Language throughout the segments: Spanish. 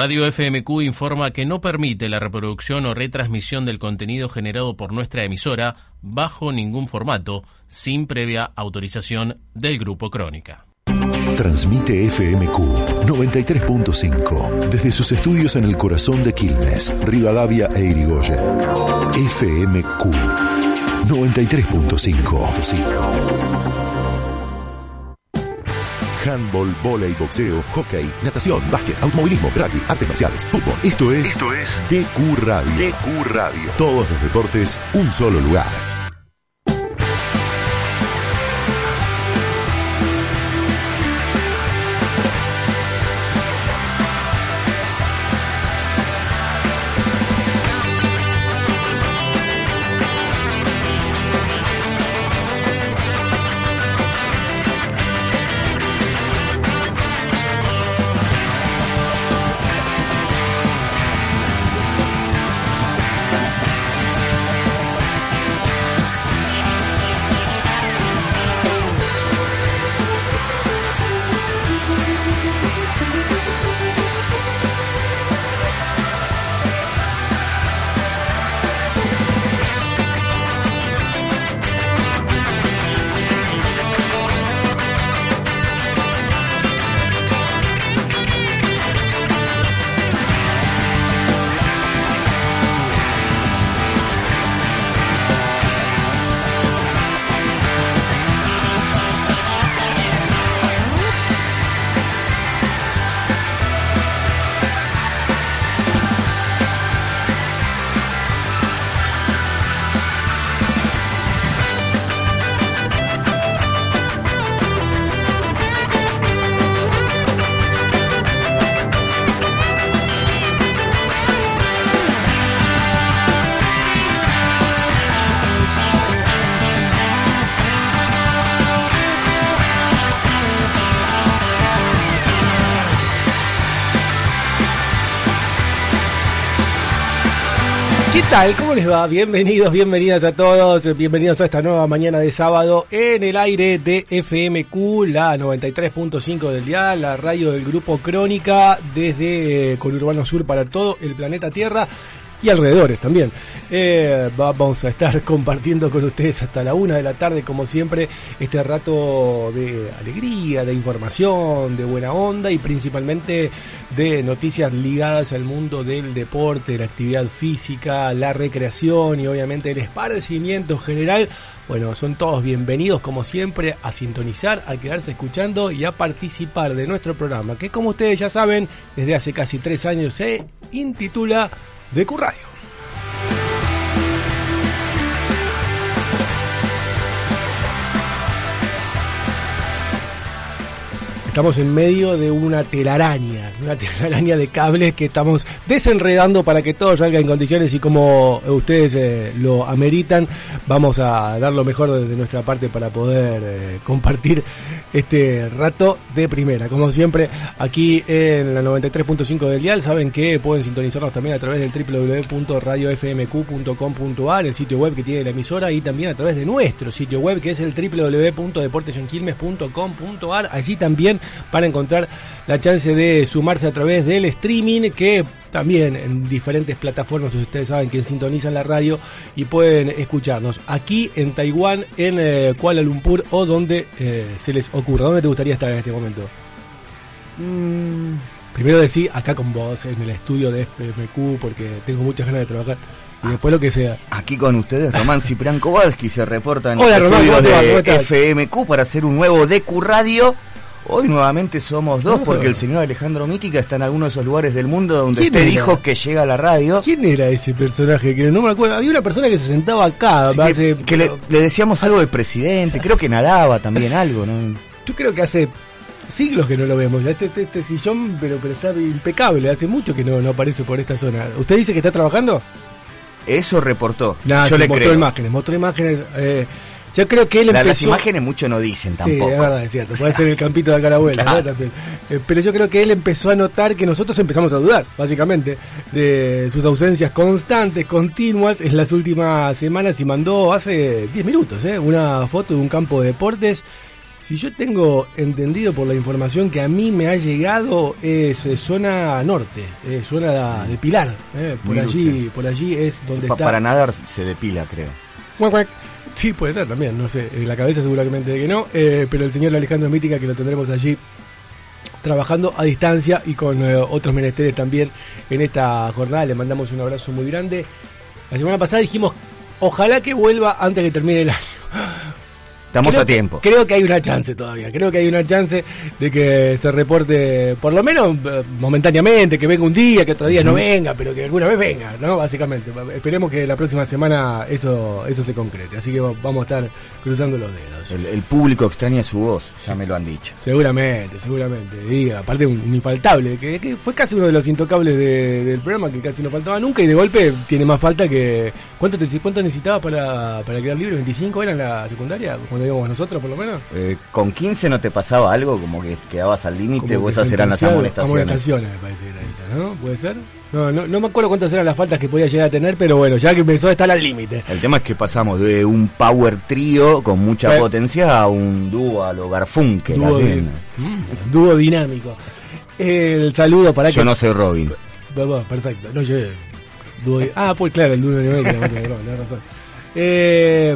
Radio FMQ informa que no permite la reproducción o retransmisión del contenido generado por nuestra emisora bajo ningún formato, sin previa autorización del Grupo Crónica. Transmite FMQ 93.5 desde sus estudios en el corazón de Quilmes, Rivadavia e Irigoyen. FMQ 93.5 handball, volei, boxeo, hockey, natación, básquet, automovilismo, rugby, artes marciales, fútbol. Esto es, Esto es DQ Radio. DQ Radio. Todos los deportes, un solo lugar. Tal? ¿Cómo les va? Bienvenidos, bienvenidas a todos, bienvenidos a esta nueva mañana de sábado en el aire de FMQ, la 93.5 del día, la radio del grupo Crónica desde eh, Conurbano Sur para todo el planeta Tierra y alrededores también. Eh, vamos a estar compartiendo con ustedes hasta la una de la tarde, como siempre, este rato de alegría, de información, de buena onda y principalmente de noticias ligadas al mundo del deporte, la actividad física, la recreación y obviamente el esparcimiento general. Bueno, son todos bienvenidos como siempre a sintonizar, a quedarse escuchando y a participar de nuestro programa, que como ustedes ya saben, desde hace casi tres años se intitula de Curradio. Estamos en medio de una telaraña, una telaraña de cables que estamos desenredando para que todo salga en condiciones y como ustedes eh, lo ameritan, vamos a dar lo mejor de, nuestra parte para poder eh, compartir este rato de primera. Como siempre, aquí en la 93.5 del dial, saben que pueden sintonizarnos también a través del www.radiofmq.com.ar, el sitio web que tiene la emisora, y también a través de nuestro sitio web que es el www.deportesenquilmes.com.ar. Allí también para encontrar la chance de sumarse a través del streaming que también en diferentes plataformas ustedes saben que sintonizan la radio y pueden escucharnos aquí en Taiwán, en eh, Kuala Lumpur o donde eh, se les ocurra. ¿Dónde te gustaría estar en este momento? Mm, Primero decir acá con vos en el estudio de FMQ porque tengo muchas ganas de trabajar. Y después lo que sea. Aquí con ustedes, Román Ciprián Kowalski se reporta en Hola, los Román, estudios ¿cómo te va? ¿Cómo de? FMQ para hacer un nuevo DQ Radio. Hoy nuevamente somos dos porque el señor Alejandro Mítica está en alguno de esos lugares del mundo donde ¿Quién usted era? dijo que llega a la radio. ¿Quién era ese personaje? Que no me acuerdo. Había una persona que se sentaba acá. Hace- que, que le, le decíamos algo del presidente, creo que nadaba también algo, ¿no? Yo creo que hace siglos que no lo vemos. Ya Este, este, este sillón, pero, pero está impecable. Hace mucho que no, no aparece por esta zona. ¿Usted dice que está trabajando? Eso reportó. Nah, Yo le mostró creo. imágenes, mostró imágenes. eh, yo creo que él La- las empezó... imágenes mucho no dicen Sí, tampoco. es verdad, es cierto. Puede ser el campito de acá a la. También. Eh, pero yo creo que él empezó a notar que nosotros empezamos a dudar, básicamente, de sus ausencias constantes, continuas en las últimas semanas y mandó hace 10 minutos ¿eh? una foto de un campo de deportes Si yo tengo entendido por la información que a mí me ha llegado es eh, zona norte, eh, zona de, Pilar, eh, por allí, por allí es donde está. Para nadar se depila, creo. Sí, puede ser también, no sé, la cabeza seguramente que no, eh, pero el señor Alejandro Mítica que lo tendremos allí trabajando a distancia y con eh, otros menesteres también en esta jornada. Le mandamos un abrazo muy grande. La semana pasada dijimos, ojalá que vuelva antes que termine el año. Estamos Creo a tiempo. creo que hay una chance todavía. Creo que hay una chance de que se reporte, por lo menos eh, momentáneamente, que venga un día, que otro día no venga, pero que alguna vez venga, ¿no? Básicamente. Esperemos que la próxima semana eso, eso se concrete. Así que va- vamos a estar cruzando los dedos. El, el público extraña su voz, ya me lo han dicho. Seguramente, seguramente. Y aparte un, un infaltable, que, que fue casi uno de los intocables de- del programa, que casi no faltaba nunca, y de golpe tiene más falta que... ¿Cuánto, te, cuánto necesitabas para, para quedar libre? ¿25 era en la secundaria? Cuando íbamos nosotros, por lo menos. Eh, ¿Con 15 no te pasaba algo? Como que quedabas al límite o esas eran las amonestaciones. Amonestaciones, me parece que era esa, ¿no? ¿Puede ser? No, no, no me acuerdo cuántas eran las faltas que podía llegar a tener, pero bueno, ya que empezó a estar al límite. El tema es que pasamos de un power trío con mucha Eh. potencia a un dúo a lo Garfunkel. Dúo, di- Mm, dúo dinámico. El saludo para Yo que... no soy Robin. Perfecto. No llegué. Dúo Ah, pues claro, el dúo dinámico. tenés razón. Eh,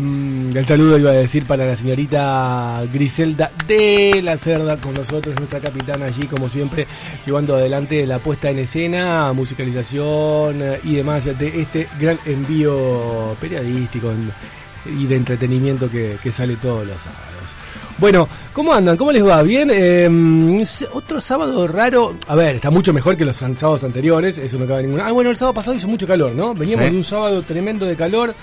el saludo iba a decir para la señorita Griselda de la Cerda con nosotros, nuestra capitana allí como siempre, llevando adelante la puesta en escena, musicalización eh, y demás de este gran envío periodístico y de entretenimiento que, que sale todos los sábados. Bueno, ¿cómo andan? ¿Cómo les va? ¿Bien? Eh, es otro sábado raro. A ver, está mucho mejor que los sábados anteriores, eso no cabe ninguna. Ah, bueno, el sábado pasado hizo mucho calor, ¿no? Veníamos Sí. de un sábado tremendo de calor,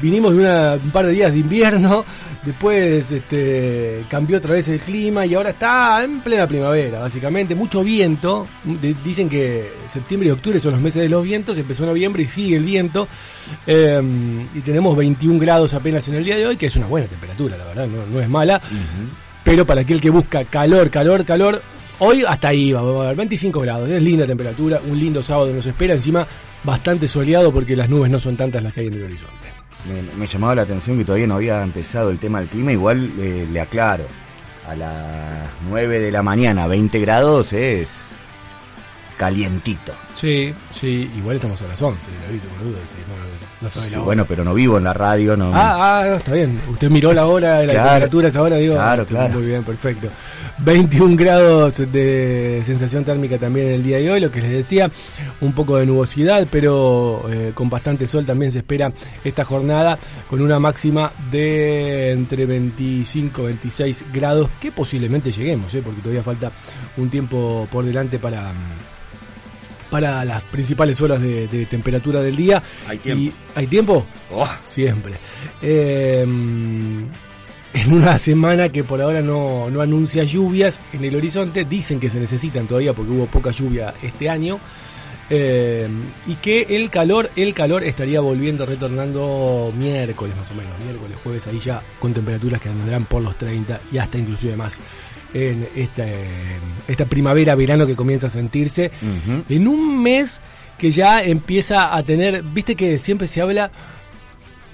vinimos de una- un par de días de invierno, después este, cambió otra vez el clima y ahora está en plena primavera, básicamente. Mucho viento. De- dicen que septiembre y octubre son los meses de los vientos, empezó noviembre y sigue el viento. Eh, y tenemos 21 grados apenas en el día de hoy, que es una buena temperatura, la verdad, no, no es mala. Pero para aquel que busca calor, calor, calor, hoy hasta ahí va, va a haber 25 grados, es linda temperatura, un lindo sábado nos espera, encima bastante soleado porque las nubes no son tantas las que hay en el horizonte. Me, me llamaba la atención que todavía no había empezado el tema del clima. Igual eh, le aclaro. A las 9 de la mañana, 20 grados es calientito. Sí, sí, igual estamos a las 11, David, sí, no, no sabe Sí, la hora. bueno, pero no vivo en la radio, no. Ah, ah, está bien. Usted miró la hora, la Claro. temperatura esa hora, digo. Claro, claro. Muy bien, perfecto. 21 grados de sensación térmica también en el día de hoy, lo que les decía, un poco de nubosidad, pero eh, con bastante sol también se espera esta jornada, con una máxima de entre 25 26 grados, que posiblemente lleguemos, eh, porque todavía falta un tiempo por delante para... para las principales horas de, de temperatura del día. Hay tiempo. Y- ¿Hay tiempo? Oh, Siempre. Eh, en una semana que por ahora no, no anuncia lluvias en el horizonte, dicen que se necesitan todavía porque hubo poca lluvia este año. eh, y que el calor, el calor estaría volviendo, retornando miércoles más o menos, miércoles, jueves, ahí ya con temperaturas que andarán por los 30 y hasta inclusive más en esta, esta primavera, verano que comienza a sentirse en un mes que ya empieza a tener, viste que siempre se habla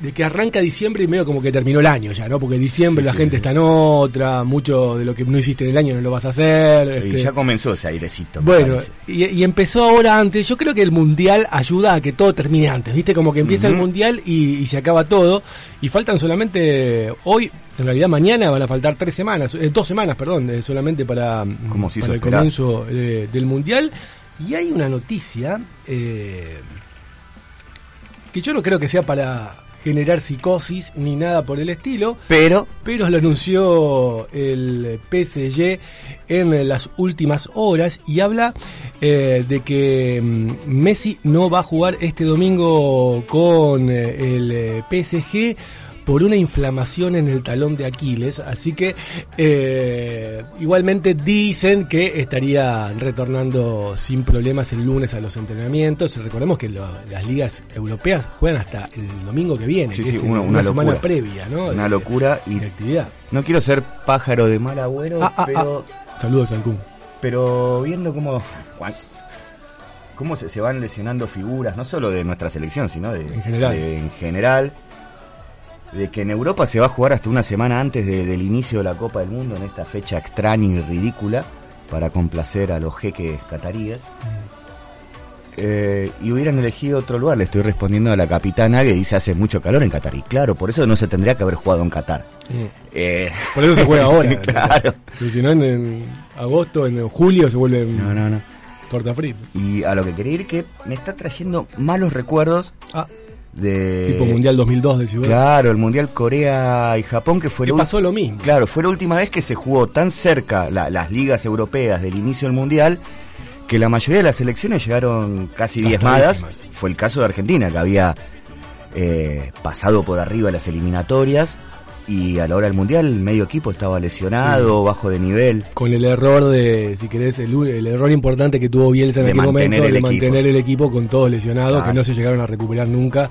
de que arranca diciembre y medio como que terminó el año ya, ¿no? Porque diciembre Sí, la sí, gente sí. está en otra, mucho de lo que no hiciste en el año no lo vas a hacer. Y este, ya comenzó ese airecito. bueno, y, y empezó ahora antes. Yo creo que el mundial ayuda a que todo termine antes, ¿viste? Como que empieza el mundial y, y se acaba todo. Y faltan solamente hoy, en realidad mañana van a faltar tres semanas, eh, dos semanas, perdón, eh, solamente para, Como para el esperar. comienzo eh, del mundial. Y hay una noticia que yo no creo que sea para generar psicosis ni nada por el estilo, Pero, pero lo anunció el PSG en las últimas horas y habla eh, de que mm, Messi no va a jugar este domingo con eh, el eh, PSG por una inflamación en el talón de Aquiles, así que eh, igualmente dicen que estaría retornando sin problemas el lunes a los entrenamientos. Recordemos que lo- las ligas europeas juegan hasta el domingo que viene, Sí, que sí, es una- una, una semana previa, ¿no? una De- locura. Y de actividad. no quiero ser pájaro de mal agüero, Ah, ah, pero, Saludos al Kun. pero viendo cómo. cómo se, se van lesionando figuras, no solo de nuestra selección, sino de, En general. de- en general. De que en Europa se va a jugar hasta una semana antes de- del inicio de la Copa del Mundo, en esta fecha extraña y ridícula, para complacer a los jeques cataríes. Eh, y hubieran elegido otro lugar, le estoy respondiendo a la capitana que dice hace mucho calor en Qatar. Y claro, por eso no se tendría que haber jugado en Qatar. Eh, Por eso se juega ahora. claro. Porque si no, en, en agosto, en julio se vuelve No, no, no. torta frita. Y a lo que quería ir que me está trayendo malos recuerdos Ah, de... tipo Mundial 2002 de Ciudad. Claro, el Mundial Corea y Japón que fue Que pasó lo mismo. Claro, fue la última vez que se jugó tan cerca la- las ligas europeas del inicio del Mundial que la mayoría de las selecciones llegaron casi diezmadas. Fue el caso de Argentina, que había eh, pasado por arriba las eliminatorias y a la hora del Mundial el medio equipo estaba lesionado, bajo de nivel. Con el error de, si querés, el, el error importante que tuvo Bielsa en De aquel momento el de equipo. mantener el equipo con todos lesionados Claro. que no se llegaron a recuperar nunca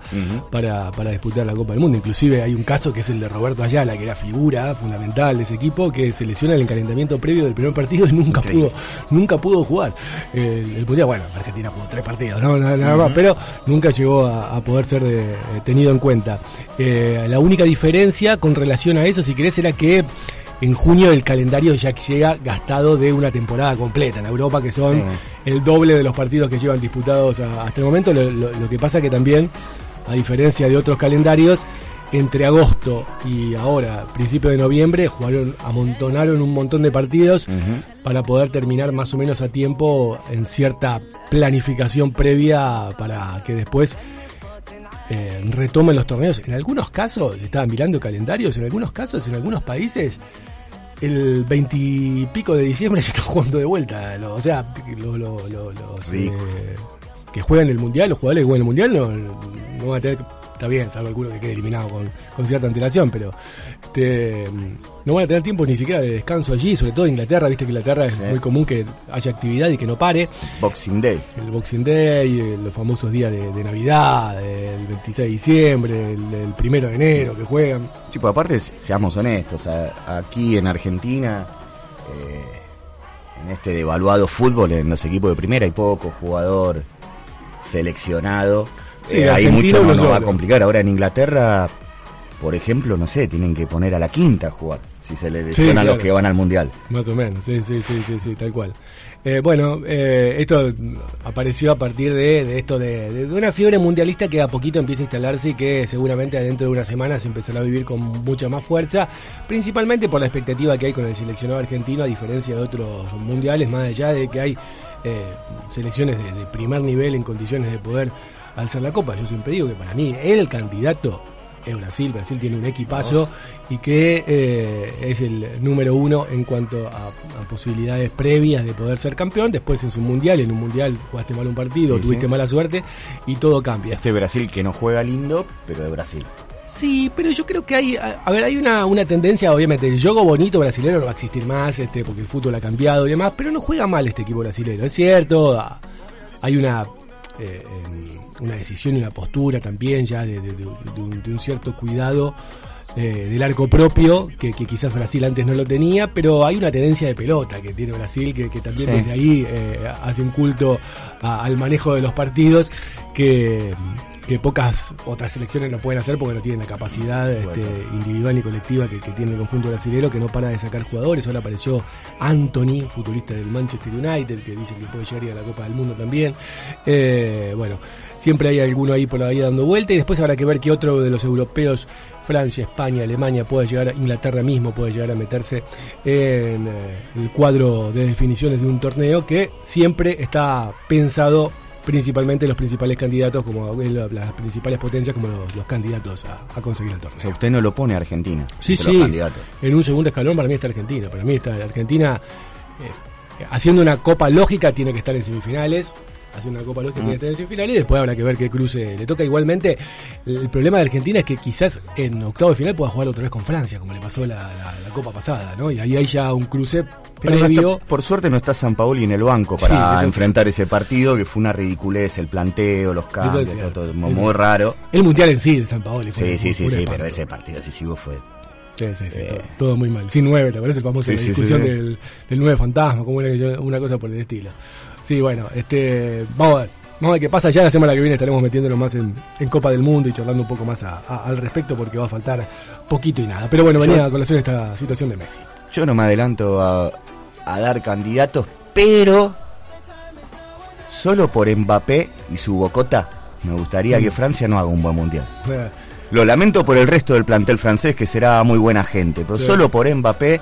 para, para disputar la Copa del Mundo. Inclusive hay un caso que es el de Roberto Ayala, que era figura fundamental de ese equipo, que se lesiona en el calentamiento previo del primer partido y nunca Increíble. pudo nunca pudo jugar. El, el Mundial, bueno, Argentina jugó tres partidos, no, nada, nada más, pero nunca llegó a, a poder ser de- eh, tenido en cuenta. Eh, la única diferencia con relación a eso, si querés, era que en junio el calendario ya llega gastado de una temporada completa en Europa, que son Sí. el doble de los partidos que llevan disputados hasta el momento. Lo, lo- lo que pasa que también, a diferencia de otros calendarios, entre agosto y ahora, principio de noviembre, jugaron, amontonaron un montón de partidos para poder terminar más o menos a tiempo en cierta planificación previa para que después eh, retomen los torneos. En algunos casos, estaban mirando calendarios, en algunos casos, en algunos países, el veintipico de diciembre se está jugando de vuelta. Lo- o sea, lo- lo- lo- los eh, que juegan el mundial, los jugadores que juegan el mundial no, no van a tener. Está bien, salvo alguno que quede eliminado con, con cierta antelación, pero este, no van a tener tiempo ni siquiera de descanso allí, sobre todo en Inglaterra, viste que Inglaterra es muy común que haya actividad y que no pare Boxing Day. el Boxing Day, eh, los famosos días de, de Navidad, el 26 de diciembre, el, el primero de enero que juegan. Sí, pues aparte, se- seamos honestos, a- aquí en Argentina, eh, en este devaluado fútbol, en los equipos de primera hay poco jugador seleccionado. Sí, Eh, ahí mucho no nos va a complicar. Ahora en Inglaterra, por ejemplo, no sé, tienen que poner a la quinta a jugar, si se le lesionan claro. los que van al Mundial. Más o menos, sí, sí, sí, sí, sí, tal cual. Eh, bueno, eh, esto apareció a partir de, de esto de, una fiebre mundialista que a poquito empieza a instalarse y que seguramente dentro de una semana se empezará a vivir con mucha más fuerza, principalmente por la expectativa que hay con el seleccionado argentino, a diferencia de otros mundiales, más allá de que hay eh, selecciones de, de primer nivel en condiciones de poder alzar la copa. Yo siempre digo que para mí el candidato es Brasil. Brasil tiene un equipazo y que eh, es el número uno en cuanto a, a posibilidades previas de poder ser campeón. Después en su mundial, en un mundial jugaste mal un partido, Sí, tuviste sí. mala suerte y todo cambia. Este Brasil que no juega lindo, pero de Brasil. Sí, pero yo creo que hay, a, a ver, hay una, una tendencia, obviamente, el juego bonito brasileño no va a existir más, este, porque el fútbol ha cambiado y demás, pero no juega mal este equipo brasileño, es cierto, hay una, eh, em, una decisión y una postura también ya de, de- de- de un, de un cierto cuidado eh, del arco propio, que, que quizás Brasil antes no lo tenía, pero hay una tendencia de pelota que tiene Brasil, que, que también Sí. desde ahí eh, hace un culto a- al manejo de los partidos, que, que pocas otras selecciones lo pueden hacer porque no tienen la capacidad este, individual ni colectiva que, que tiene el conjunto brasileño, que no para de sacar jugadores. Ahora apareció Anthony, futbolista del Manchester United, que dicen que puede llegar a ir a la Copa del Mundo también. Eh, bueno, siempre hay alguno ahí por ahí dando vuelta y después habrá que ver que otro de los europeos Francia, España, Alemania puede llegar, a- Inglaterra mismo puede llegar a meterse en eh, el cuadro de definiciones de un torneo que siempre está pensado principalmente los principales candidatos, como eh, la- las principales potencias, como los, los candidatos a, a conseguir el O sea, torneo. usted no lo pone a Argentina. Sí, los sí. candidatos. En un segundo escalón para mí está Argentina. Para mí está Argentina eh, haciendo una copa lógica tiene que estar en semifinales. Haciendo una copa tiene que estar en semifinales y después habrá que ver qué cruce le toca. Igualmente, el problema de Argentina es que quizás en octavo de final pueda jugar otra vez con Francia, como le pasó la, la- la copa pasada, ¿no? Y ahí hay ya un cruce Pero no previo. está- por suerte no está San Paoli en el banco para enfrentar ese partido, que fue una ridiculez, el planteo, los cambios, es todo, muy, raro. El mundial en sí de San Paolo. Sí, sí, sí, sí, pero ese partido decisivo fue... Sí, sí, sí, Eh. todo, todo muy mal. Sin nueve, ¿te parece? El famoso Sí, la discusión sí. Del, del nueve fantasma, como yo- una cosa por el estilo. Sí, bueno, este, vamos a ver. Vamos a ver qué pasa. Ya la semana que viene estaremos metiéndonos más en, Copa del Mundo y charlando un poco más al respecto porque va a faltar poquito y nada. Pero bueno, venía a colación esta situación de Messi. Yo no me adelanto a, dar candidatos, pero solo por Mbappé y su bocota me gustaría que mm. Francia no haga un buen mundial. Lo lamento por el resto del plantel francés, que será muy buena gente, pero solo por Mbappé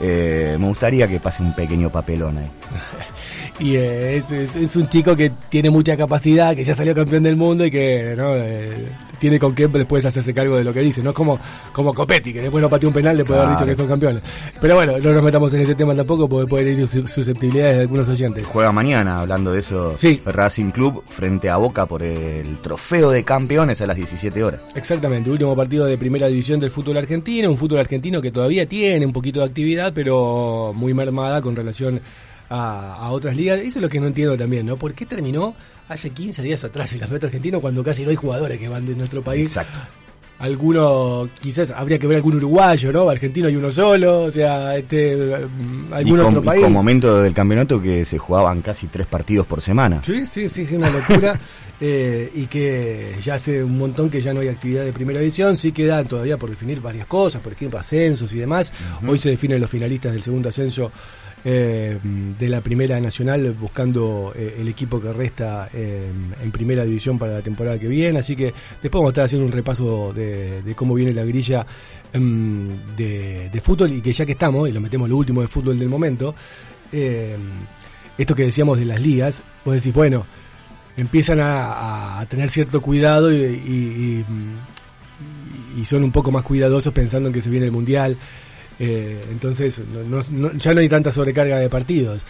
eh, me gustaría que pase un pequeño papelón ahí. y eh, es, un chico que tiene mucha capacidad, que ya salió campeón del mundo y que ¿no? Eh, tiene con qué después hacerse cargo de lo que dice, no es como, como Copetti, que después no pateó un penal después de haber dicho que son campeones. Pero bueno, no nos metamos en ese tema tampoco porque puede ir susceptibilidades de algunos oyentes. Juega mañana, hablando de eso, sí. Racing Club frente a Boca por el trofeo de campeones a las 17 horas. Exactamente, último partido de primera división del fútbol argentino, un fútbol argentino que todavía tiene un poquito de actividad, pero muy mermada con relación a, otras ligas. Eso es lo que no entiendo también, ¿no? ¿Por qué terminó hace 15 días atrás el campeonato argentino cuando casi no hay jugadores que van de nuestro país? Exacto. Alguno, quizás habría que ver algún uruguayo, ¿no? Argentino hay uno solo, o sea, este, mm, algún otro país. con momento del campeonato que se jugaban casi tres partidos por semana. Sí, sí, sí, sí una locura. eh, y que ya hace un montón que ya no hay actividad de primera división, sí quedan todavía por definir varias cosas, por ejemplo, ascensos y demás. Hoy se definen los finalistas del segundo ascenso eh, de la Primera Nacional buscando eh, el equipo que resta en Primera División para la temporada que viene. Así que después vamos a estar haciendo un repaso de, cómo viene la grilla em, de, fútbol y que ya que estamos, y lo metemos lo último de fútbol del momento, em, esto que decíamos de las ligas, vos decís, bueno, empiezan a, tener cierto cuidado y, y son un poco más cuidadosos pensando en que se viene el Mundial. Eh, entonces, ya no hay tanta sobrecarga de partidos.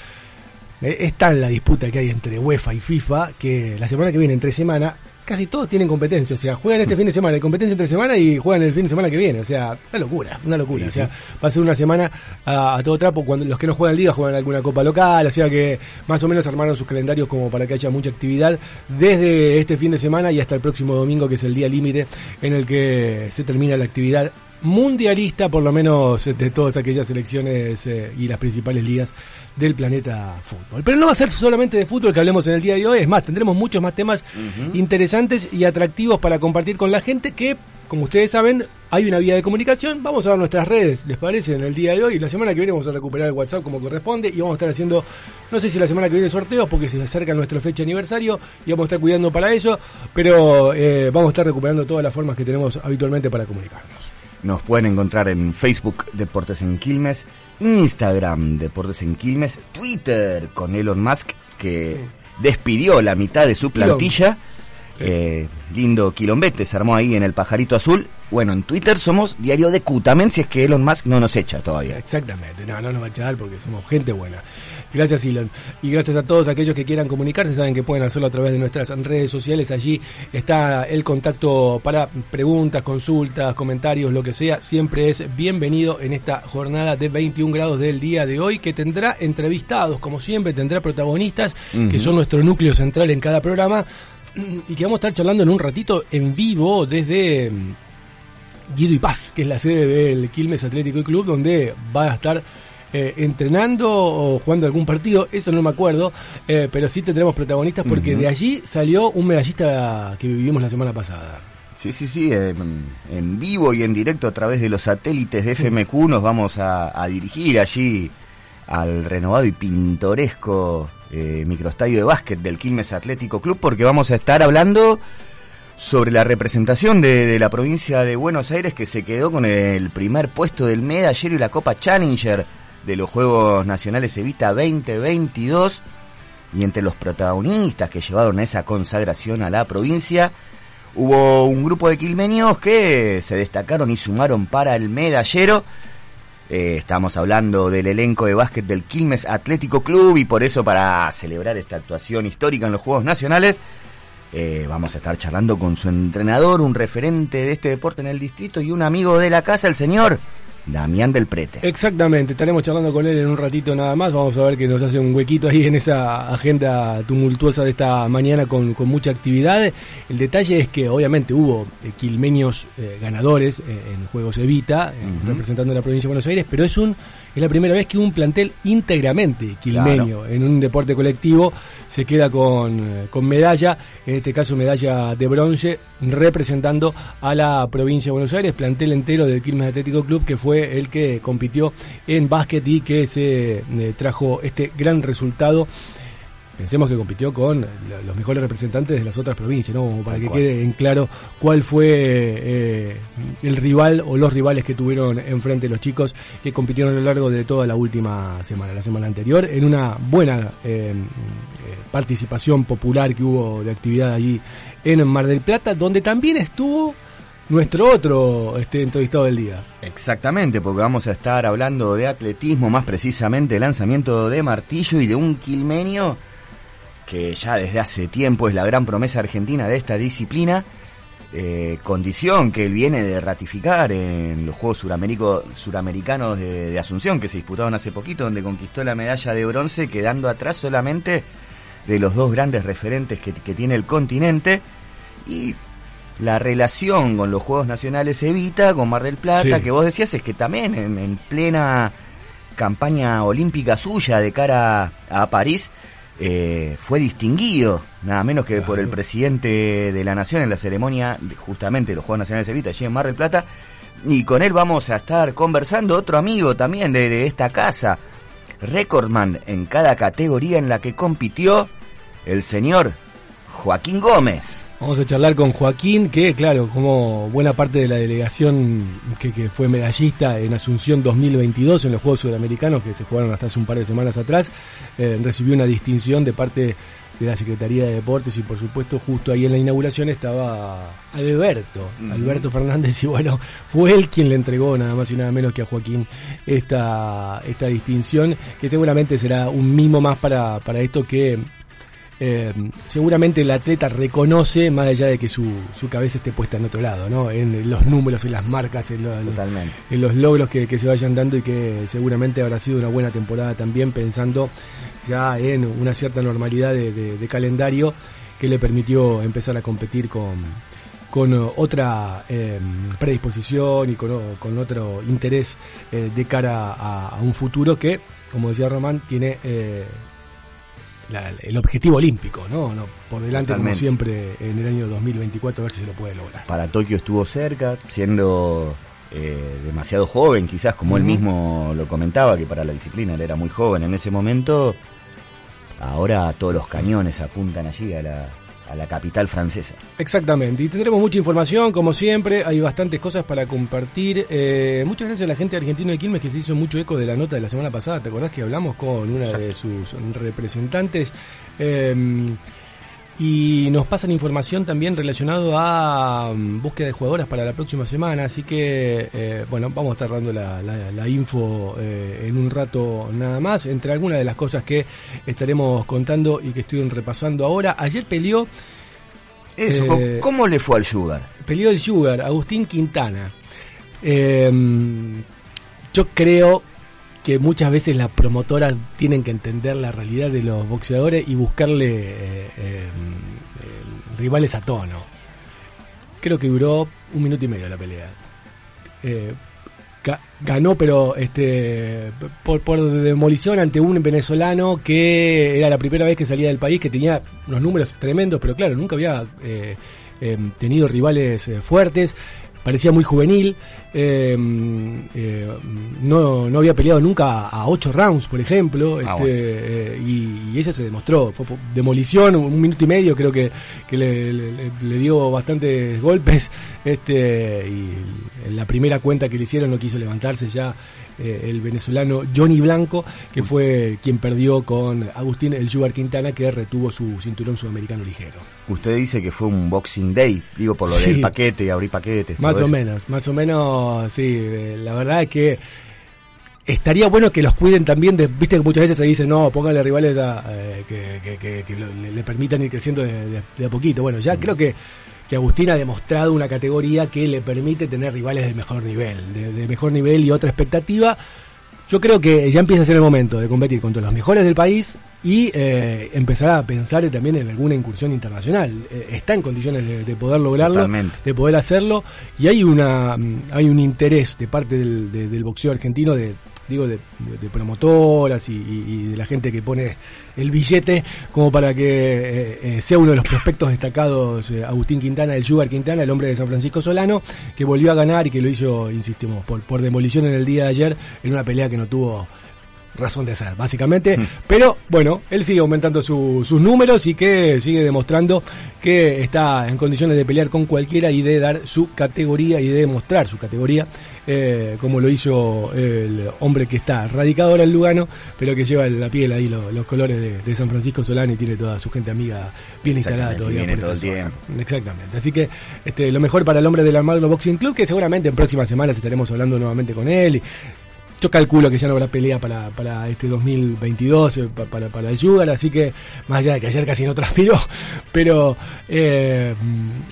Eh, es tal la disputa que hay entre UEFA y FIFA que la semana que viene, entre semana, casi todos tienen competencia. O sea, juegan este fin de semana, hay competencia entre semana y juegan el fin de semana que viene. O sea, una locura, una locura. o sea, va a ser una semana a, todo trapo. Cuando los que no juegan liga juegan alguna copa local. O sea que más o menos armaron sus calendarios como para que haya mucha actividad desde este fin de semana y hasta el próximo domingo, que es el día límite en el que se termina la actividad mundialista, por lo menos de todas aquellas selecciones eh, y las principales ligas del planeta fútbol. Pero no va a ser solamente de fútbol que hablemos en el día de hoy, es más, tendremos muchos más temas interesantes y atractivos para compartir con la gente que, como ustedes saben, hay una vía de comunicación, vamos a ver nuestras redes, ¿les parece? En el día de hoy, la semana que viene vamos a recuperar el WhatsApp como corresponde y vamos a estar haciendo, no sé si la semana que viene sorteos porque se acerca nuestra fecha aniversario y vamos a estar cuidando para eso, pero eh, vamos a estar recuperando todas las formas que tenemos habitualmente para comunicarnos. Nos pueden encontrar en Facebook Deportes en Quilmes, Instagram Deportes en Quilmes, Twitter con Elon Musk que despidió la mitad de su plantilla. Eh, lindo quilombete se armó ahí en el pajarito azul. Bueno, en Twitter somos diario de Q, si es que Elon Musk no nos echa todavía. Exactamente, no, no nos va a echar porque somos gente buena. Gracias, Elon. Y gracias a todos aquellos que quieran comunicarse. Saben que pueden hacerlo a través de nuestras redes sociales. Allí está el contacto para preguntas, consultas, comentarios, lo que sea. Siempre es bienvenido en esta jornada de 21 grados del día de hoy, que tendrá entrevistados, como siempre, tendrá protagonistas, que son nuestro núcleo central en cada programa. Y que vamos a estar charlando en un ratito en vivo desde mm, Guido y Paz, que es la sede del Quilmes Atlético y Club, donde va a estar eh, entrenando o jugando algún partido, eso no me acuerdo, eh, pero sí tendremos protagonistas porque de allí salió un medallista que vivimos la semana pasada. Sí, sí, sí, en, vivo y en directo a través de los satélites de FMQ nos vamos a, dirigir allí al renovado y pintoresco eh, microestadio de básquet del Quilmes Atlético Club porque vamos a estar hablando sobre la representación de, de, la provincia de Buenos Aires que se quedó con el primer puesto del medallero y la Copa Challenger de los Juegos Nacionales Evita 2022 y entre los protagonistas que llevaron esa consagración a la provincia hubo un grupo de quilmenios que se destacaron y sumaron para el medallero. Eh, estamos hablando del elenco de básquet del Quilmes Atlético Club y por eso para celebrar esta actuación histórica en los Juegos Nacionales eh, vamos a estar charlando con su entrenador, un referente de este deporte en el distrito y un amigo de la casa, el señor Damián del Prete. Exactamente, estaremos charlando con él en un ratito nada más. Vamos a ver que nos hace un huequito ahí en esa agenda tumultuosa de esta mañana con, con mucha actividad. El detalle es que obviamente hubo eh, quilmeños eh, ganadores eh, en Juegos Evita, eh, Ujú. representando a la provincia de Buenos Aires, pero es un es la primera vez que un plantel íntegramente quilmeño en un deporte colectivo se queda con, con medalla, en este caso medalla de bronce, representando a la provincia de Buenos Aires, plantel entero del Quilmes Atlético Club, que fue el que compitió en básquet y que se eh, trajo este gran resultado. Pensemos que compitió con lo- los mejores representantes de las otras provincias, ¿no? Para que quede en claro cuál fue eh, el rival o los rivales que tuvieron enfrente los chicos que compitieron a lo largo de toda la última semana, la semana anterior, en una buena eh, participación popular que hubo de actividad allí en Mar del Plata, donde también estuvo nuestro otro este, entrevistado del día. Exactamente, porque vamos a estar hablando de atletismo, más precisamente lanzamiento de martillo y de un quilmenio que ya desde hace tiempo es la gran promesa argentina de esta disciplina, eh, condición que él viene de ratificar en los Juegos Suramericanos de, de Asunción, que se disputaron hace poquito, donde conquistó la medalla de bronce, quedando atrás solamente de los dos grandes referentes que, que tiene el continente, y la relación con los Juegos Nacionales Evita, con Mar del Plata, Sí. que vos decías, es que también en, en plena campaña olímpica suya de cara a París, eh, fue distinguido, nada menos que por el presidente de la Nación en la ceremonia justamente de los Juegos Nacionales Evita, allí en Mar del Plata, y con él vamos a estar conversando, otro amigo también de, de esta casa, recordman en cada categoría en la que compitió, el señor Joaquín Gómez. Vamos a charlar con Joaquín, que claro, como buena parte de la delegación que, que fue medallista en Asunción 2022 en los Juegos Sudamericanos que se jugaron hasta hace un par de semanas atrás, eh, recibió una distinción de parte de la Secretaría de Deportes y por supuesto justo ahí en la inauguración estaba Alberto. Alberto Fernández y bueno, fue él quien le entregó nada más y nada menos que a Joaquín esta, esta distinción, que seguramente será un mimo más para, para esto que eh, seguramente el atleta reconoce, más allá de que su, su cabeza esté puesta en otro lado, ¿no? En los números, en las marcas, en, lo- los logros que, que se vayan dando y que seguramente habrá sido una buena temporada también, pensando ya en una cierta normalidad de, de- de calendario que le permitió empezar a competir con, con otra eh, predisposición y con otro interés eh, de cara a, a un futuro que, como decía Román, tiene eh, la- el objetivo olímpico, ¿no? no por delante como siempre en el año 2024 a ver si se lo puede lograr. Para Tokio estuvo cerca, siendo eh, demasiado joven, quizás como él mismo lo comentaba, que para la disciplina él era muy joven en ese momento. Ahora todos los cañones apuntan allí a la, a la capital francesa. Exactamente, y tendremos mucha información, como siempre, hay bastantes cosas para compartir. Eh, muchas gracias a la gente de Argentino de Quilmes que se hizo mucho eco de la nota de la semana pasada. ¿Te acordás que hablamos con una de sus representantes? Eh, y nos pasan información también relacionado a mm, búsqueda de jugadoras para la próxima semana, así que eh, bueno, vamos a estar dando la, la- la info eh, en un rato nada más, entre algunas de las cosas que estaremos contando y que estoy repasando ahora. Ayer peleó Eso, Eh, ¿cómo- ¿cómo le fue al Sugar? peleó el Sugar, Agustín Quintana. Eh, yo creo que muchas veces las promotoras tienen que entender la realidad de los boxeadores y buscarle eh, eh, eh, rivales a tono. Creo que duró un minuto y medio la pelea. Ga- ganó, pero este por, por demolición ante un venezolano que era la primera vez que salía del país, que tenía unos números tremendos, pero claro, nunca había tenido rivales eh, fuertes. Parecía muy juvenil, eh, eh, no, no había peleado nunca a ocho rounds, por ejemplo, Ah, este, bueno. eh, y, y eso se demostró. Fue demolición, un minuto y medio, creo que, que le, le- le dio bastantes golpes. Este, y en la primera cuenta que le hicieron no quiso levantarse ya eh, el venezolano Johnny Blanco, que fue quien perdió con Agustín El Sugar Quintana, que retuvo su cinturón sudamericano ligero. Usted dice que fue un Boxing Day, digo por lo Sí. del paquete y abrir paquetes. Más todo o eso. menos, más o menos, sí. eh, La verdad es que estaría bueno que los cuiden también. De, Viste que muchas veces se dice, no, pónganle rivales a, eh, que, que- que- que le, permitan ir creciendo de, de- de a poquito. Bueno, ya creo que que Agustín ha demostrado una categoría que le permite tener rivales de mejor nivel, de, mejor nivel y otra expectativa. Yo creo que ya empieza a ser el momento de competir contra los mejores del país y eh, empezar a pensar también en alguna incursión internacional. Eh, está en condiciones de, poder lograrlo, de poder hacerlo, y hay una mm, hay un interés de parte del, del boxeo argentino de digo, de, promotoras y, de la gente que pone el billete como para que eh, eh, sea uno de los prospectos destacados eh, Agustín Quintana, el Sugar Quintana, el hombre de San Francisco Solano, que volvió a ganar y que lo hizo, insistimos, por, por demolición en el día de ayer en una pelea que no tuvo razón de ser, básicamente. Mm. Pero bueno, él sigue aumentando sus números y que sigue demostrando que está en condiciones de pelear con cualquiera y de dar su categoría y de demostrar su categoría, eh, como lo hizo el hombre que está radicado ahora en Lugano, pero que lleva la piel ahí los, colores de, San Francisco Solano y tiene toda su gente amiga bien instalada todavía por Exactamente. Así que este, lo mejor para el hombre del Almagro Boxing Club, que seguramente en próximas semanas estaremos hablando nuevamente con él. Yo calculo que ya no habrá pelea para, para este 2022, eh, para, para el Sugar, así que más allá de que ayer casi no transpiró, pero eh,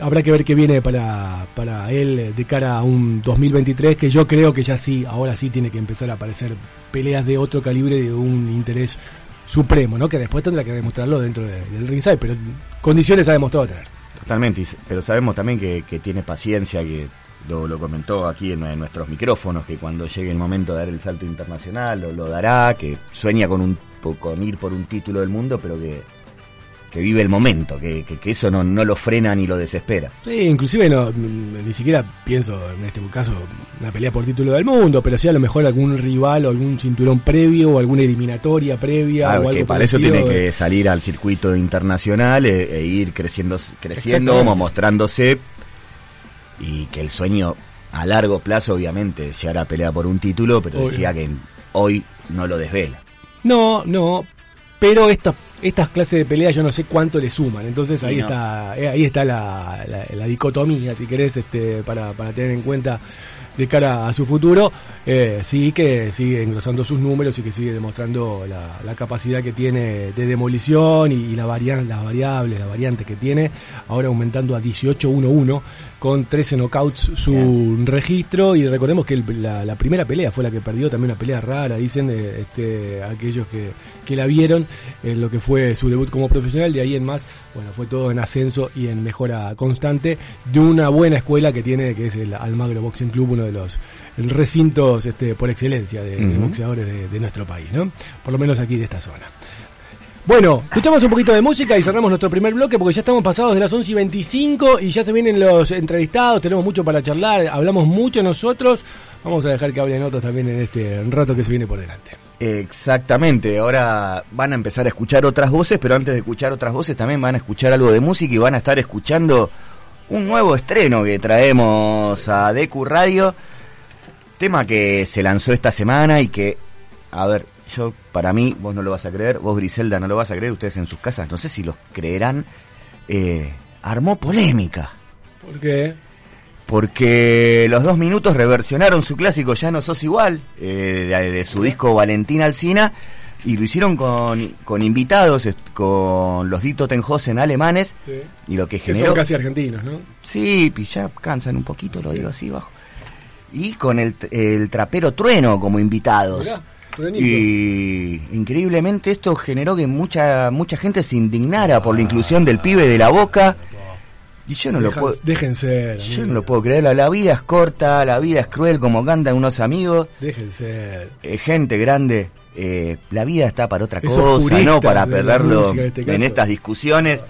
habrá que ver qué viene para, para él de cara a un 2023, que yo creo que ya sí, ahora sí tiene que empezar a aparecer peleas de otro calibre, de un interés supremo, ¿no? Que después tendrá que demostrarlo dentro del ringside, pero condiciones ha demostrado tener. Totalmente, pero sabemos también que, que tiene paciencia, que lo, comentó aquí en, nuestros micrófonos, que cuando llegue el momento de dar el salto internacional lo, lo dará, que sueña con, un, con ir por un título del mundo, pero que, que vive el momento, que, que, eso no, no, lo frena ni lo desespera. Sí, inclusive no, ni siquiera pienso en este caso una pelea por título del mundo, pero sí a lo mejor algún rival o algún cinturón previo o alguna eliminatoria previa. o algo que para eso tiene que salir al circuito internacional e, e ir creciendo, creciendo, mostrándose y que el sueño a largo plazo obviamente se hará pelea por un título, pero decía que hoy no lo desvela. No, no, pero estas estas clases de peleas yo no sé cuánto le suman, entonces ahí está eh, ahí está la, la, dicotomía, si querés, este, para, para tener en cuenta de cara a su futuro, eh, sí que sigue engrosando sus números y que sigue demostrando la, capacidad que tiene de demolición y, la varian, las variables, las variantes que tiene, ahora aumentando a 18-1-1 con 13 knockouts su registro y recordemos que la, primera pelea fue la que perdió, también una pelea rara, dicen eh, este, aquellos que, que la vieron, en lo que fue su debut como profesional, de ahí en más, bueno, fue todo en ascenso y en mejora constante de una buena escuela que tiene, que es el Almagro Boxing Club, uno de los recintos este, por excelencia de, boxeadores de, nuestro país, ¿no? Por lo menos aquí de esta zona. Bueno, escuchamos un poquito de música y cerramos nuestro primer bloque porque ya estamos pasados de las 11 y 25 y ya se vienen los entrevistados, tenemos mucho para charlar, hablamos mucho nosotros, vamos a dejar que hablen otros también en este rato que se viene por delante. Exactamente, ahora van a empezar a escuchar otras voces, pero antes de escuchar otras voces también van a escuchar algo de música y van a estar escuchando un nuevo estreno que traemos a Decu Radio. Tema que se lanzó esta semana y que, a ver, yo, para mí, vos no lo vas a creer, vos Griselda no lo vas a creer, ustedes en sus casas, no sé si los creerán, eh, armó polémica. ¿Por qué? Porque los dos minutos reversionaron su clásico Ya no sos igual, eh, de, su disco Valentina Alcina, y lo hicieron con, con invitados, con los Dito Tenhosen alemanes, y lo que generó... son casi argentinos, ¿no? Sí, ya cansan un poquito, lo digo así bajo. Y con el, el trapero Trueno como invitados. Y increíblemente esto generó que mucha mucha gente se indignara por la inclusión del pibe de la boca. Y yo no lo puedo. Déjense. Yo no lo puedo creer. La, vida es corta, la vida es cruel, como cantan unos amigos. Déjense. Eh, gente grande eh, la vida está para otra cosa, no para perderlo este en estas discusiones.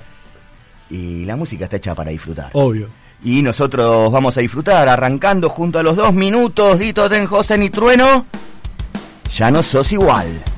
Y la música está hecha para disfrutar. Obvio. Y nosotros vamos a disfrutar arrancando junto a los dos minutos, Dito Tenjosen y Trueno. Ya no sos igual.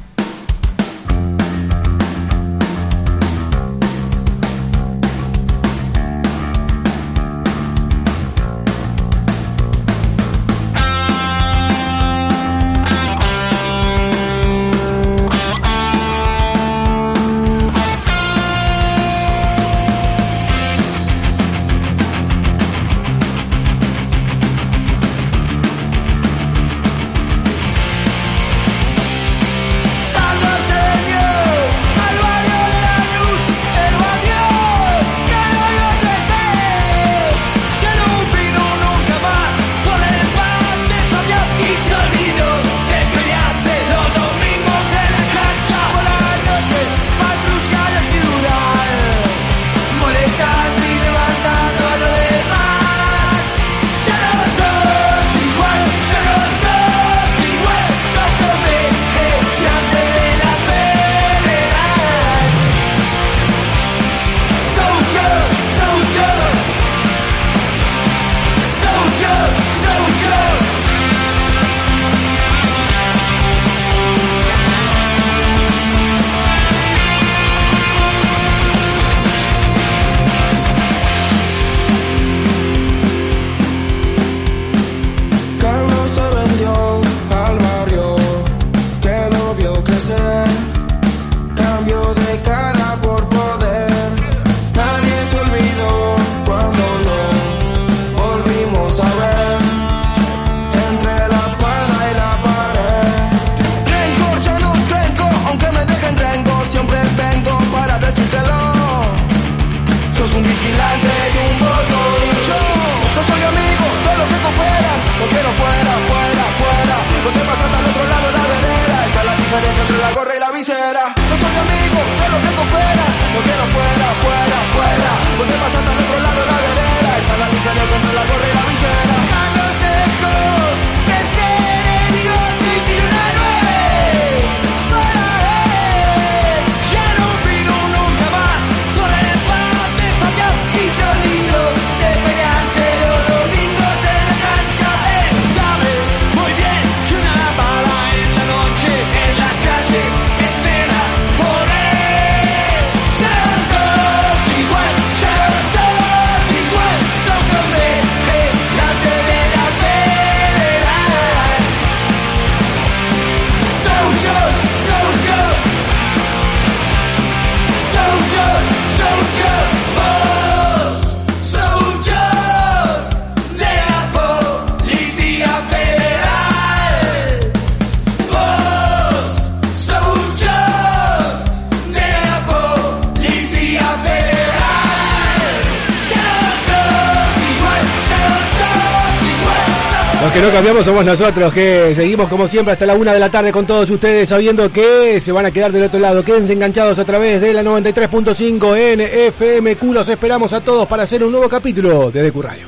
Cambiamos somos nosotros, que seguimos como siempre hasta la una de la tarde con todos ustedes, sabiendo que se van a quedar del otro lado. Quédense enganchados a través de la 93.5 en FMQ. Los esperamos a todos para hacer un nuevo capítulo de DQ Radio.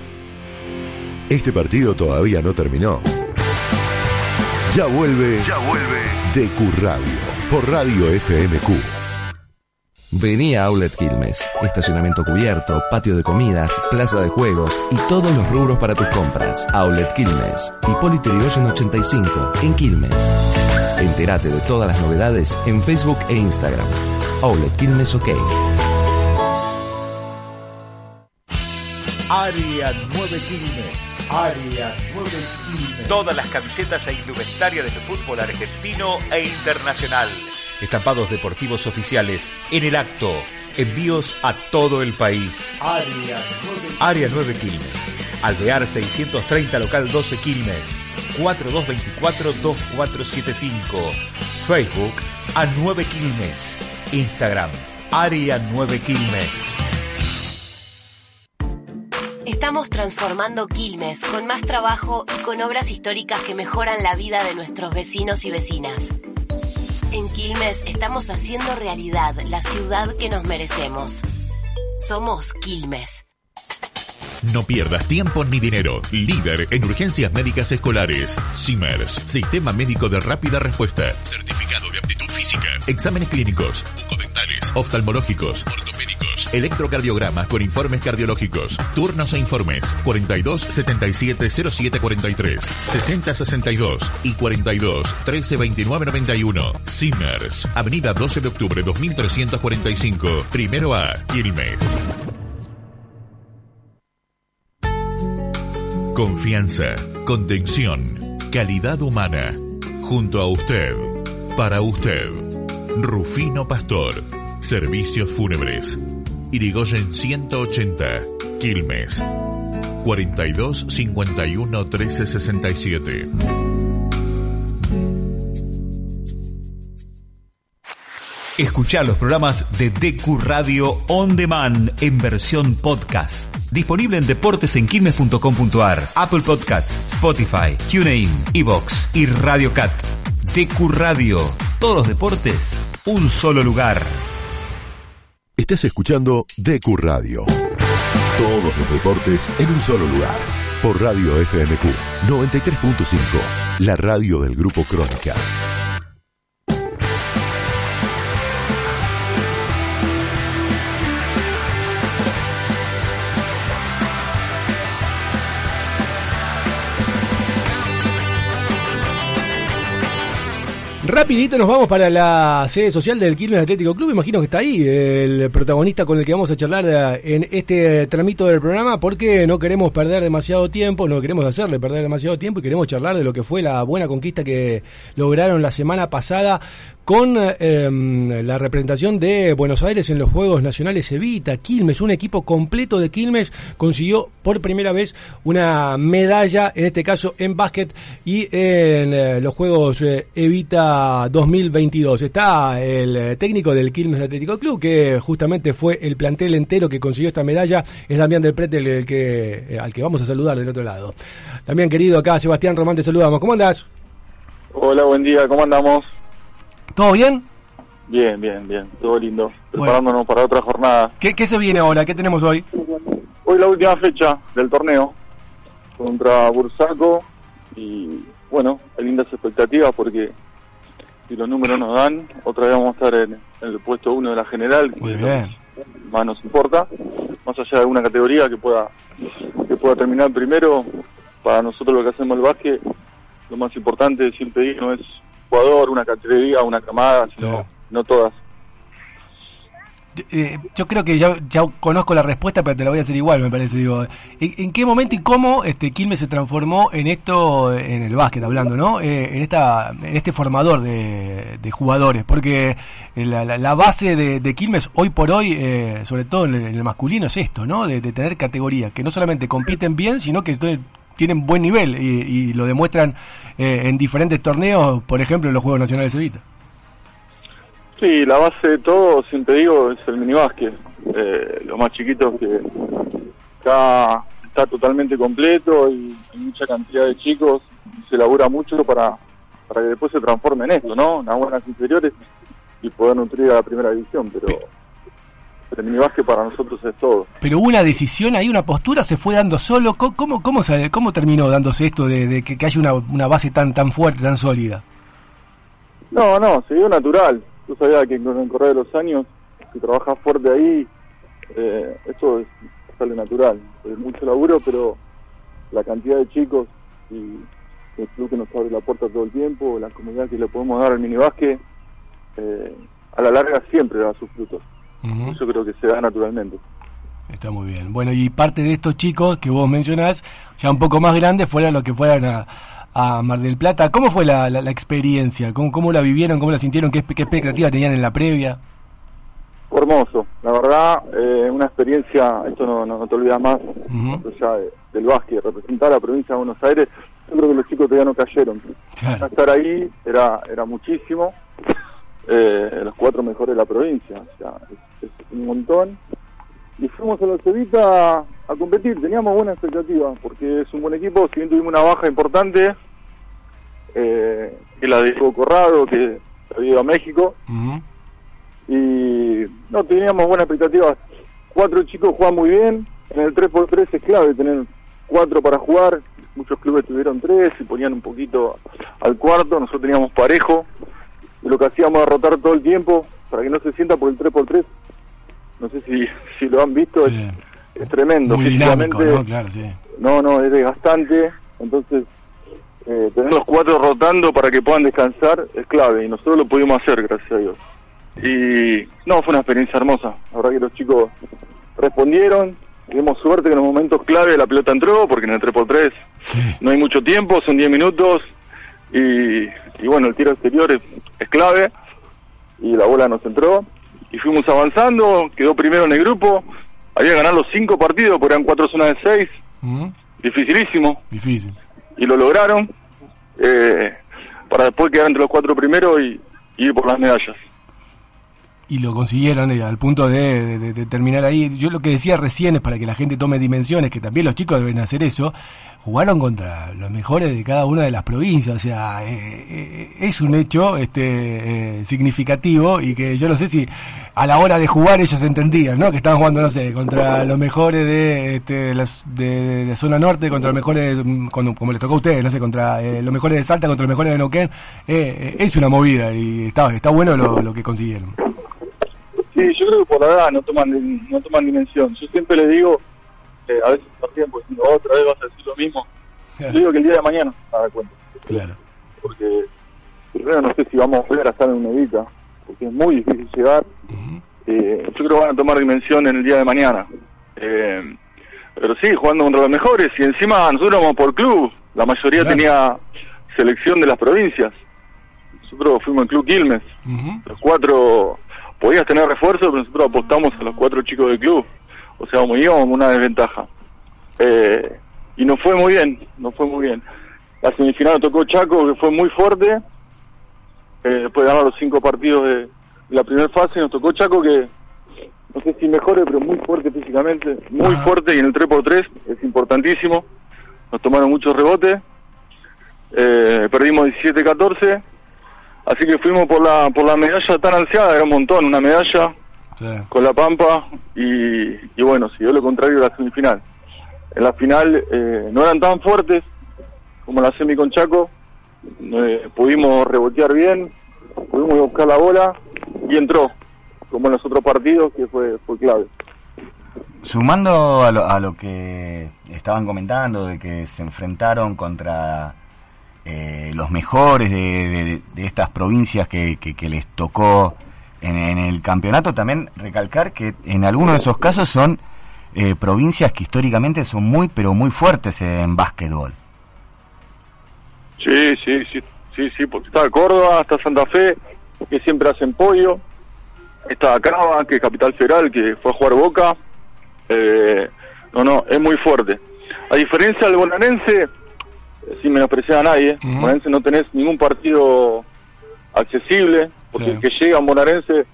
Este partido todavía no terminó. Ya vuelve. Ya vuelve. DQ Radio. Por Radio FMQ. Vení a Outlet Quilmes. Estacionamiento cubierto, patio de comidas, plaza de juegos y todos los rubros para tus compras. Outlet Quilmes. Hipólito Yrigoyen 85, en Quilmes. Entérate de todas las novedades en Facebook e Instagram. Outlet Quilmes OK. Área 9 Quilmes. Área 9 Quilmes. Todas las camisetas e indumentaria del fútbol argentino e internacional. Estampados deportivos oficiales en el acto. Envíos a todo el país. Área Área 9 Quilmes. Alvear 630 local 12 Quilmes. 4224-2475. Facebook a 9 Quilmes. Instagram Área 9 Quilmes. Estamos transformando Quilmes con más trabajo y con obras históricas que mejoran la vida de nuestros vecinos y vecinas. En Quilmes estamos haciendo realidad la ciudad que nos merecemos. Somos Quilmes. No pierdas tiempo ni dinero. Líder en urgencias médicas escolares. Simmers, Sistema Médico de Rápida Respuesta. Certificado de aptitud física. Exámenes clínicos, bucodentales, oftalmológicos, ortopédicos, electrocardiogramas con informes cardiológicos. Turnos e informes 42 77 07 43, 60 62 y 42 13 29 91. Simmers, Avenida 12 de Octubre 2345, primero A, Quilmes. Confianza, contención, calidad humana. Junto a usted, para usted. Rufino Pastor, Servicios Fúnebres. Irigoyen 180, Quilmes. 42 51 13 67. Escuchar los programas de DQ Radio On Demand en versión podcast. Disponible en deportesenquilmes.com.ar, Apple Podcasts, Spotify, TuneIn, Evox y Radio Cat. DQ Radio. Todos los deportes, un solo lugar. Estás escuchando DQ Radio. Todos los deportes en un solo lugar. Por Radio FMQ 93.5. La radio del Grupo Crónica. Rapidito nos vamos para la sede social del Quilmes Atlético Club. Imagino que está ahí el protagonista con el que vamos a charlar en este tramito del programa porque no queremos perder demasiado tiempo, no queremos hacerle perder demasiado tiempo y queremos charlar de lo que fue la buena conquista que lograron la semana pasada con eh, em, la representación de Buenos Aires en los Juegos Nacionales Evita. Quilmes, un equipo completo de Quilmes, consiguió por primera vez una medalla, en este caso en básquet y en eh, los Juegos eh, Evita 2022. Está el eh, técnico del Quilmes Atlético Club, que justamente fue el plantel entero que consiguió esta medalla, es Damián del Prete, el que, al que vamos a saludar del otro lado. También querido acá, Sebastián Román, te saludamos. ¿Cómo andás? Hola, buen día, ¿cómo andamos? ¿Todo bien? Bien, bien, bien, todo lindo. Preparándonos para otra jornada. ¿Qué, ¿Qué se viene ahora? ¿Qué tenemos hoy? Hoy la última fecha del torneo contra Bursaco y bueno, hay lindas expectativas porque si los números nos dan, otra vez vamos a estar en, en el puesto uno de la general, Muy bien. más nos importa, más allá de alguna categoría que pueda que pueda terminar primero, para nosotros lo que hacemos el básquet, lo más importante siempre digo no es jugador, una categoría, una camada, sino no todas. Eh, yo creo que ya, ya conozco la respuesta, pero te la voy a hacer igual, me parece. Digo, ¿en, en qué momento y cómo este Quilmes se transformó en esto, en el básquet hablando, ¿no? Eh, en esta, en este formador de, de jugadores, porque la, la- la base de, de Quilmes hoy por hoy, eh, sobre todo en el, en el masculino, es esto, ¿no? De, de tener categorías que no solamente compiten bien, sino que tienen buen nivel y, y lo demuestran eh, en diferentes torneos, por ejemplo, en los Juegos Nacionales Evita. Sí, la base de todo, siempre digo, es el minibásquet. Eh, los más chiquitos que está, está totalmente completo y hay mucha cantidad de chicos. Se labura mucho para, para que después se transforme en esto, ¿no? En buenas inferiores y poder nutrir a la primera división. Pero el minibásquet para nosotros es todo. Pero hubo una decisión ahí, una postura, se fue dando solo. ¿Cómo, cómo, se- cómo terminó dándose esto de, de que, que haya una, una base tan tan fuerte, tan sólida? No, no, se dio natural. Yo sabía que con el correr de los años, si trabajas fuerte ahí, eh, eso es, sale natural. Es mucho laburo, pero la cantidad de chicos y el club que nos abre la puerta todo el tiempo, la comunidad que le podemos dar al minibásquet, eh, a la larga siempre da sus frutos. Yo creo que se da naturalmente. Está muy bien. Bueno, y parte de estos chicos que vos mencionás, ya un poco más grandes, fueron los que fueron a, a Mar del Plata. ¿Cómo fue la, la, la experiencia? ¿Cómo, ¿Cómo la vivieron? ¿Cómo la sintieron? ¿Qué, qué expectativa tenían en la previa? Fue hermoso, la verdad, eh, una experiencia, esto no, no, no te olvidas más, de- del básquet, representar a la provincia de Buenos Aires, yo creo que los chicos todavía no cayeron. Claro. Estar ahí era, era muchísimo, eh, los cuatro mejores de la provincia, o sea, es, es un montón. Y fuimos a la Cevita a competir, teníamos buena expectativa, porque es un buen equipo, si bien tuvimos una baja importante, eh, que la de Diego Corrado, que había ido a México, y no teníamos buenas expectativas. Cuatro chicos juegan muy bien, en el 3x3 es clave tener cuatro para jugar, muchos clubes tuvieron tres y ponían un poquito al cuarto, nosotros teníamos parejo, lo que hacíamos era rotar todo el tiempo para que no se sienta por el 3x3. No sé si, si lo han visto, es, es tremendo. Muy dinámico, ¿no? Claro, sí. no, no, es desgastante. Entonces, eh, tener los cuatro rotando para que puedan descansar es clave y nosotros lo pudimos hacer, gracias a Dios. Y no, fue una experiencia hermosa. La verdad que los chicos respondieron. Tuvimos suerte que en los momentos clave la pelota entró, porque en el 3x3 no hay mucho tiempo, son 10 minutos. Y, y bueno, el tiro exterior es, es clave. Y la bola nos entró. Y fuimos avanzando, quedó primero en el grupo. Había que ganar los cinco partidos, porque eran cuatro zonas de seis. Dificilísimo. Difícil. Y lo lograron. eh, para después quedar entre los cuatro primeros y, y ir por las medallas. Y lo consiguieron eh, al punto de, terminar ahí. Yo lo que decía recién es para que la gente tome dimensiones, que también los chicos deben hacer eso. Jugaron contra los mejores de cada una de las provincias, o sea, eh, eh, es un hecho este eh, significativo y que yo no sé si a la hora de jugar ellos entendían, ¿no? Que estaban jugando, no sé, contra los mejores de, este, de, zona norte, contra los mejores, mm, como les tocó a ustedes, no sé, contra eh, los mejores de Salta, contra los mejores de Neuquén. Es una movida y está, está bueno lo, lo que consiguieron. Sí, yo creo que por la edad no toman, no toman dimensión. Yo siempre le digo, eh, a veces por tiempo, digo, otra vez vas a decir lo mismo. Yo digo que el día de mañana se da cuenta. Claro. Porque primero no sé si vamos a volver a estar en una edita, porque es muy difícil llegar. Eh, yo creo que van a tomar dimensión en el día de mañana. Eh, pero sí, jugando contra los mejores. Y encima nosotros vamos por club. La mayoría Claro. tenía selección de las provincias. nosotros fuimos el Club Quilmes. Los cuatro, podías tener refuerzo, pero nosotros apostamos a los cuatro chicos del club. O sea, como íbamos una desventaja. Eh, y nos fue muy bien, nos fue muy bien. La semifinal nos tocó Chaco, que fue muy fuerte. Eh, después de ganar los cinco partidos de la primera fase, nos tocó Chaco, que no sé si mejore, pero muy fuerte físicamente, muy fuerte y en el 3x3 es importantísimo. Nos tomaron muchos rebotes, eh, perdimos 17-14, así que fuimos por la por la medalla tan ansiada, era un montón, una medalla con la Pampa y, y bueno, siguió lo contrario la semifinal. En la final eh, no eran tan fuertes como la semi con Chaco, eh, pudimos rebotear bien, pudimos buscar la bola y entró, como en los otros partidos, que fue, fue clave. Sumando a lo, a lo que estaban comentando, de que se enfrentaron contra eh, los mejores de, estas provincias que, que- les tocó en, el campeonato, también recalcar que en algunos de esos casos son eh, provincias que históricamente son muy, pero muy fuertes en básquetbol. Sí, sí, sí, sí, sí, porque está Córdoba, está Santa Fe, que siempre hacen pollo, está Cava, que es Capital Federal, que fue a jugar Boca. Eh, no, no, es muy fuerte. A diferencia del bonaerense, sin menospreciar a nadie, bonaerense no tenés ningún partido accesible, porque el que llega a bonaerense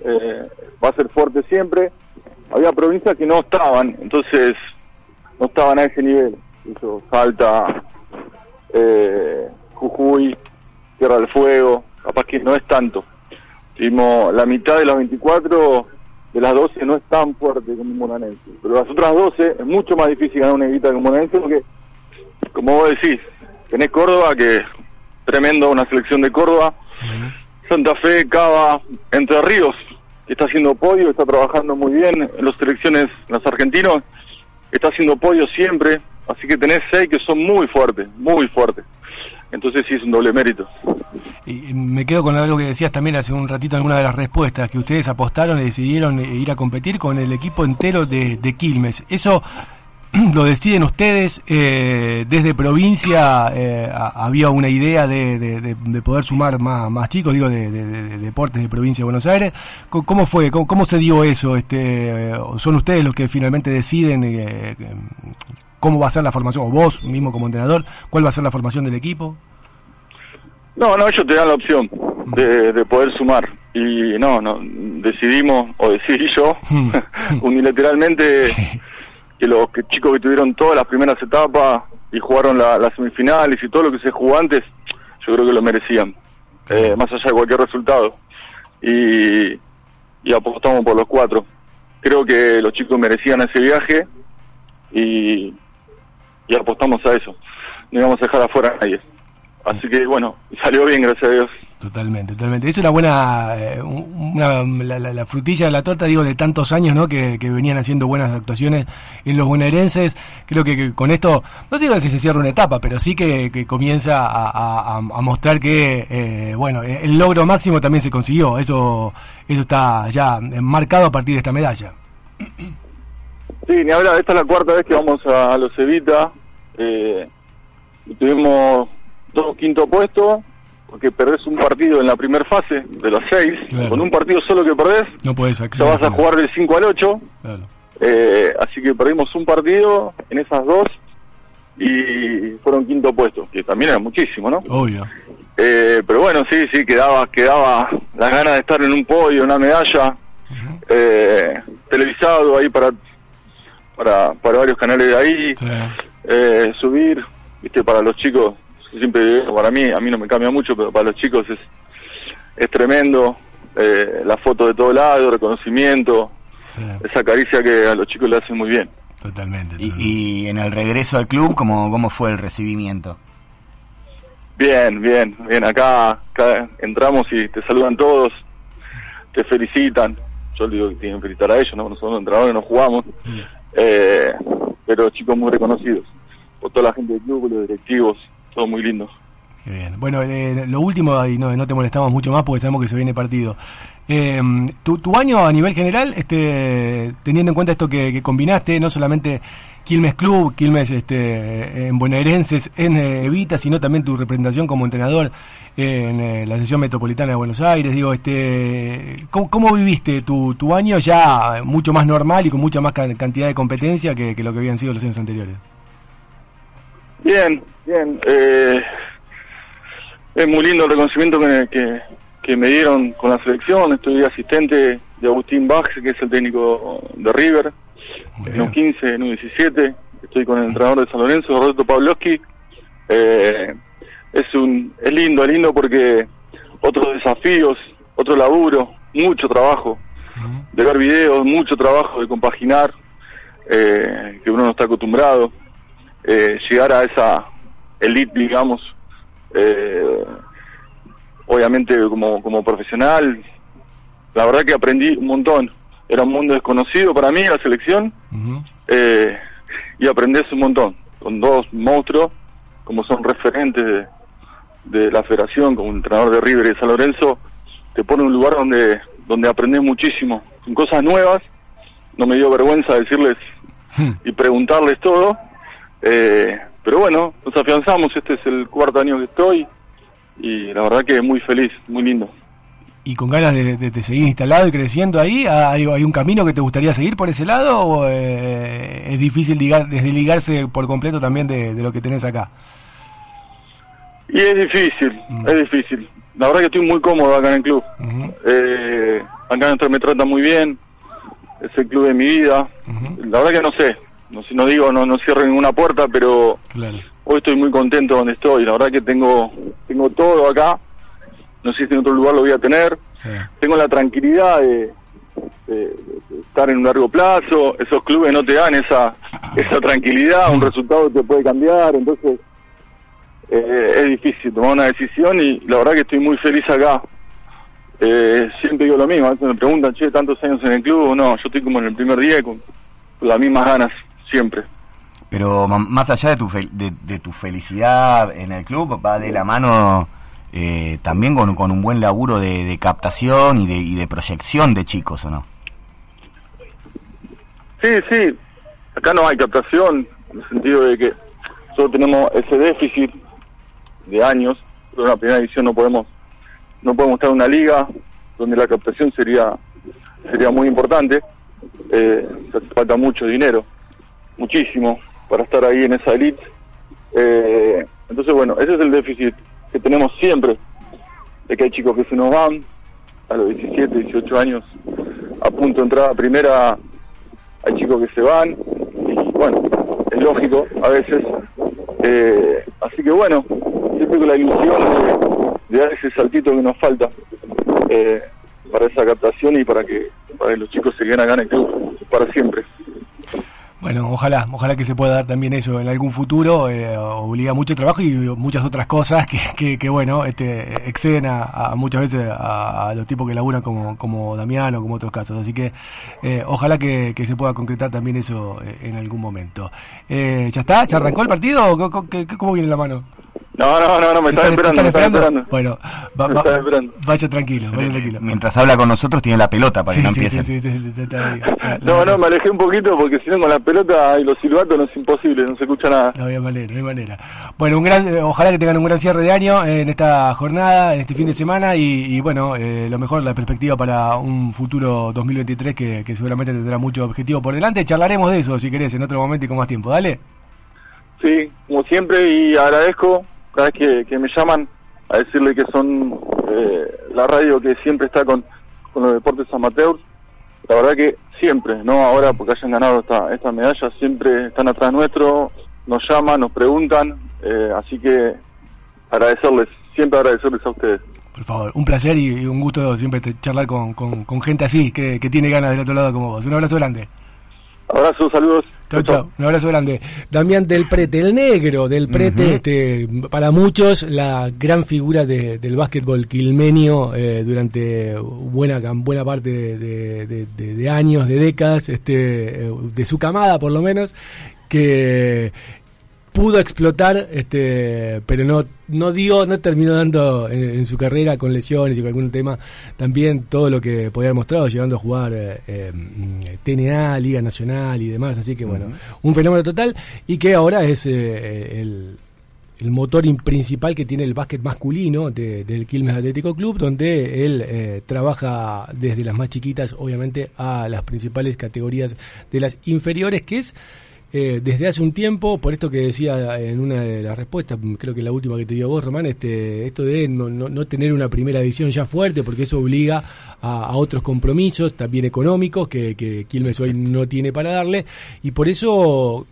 eh, va a ser fuerte siempre. Había provincias que no estaban, entonces no estaban a ese nivel. Eso, Salta, eh, Jujuy, Tierra del Fuego, capaz que no es tanto. Tuvimos la mitad de las 24, de las 12 no es tan fuerte como un monanense. Pero las otras 12 es mucho más difícil ganar una evita que un monanense porque, como vos decís, tenés Córdoba, que es tremendo, una selección de Córdoba, Santa Fe, Cava, Entre Ríos, que está haciendo podio, está trabajando muy bien en las selecciones, los argentinos, está haciendo podio siempre, así que tenés seis que son muy fuertes, muy fuertes. Entonces sí es un doble mérito. Y me quedo con algo que decías también hace un ratito en alguna de las respuestas, que ustedes apostaron y decidieron eh, ir a competir con el equipo entero de, de Quilmes. ¿Eso lo deciden ustedes? eh, desde provincia eh, había una idea de, de- de- de poder sumar más, más chicos, digo, de, de- de- de deportes de provincia de Buenos Aires. ¿Cómo fue? ¿Cómo, cómo se dio eso? Este, eh, ¿Son ustedes los que finalmente deciden eh, cómo va a ser la formación? ¿O vos mismo como entrenador, cuál va a ser la formación del equipo? No, no, ellos te dan la opción de, de poder sumar. Y no, no, decidimos, o decidí yo, unilateralmente, que los que chicos que tuvieron todas las primeras etapas y jugaron la- las semifinales y todo lo que se jugó antes, yo creo que lo merecían, eh, más allá de cualquier resultado. Y, y apostamos por los cuatro. Creo que los chicos merecían ese viaje y, y apostamos a eso. No íbamos a dejar afuera a nadie. Así que bueno, salió bien, gracias a Dios. Totalmente, totalmente. Es una buena, eh, una, la, la- la frutilla de la torta, digo, de tantos años, ¿no? Que, que venían haciendo buenas actuaciones en los bonaerenses. Creo que, con esto, no digo si se cierra una etapa, pero sí que, que comienza a, mostrar que, eh, bueno, el logro máximo también se consiguió. Eso, eso está ya marcado a partir de esta medalla. Sí, ni hablar, esta es la cuarta vez que vamos a, los Evita. Eh, tuvimos dos quinto puestos, porque perdés un partido en la primera fase de los seis. Claro. Con un partido solo que perdés, No puedes ya acceder. vas a jugar del 5 al 8. Claro. Eh, así que perdimos un partido en esas dos y fueron quinto puesto, que también era muchísimo, ¿no? Obvio. Eh, pero bueno, sí, sí, quedaba, quedaba las ganas de estar en un podio, una medalla, eh, televisado ahí para, para, para varios canales de ahí, eh, subir, viste, para los chicos, siempre digo, para mí, a mí no me cambia mucho, pero para los chicos es, es tremendo, eh, la foto de todo lado, reconocimiento, esa caricia que a los chicos le hacen muy bien. Totalmente. Y, y en el regreso al club, ¿cómo, cómo fue el recibimiento? Bien, bien, bien. Acá, acá entramos y te saludan todos, te felicitan. Yo les digo que tienen que felicitar a ellos, ¿no? Nosotros los entrenadores no jugamos. Eh, pero chicos muy reconocidos. Por toda la gente del club, los directivos, todo muy lindo. Bien. Bueno, eh, lo último, y no, no te molestamos mucho más porque sabemos que se viene partido. Eh, tu, tu año a nivel general, este, teniendo en cuenta esto que, que combinaste, no solamente Quilmes Club, Quilmes este, en bonaerenses, en eh, Evita, sino también tu representación como entrenador en eh, la sesión metropolitana de Buenos Aires. Digo, este, ¿cómo, cómo viviste tu, tu año ya mucho más normal y con mucha más ca- cantidad de competencia que, que lo que habían sido los años anteriores? Bien, bien. Eh, es muy lindo el reconocimiento que, que, que me dieron con la selección. Estoy asistente de Agustín Bach, que es el técnico de River, en un 15, en un 17. Estoy con el entrenador de San Lorenzo, Roberto Pavlovsky. Eh, es un es lindo, es lindo porque otros desafíos, otro laburo, mucho trabajo de ver videos, mucho trabajo de compaginar, eh, que uno no está acostumbrado, eh, llegar a esa elite, digamos, eh, obviamente como, como profesional, la verdad que aprendí un montón, era un mundo desconocido para mí, la selección, eh, y aprendés un montón, con dos monstruos, como son referentes de, de la federación, como un entrenador de River y de San Lorenzo, te pone un lugar donde, donde aprendes muchísimo, son cosas nuevas, no me dio vergüenza decirles y preguntarles todo, eh, pero bueno, nos afianzamos, este es el cuarto año que estoy y la verdad que muy feliz, muy lindo. ¿Y con ganas de, de- de seguir instalado y creciendo ahí? ¿Hay, hay un camino que te gustaría seguir por ese lado o eh, es difícil ligar- desligarse por completo también de, de lo que tenés acá? Y es difícil, es difícil. La verdad que estoy muy cómodo acá en el club. Eh, acá en me trata muy bien, es el club de mi vida. La verdad que no sé, no, sé, no digo, no, no cierro ninguna puerta, pero Claro. hoy estoy muy contento donde estoy. La verdad que tengo, tengo todo acá. No sé si en otro lugar lo voy a tener. Tengo la tranquilidad de, de- de estar en un largo plazo. Esos clubes no te dan esa, esa tranquilidad. Un resultado te puede cambiar. Entonces, eh, es difícil tomar una decisión y la verdad que estoy muy feliz acá. Eh, siempre digo lo mismo. A veces me preguntan, che, tantos años en el club. No, yo estoy como en el primer día con, con las mismas ganas, siempre. Pero más allá de tu, fel- de, de tu felicidad en el club, va de la mano eh, también con, con un buen laburo de, de captación y de, y de proyección de chicos, ¿o no? Sí, sí. Acá no hay captación, en el sentido de que solo tenemos ese déficit de años. Pero en la primera división no podemos no podemos estar en una liga donde la captación sería sería muy importante. Eh, falta mucho dinero, muchísimo, para estar ahí en esa elite. Eh, entonces, bueno, ese es el déficit que tenemos siempre, de que hay chicos que se nos van a los 17, 18 años a punto de entrar a primera hay chicos que se van y bueno, es lógico a veces. Eh, así que bueno, siempre con la ilusión de, de dar ese saltito que nos falta eh, para esa captación y para que, para que los chicos se queden acá en el club para siempre. Bueno, ojalá, ojalá que se pueda dar también eso en algún futuro. eh, obliga mucho trabajo y muchas otras cosas que, que, bueno, este, exceden a, muchas veces a, los tipos que laburan como, como Damián o como otros casos. Así que eh, ojalá que, se pueda concretar también eso eh, en algún momento. Eh, ¿Ya está? ¿Ya arrancó el partido? ¿Cómo, cómo- qué- cómo viene la mano? No, no, no, no, me están esperando, me están esperando. Bueno, va- Me va- están esperando. vaya tranquilo, vaya tranquilo. Mientras habla con nosotros tiene la pelota para Sí, que no sí, empiecen. sí, sí, sí, sí, sí, sí. No, no, me alejé un poquito porque si no con la pelota y los silbatos no es imposible, no se escucha nada. No había manera, no hay manera. Bueno, un gran, eh, ojalá que tengan un gran cierre de año eh, en esta jornada, en este fin de semana y, y bueno, eh, lo mejor, la perspectiva para un futuro 2023 que, que seguramente tendrá mucho objetivo por delante. Charlaremos de eso, si querés, en otro momento y con más tiempo. Dale. Sí, como siempre, y agradezco cada vez que, que me llaman a decirle que son eh, la radio que siempre está con, con los deportes amateurs. La verdad que siempre, no ahora porque hayan ganado esta, esta medalla, siempre están atrás nuestro, nos llaman, nos preguntan, eh, así que agradecerles, siempre agradecerles a ustedes. Por favor, un placer y, un gusto siempre charlar con, con, con gente así, que, que tiene ganas del otro lado como vos. Un abrazo grande. Abrazos, saludos. Chau, chau. Un abrazo grande. Damián del Prete, el negro del Prete, este, para muchos la gran figura de- del básquetbol quilmenio eh, durante buena buena parte de, de- de- de- de años, de décadas, este, eh, de su camada por lo menos, que pudo explotar, este, pero no, no dio, no terminó dando en, en su carrera con lesiones y con algún tema también todo lo que podía haber mostrado, llegando a jugar eh, eh, TNA, Liga Nacional y demás. Así que bueno, un fenómeno total y que ahora es eh, el, el motor in- principal que tiene el básquet masculino de- del Quilmes Atlético Club, donde él eh, trabaja desde las más chiquitas, obviamente, a las principales categorías de las inferiores, que es eh, desde hace un tiempo, por esto que decía en una de las respuestas, creo que la última que te dio vos, Román, este, esto de no, no- no tener una primera división ya fuerte, porque eso obliga a, a otros compromisos, también económicos, que, que Quilmes hoy no tiene para darle, y por eso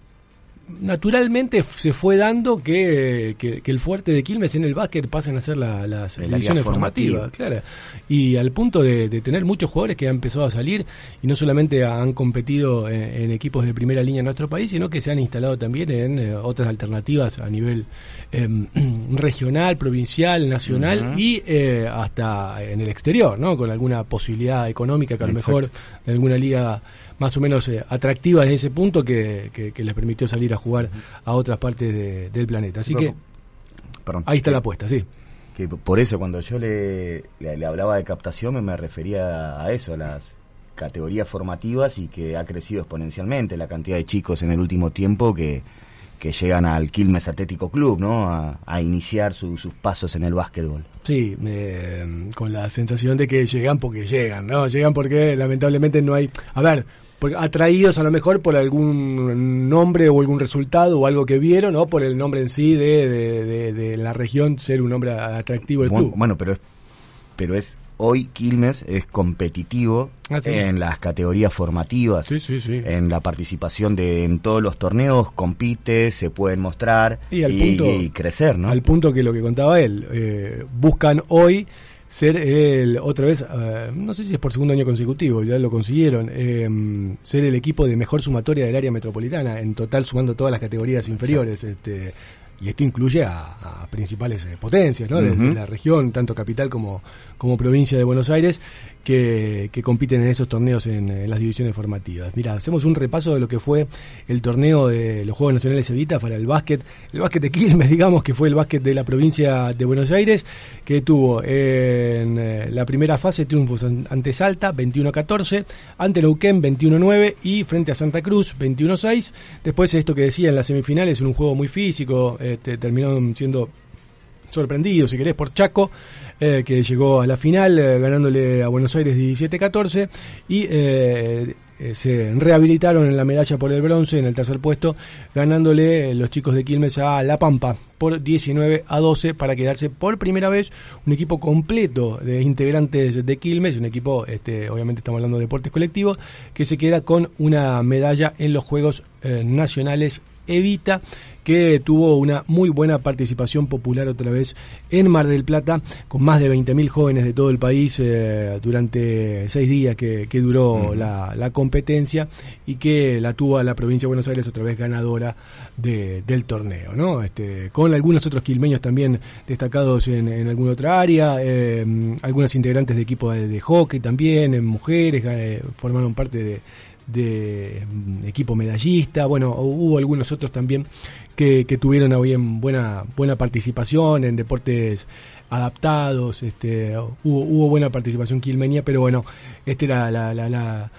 naturalmente se fue dando que, que- que el fuerte de Quilmes en el básquet pasen a ser la- las divisiones formativa. formativas, claro. Y al punto de, de tener muchos jugadores que han empezado a salir y no solamente han competido en, en equipos de primera línea en nuestro país, sino que se han instalado también en eh, otras alternativas a nivel em, regional, provincial, nacional y eh, hasta en el exterior, ¿no? Con alguna posibilidad económica que a lo mejor de alguna liga más o menos eh, atractiva desde ese punto que, que- que les permitió salir a jugar a otras partes de- del planeta. Así que Perdón. ahí está Que- la apuesta, sí. que por eso cuando yo le, le, le hablaba de captación me, me refería a eso, a las categorías formativas y que ha crecido exponencialmente la cantidad de chicos en el último tiempo que, que llegan al Quilmes Atlético Club, ¿no? A, a iniciar su- sus pasos en el básquetbol. Sí, eh, con la sensación de que llegan porque llegan, ¿no? Llegan porque lamentablemente no hay... A ver, atraídos a lo mejor por algún nombre o algún resultado o algo que vieron, o por el nombre en sí de, de, de- de la región ser un nombre atractivo del Bueno, club. bueno, pero es, pero es hoy Quilmes es competitivo Ah, sí. en las categorías formativas, en la participación de en todos los torneos compite, se pueden mostrar Y al punto- y crecer, ¿no? Al punto que lo que contaba él, eh, buscan hoy ser el, otra vez, eh, no sé si es por segundo año consecutivo, ya lo consiguieron, eh, ser el equipo de mejor sumatoria del área metropolitana, en total sumando todas las categorías inferiores. Este, y esto incluye a, a principales eh, potencias ¿no? de la región, tanto capital como, como provincia de Buenos Aires, que, compiten en esos torneos en, las divisiones formativas. Mira, hacemos un repaso de lo que fue el torneo de los Juegos Nacionales Evita para el básquet, el básquet de Quilmes, digamos, que fue el básquet de la provincia de Buenos Aires, que tuvo en eh, la primera fase triunfos an- ante Salta, 21-14, ante Neuquén, 21-9 y frente a Santa Cruz, 21-6. Después esto que decía en las semifinales, en un juego muy físico, este, terminaron siendo sorprendido, si querés, por Chaco, eh, que llegó a la final eh, ganándole a Buenos Aires 17-14 y eh, se rehabilitaron en la medalla por el bronce en el tercer puesto, ganándole los chicos de Quilmes a La Pampa por 19 a 12 para quedarse por primera vez un equipo completo de integrantes de Quilmes, un equipo, este, obviamente estamos hablando de deportes colectivos, que se queda con una medalla en los Juegos Nacionales Evita que tuvo una muy buena participación popular otra vez en Mar del Plata, con más de 20.000 jóvenes de todo el país eh, durante seis días que, que duró la, la competencia y que la tuvo a la provincia de Buenos Aires otra vez ganadora de- del torneo, ¿no? Este, con algunos otros quilmeños también destacados en, en alguna otra área, eh, algunos integrantes de equipo de, de hockey también, en mujeres, eh, formaron parte de, de mm, equipo medallista, bueno, hubo algunos otros también que, tuvieron a bien buena, buena participación en deportes adaptados, este, hubo, hubo buena participación quilmeña, pero bueno, esta era la, la, la,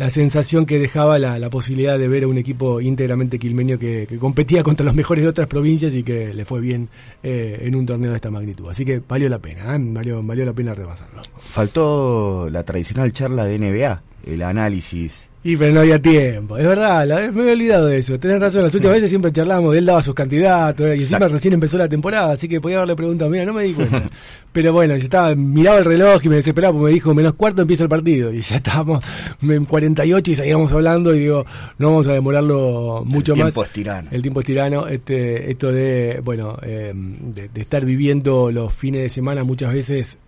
la sensación que dejaba la, la posibilidad de ver a un equipo íntegramente quilmeño que, competía contra los mejores de otras provincias y que le fue bien eh, en un torneo de esta magnitud. Así que valió la pena, ¿eh? valió, valió la pena repasarlo. Faltó la tradicional charla de NBA, el análisis. Y pero no había tiempo, es verdad, la- me había olvidado de eso. Tenés razón, las últimas veces siempre charlábamos, él daba sus candidatos, y encima Exacto. recién empezó la temporada, así que podía haberle preguntado, mira, no me di cuenta. Pero bueno, yo estaba, miraba el reloj y me desesperaba porque me dijo, menos cuarto empieza el partido, y ya estábamos en 48 y seguíamos hablando, y digo, no vamos a demorarlo mucho el más. tiempo es tirano. El tiempo es tirano, este, esto de, bueno, eh, de, de estar viviendo los fines de semana muchas veces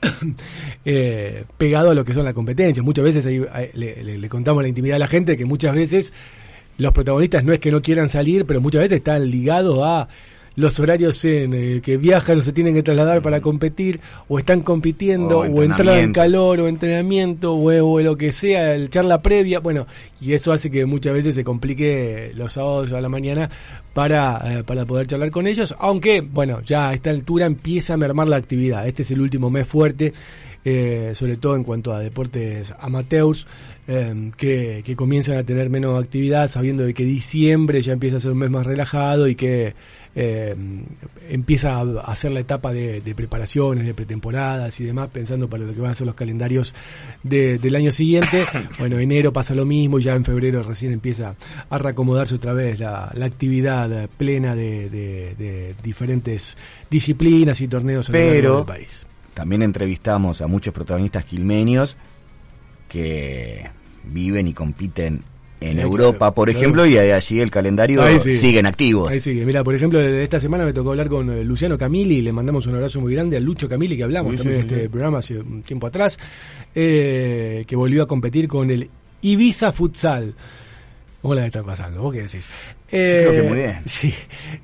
eh, pegado a lo que son las competencias. Muchas veces ahí, le, le- le contamos la intimidad a la gente que muchas veces los protagonistas no es que no quieran salir, pero muchas veces están ligados a los horarios en eh, que viajan o se tienen que trasladar para competir, o están compitiendo, O o, entrar en calor, o entrenamiento, o, o lo que sea, el charla previa, bueno, y eso hace que muchas veces se complique los sábados a la mañana para, eh, para poder charlar con ellos, aunque, bueno, ya a esta altura empieza a mermar la actividad, este es el último mes fuerte, eh, sobre todo en cuanto a deportes amateurs, eh, que, que comienzan a tener menos actividad, sabiendo de que diciembre ya empieza a ser un mes más relajado y que eh, empieza a hacer la etapa de, de preparaciones, de pretemporadas y demás, pensando para lo que van a ser los calendarios de- del año siguiente. Bueno, enero pasa lo mismo y ya en febrero recién empieza a reacomodarse otra vez la, la actividad plena de, diferentes disciplinas y torneos Pero del país. también entrevistamos a muchos protagonistas quilmenios que viven y compiten en Sí, Europa, claro, por claro. ejemplo, y allí el calendario sí. siguen activos. Ahí sigue. Mira, por ejemplo, de esta semana me tocó hablar con eh, Luciano Camili, le mandamos un abrazo muy grande a Lucho Camili, que hablamos Sí, también sí, en sí, este programa hace un tiempo atrás, eh, que volvió a competir con el Ibiza Futsal. ¿Cómo la está pasando? ¿Vos qué decís? creo que muy bien. Sí,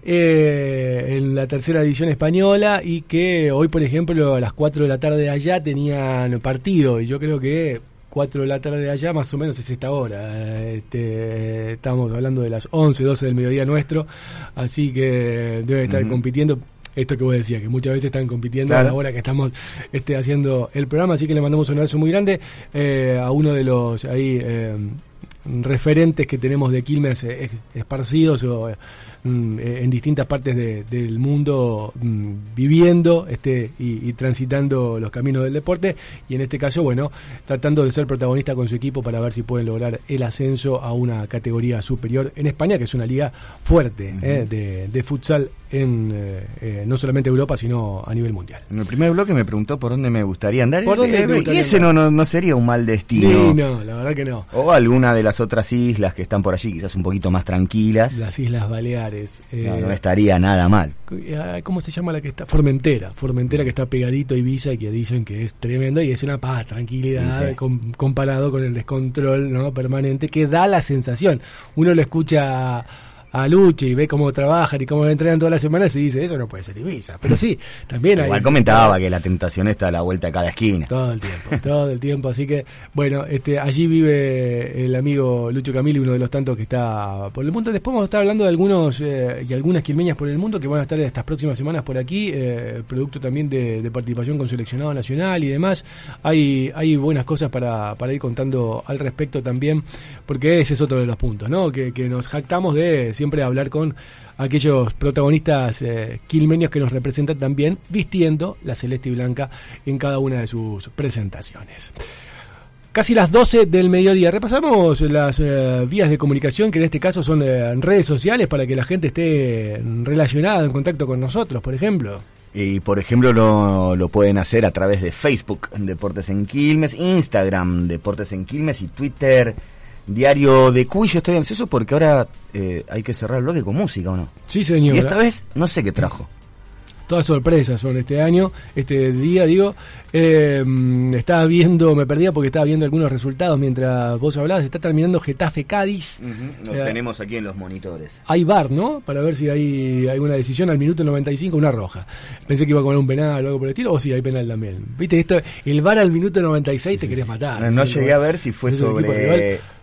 eh, en la tercera división española y que hoy, por ejemplo, a las 4 de la tarde de allá tenían partido y yo creo que 4 de la tarde de allá más o menos es esta hora. Este, estamos hablando de las 11, 12 del mediodía nuestro, así que debe estar compitiendo. Esto que vos decías, que muchas veces están compitiendo a la hora que estamos este, haciendo el programa, así que le mandamos un abrazo muy grande eh, a uno de los ahí eh, referentes que tenemos de Quilmes eh, esparcidos o, mm, eh, en distintas partes de- del mundo mm, viviendo este y, y transitando los caminos del deporte y en este caso bueno tratando de ser protagonista con su equipo para ver si pueden lograr el ascenso a una categoría superior en España que es una liga fuerte eh, de, de futsal en eh, no solamente Europa sino a nivel mundial En el primer bloque me preguntó por dónde me gustaría andar. ¿Por dónde gustaría y ese no, no, no sería un mal destino. Sí, no, la verdad que no. O alguna de las otras islas que están por allí, quizás un poquito más tranquilas. Las Islas Baleares. No, eh, no estaría nada mal. eh, ¿Cómo se llama la que está? Formentera. Formentera que está pegadito a Ibiza y que dicen que es tremendo y es una paz, tranquilidad Sí. com- comparado con el descontrol ¿no? permanente que da la sensación. Uno lo escucha a, Luche y ve cómo trabajan y cómo entrenan todas las semanas y dice, eso no puede ser Ibiza. Pero sí, también hay... Igual comentaba que la tentación está a la vuelta de cada esquina. Todo el tiempo, todo el tiempo. Así que, bueno, este, allí vive el amigo Lucho Camili, uno de los tantos que está por el mundo. Después vamos a estar hablando de algunos eh, y algunas quilmeñas por el mundo que van a estar estas próximas semanas por aquí, eh, producto también de, de participación con seleccionado nacional y demás. Hay, hay buenas cosas para, para ir contando al respecto también, porque ese es otro de los puntos, ¿no? Que, que nos jactamos de siempre hablar con aquellos protagonistas eh, quilmeños que nos representan también vistiendo la celeste y blanca en cada una de sus presentaciones. Casi las 12 del mediodía. Repasamos las eh, vías de comunicación, que en este caso son eh, redes sociales, para que la gente esté relacionada, en contacto con nosotros, por ejemplo. Y por ejemplo lo, lo pueden hacer a través de Facebook, Deportes en Quilmes, Instagram, Deportes en Quilmes y Twitter, Diario de Cuyo. Estoy ansioso porque ahora eh, hay que cerrar el bloque con música, ¿o no? Sí, señor. Y esta vez no sé qué trajo. Todas sorpresas son este año, este día, digo. Eh, estaba viendo, me perdía porque estaba viendo algunos resultados mientras vos hablabas. Está terminando Getafe Cádiz. Lo Eh, tenemos aquí en los monitores. Hay bar, ¿no? Para ver si hay alguna decisión al minuto 95, una roja. Pensé que iba a comer un penal o algo por el estilo, o sí, hay penal también. Viste, esto, el bar al minuto 96 te querés matar. No, no llegué a ver si fue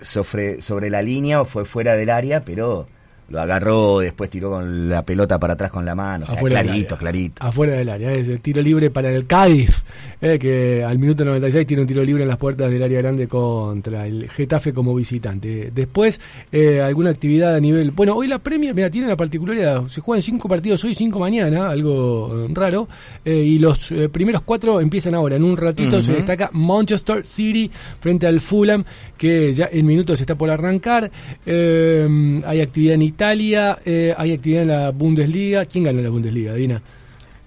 sobre, sobre la línea o fue fuera del área, pero lo agarró, después tiró con la pelota para atrás con la mano. O sea, Afuera clarito, clarito. Afuera del área, es el tiro libre para el Cádiz, eh, que al minuto 96 tiene un tiro libre en las puertas del área grande contra el Getafe como visitante. Después, eh, alguna actividad a nivel. Bueno, hoy la Premier, mira, tiene la particularidad: se juegan cinco partidos hoy, cinco mañana, algo eh, raro, eh, y los eh, primeros cuatro empiezan ahora. En un ratito se destaca Manchester City frente al Fulham, que ya en minutos está por arrancar. Eh, hay actividad en Italia, eh, hay actividad en la Bundesliga. ¿Quién gana la Bundesliga, Dina?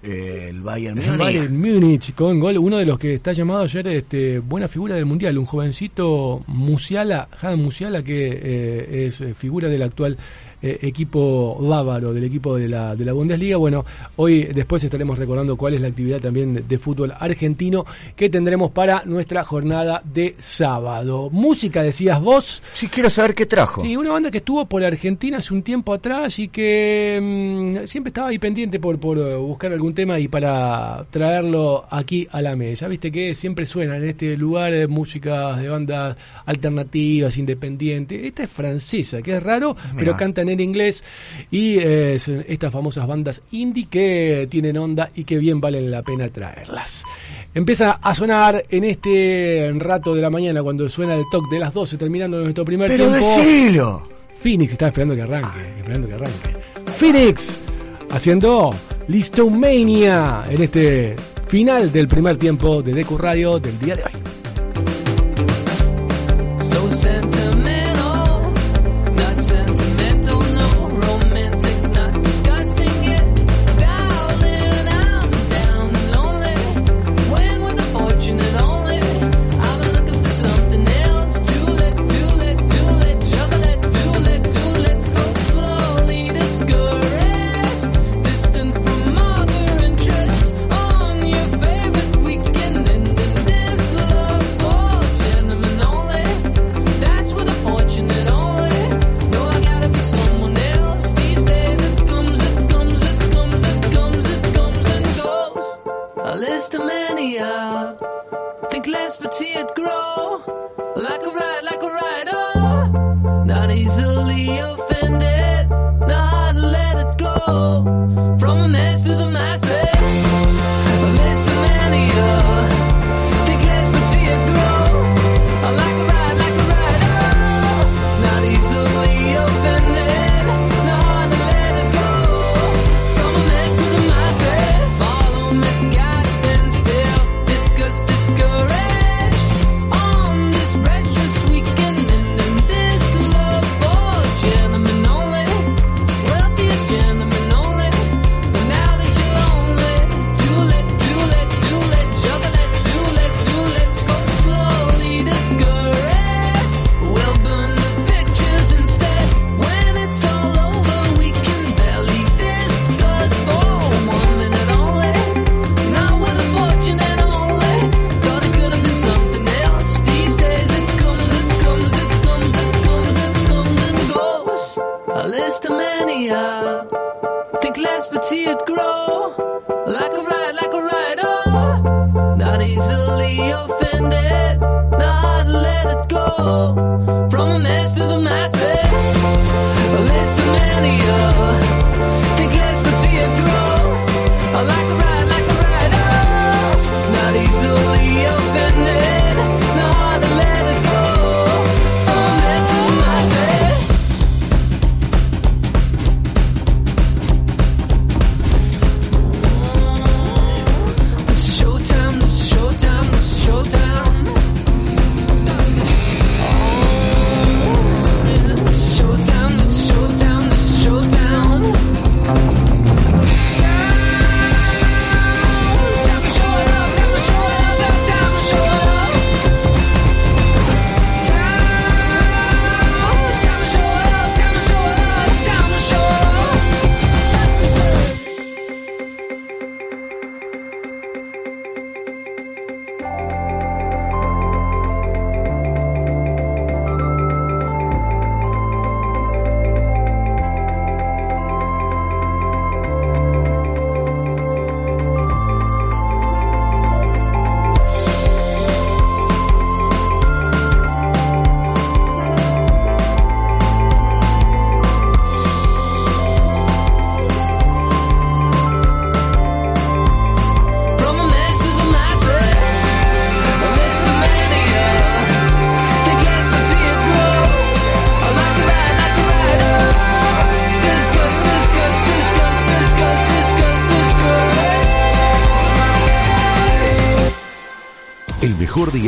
Eh, el Bayern El Múnich. Bayern Múnich con gol, uno de los que está llamado ayer este, buena figura del mundial, un jovencito Musiala, Han Musiala, que eh, es eh, figura del actual eh, equipo bávaro, del equipo de la, de la Bundesliga. Bueno, hoy después estaremos recordando cuál es la actividad también de, fútbol argentino que tendremos para nuestra jornada de sábado. Música, decías vos. Sí, quiero saber qué trajo. Sí, una banda que estuvo por Argentina hace un tiempo atrás y que mm, siempre estaba ahí pendiente por, por eh, buscar algún tema y para traerlo aquí a la mesa. Viste que siempre suena en este lugar eh, música de bandas alternativas, independientes. Esta es francesa, que es raro, pero cantan en en inglés y eh, estas famosas bandas indie que tienen onda y que bien valen la pena traerlas. Empieza a sonar en este rato de la mañana cuando suena el toque de las 12 terminando nuestro primer Pero tiempo. Phoenix estaba esperando que arranque, esperando que arranque. Phoenix haciendo Listomania en este final del primer tiempo de Decu Radio del día de hoy.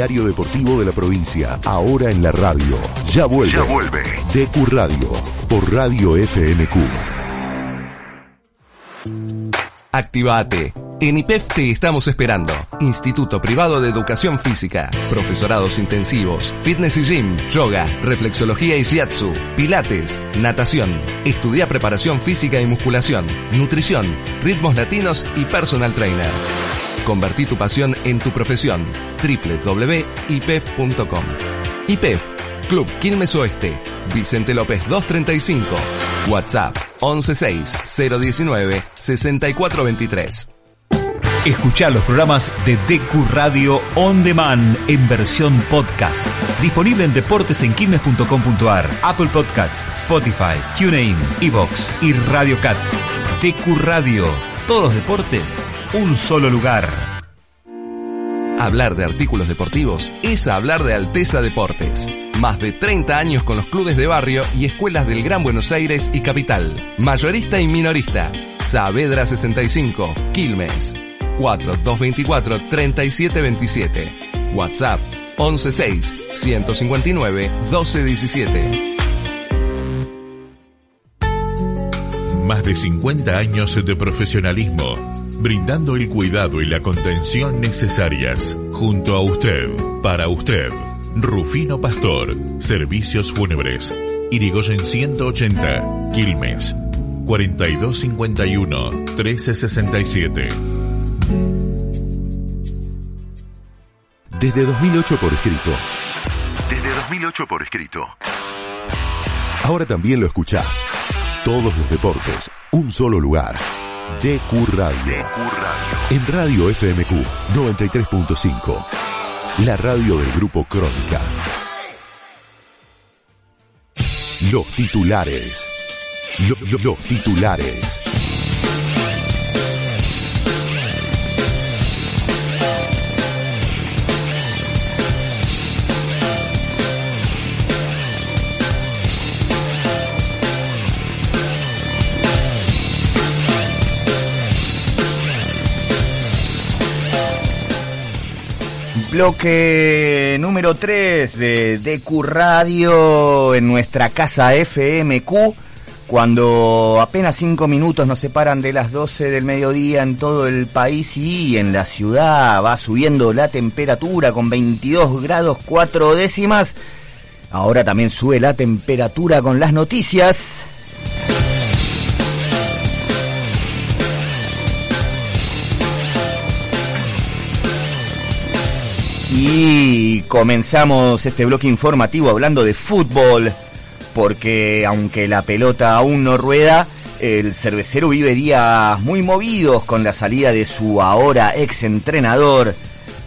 diario deportivo de la provincia, ahora en la radio. Ya vuelve. Ya vuelve. DQ Radio, por Radio FMQ. Activate. En IPEF te estamos esperando. Instituto Privado de Educación Física. Profesorados intensivos. Fitness y gym. Yoga. Reflexología y shiatsu. Pilates. Natación. Estudia preparación física y musculación. Nutrición. Ritmos latinos y personal trainer. Convertí tu pasión en tu profesión www.ipef.com IPEF, Club Quilmes Oeste, Vicente López 235, WhatsApp 116-019-6423. Escuchar los programas de DQ Radio On Demand en versión podcast. Disponible en deportesenquilmes.com.ar, Apple Podcasts, Spotify, TuneIn, Evox y Radio Cat. DQ Radio. Todos los deportes, un solo lugar. Hablar de artículos deportivos es hablar de Alteza Deportes. Más de 30 años con los clubes de barrio y escuelas del Gran Buenos Aires y Capital. Mayorista y minorista. Saavedra 65, Quilmes. 4224-3727. WhatsApp 116-159-1217. Más de 50 años de profesionalismo, brindando el cuidado y la contención necesarias, junto a usted, para usted. Rufino Pastor, Servicios Fúnebres, Irigoyen 180, Quilmes, 4251-1367. Desde 2008 por escrito. Desde 2008 por escrito. Ahora también lo escuchás. Todos los deportes, un solo lugar. DQ Radio. En Radio FMQ 93.5. La radio del grupo Crónica. Los titulares. Lo- lo- los titulares. Bloque número 3 de DQ Radio en nuestra casa FMQ. Cuando apenas 5 minutos nos separan de las 12 del mediodía en todo el país y en la ciudad va subiendo la temperatura con 22 grados 4 décimas. Ahora también sube la temperatura con las noticias. Y comenzamos este bloque informativo hablando de fútbol, porque aunque la pelota aún no rueda, el cervecero vive días muy movidos con la salida de su ahora ex entrenador.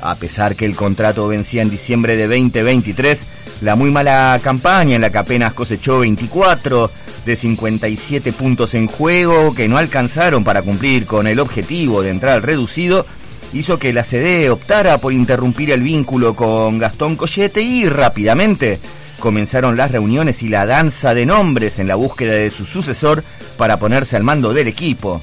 A pesar que el contrato vencía en diciembre de 2023, la muy mala campaña en la que apenas cosechó 24 de 57 puntos en juego que no alcanzaron para cumplir con el objetivo de entrar reducido, hizo que la CD optara por interrumpir el vínculo con Gastón Collete y rápidamente comenzaron las reuniones y la danza de nombres en la búsqueda de su sucesor para ponerse al mando del equipo.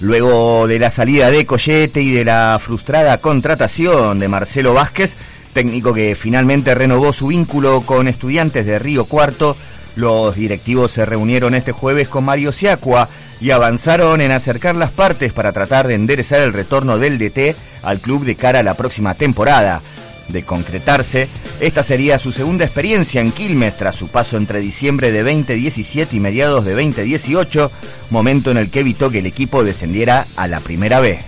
Luego de la salida de Collete y de la frustrada contratación de Marcelo Vázquez, técnico que finalmente renovó su vínculo con estudiantes de Río Cuarto, los directivos se reunieron este jueves con Mario Siacua y avanzaron en acercar las partes para tratar de enderezar el retorno del DT al club de cara a la próxima temporada. De concretarse, esta sería su segunda experiencia en Quilmes tras su paso entre diciembre de 2017 y mediados de 2018, momento en el que evitó que el equipo descendiera a la primera B.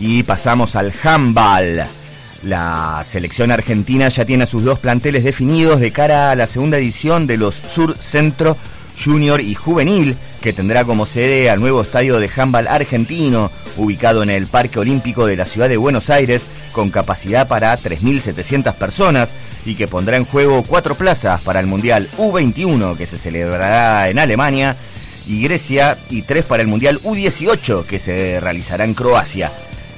Y pasamos al handball. La selección argentina ya tiene a sus dos planteles definidos de cara a la segunda edición de los Sur Centro Junior y Juvenil, que tendrá como sede al nuevo estadio de handball argentino, ubicado en el Parque Olímpico de la Ciudad de Buenos Aires, con capacidad para 3.700 personas y que pondrá en juego cuatro plazas para el Mundial U21, que se celebrará en Alemania, y Grecia, y tres para el Mundial U18, que se realizará en Croacia.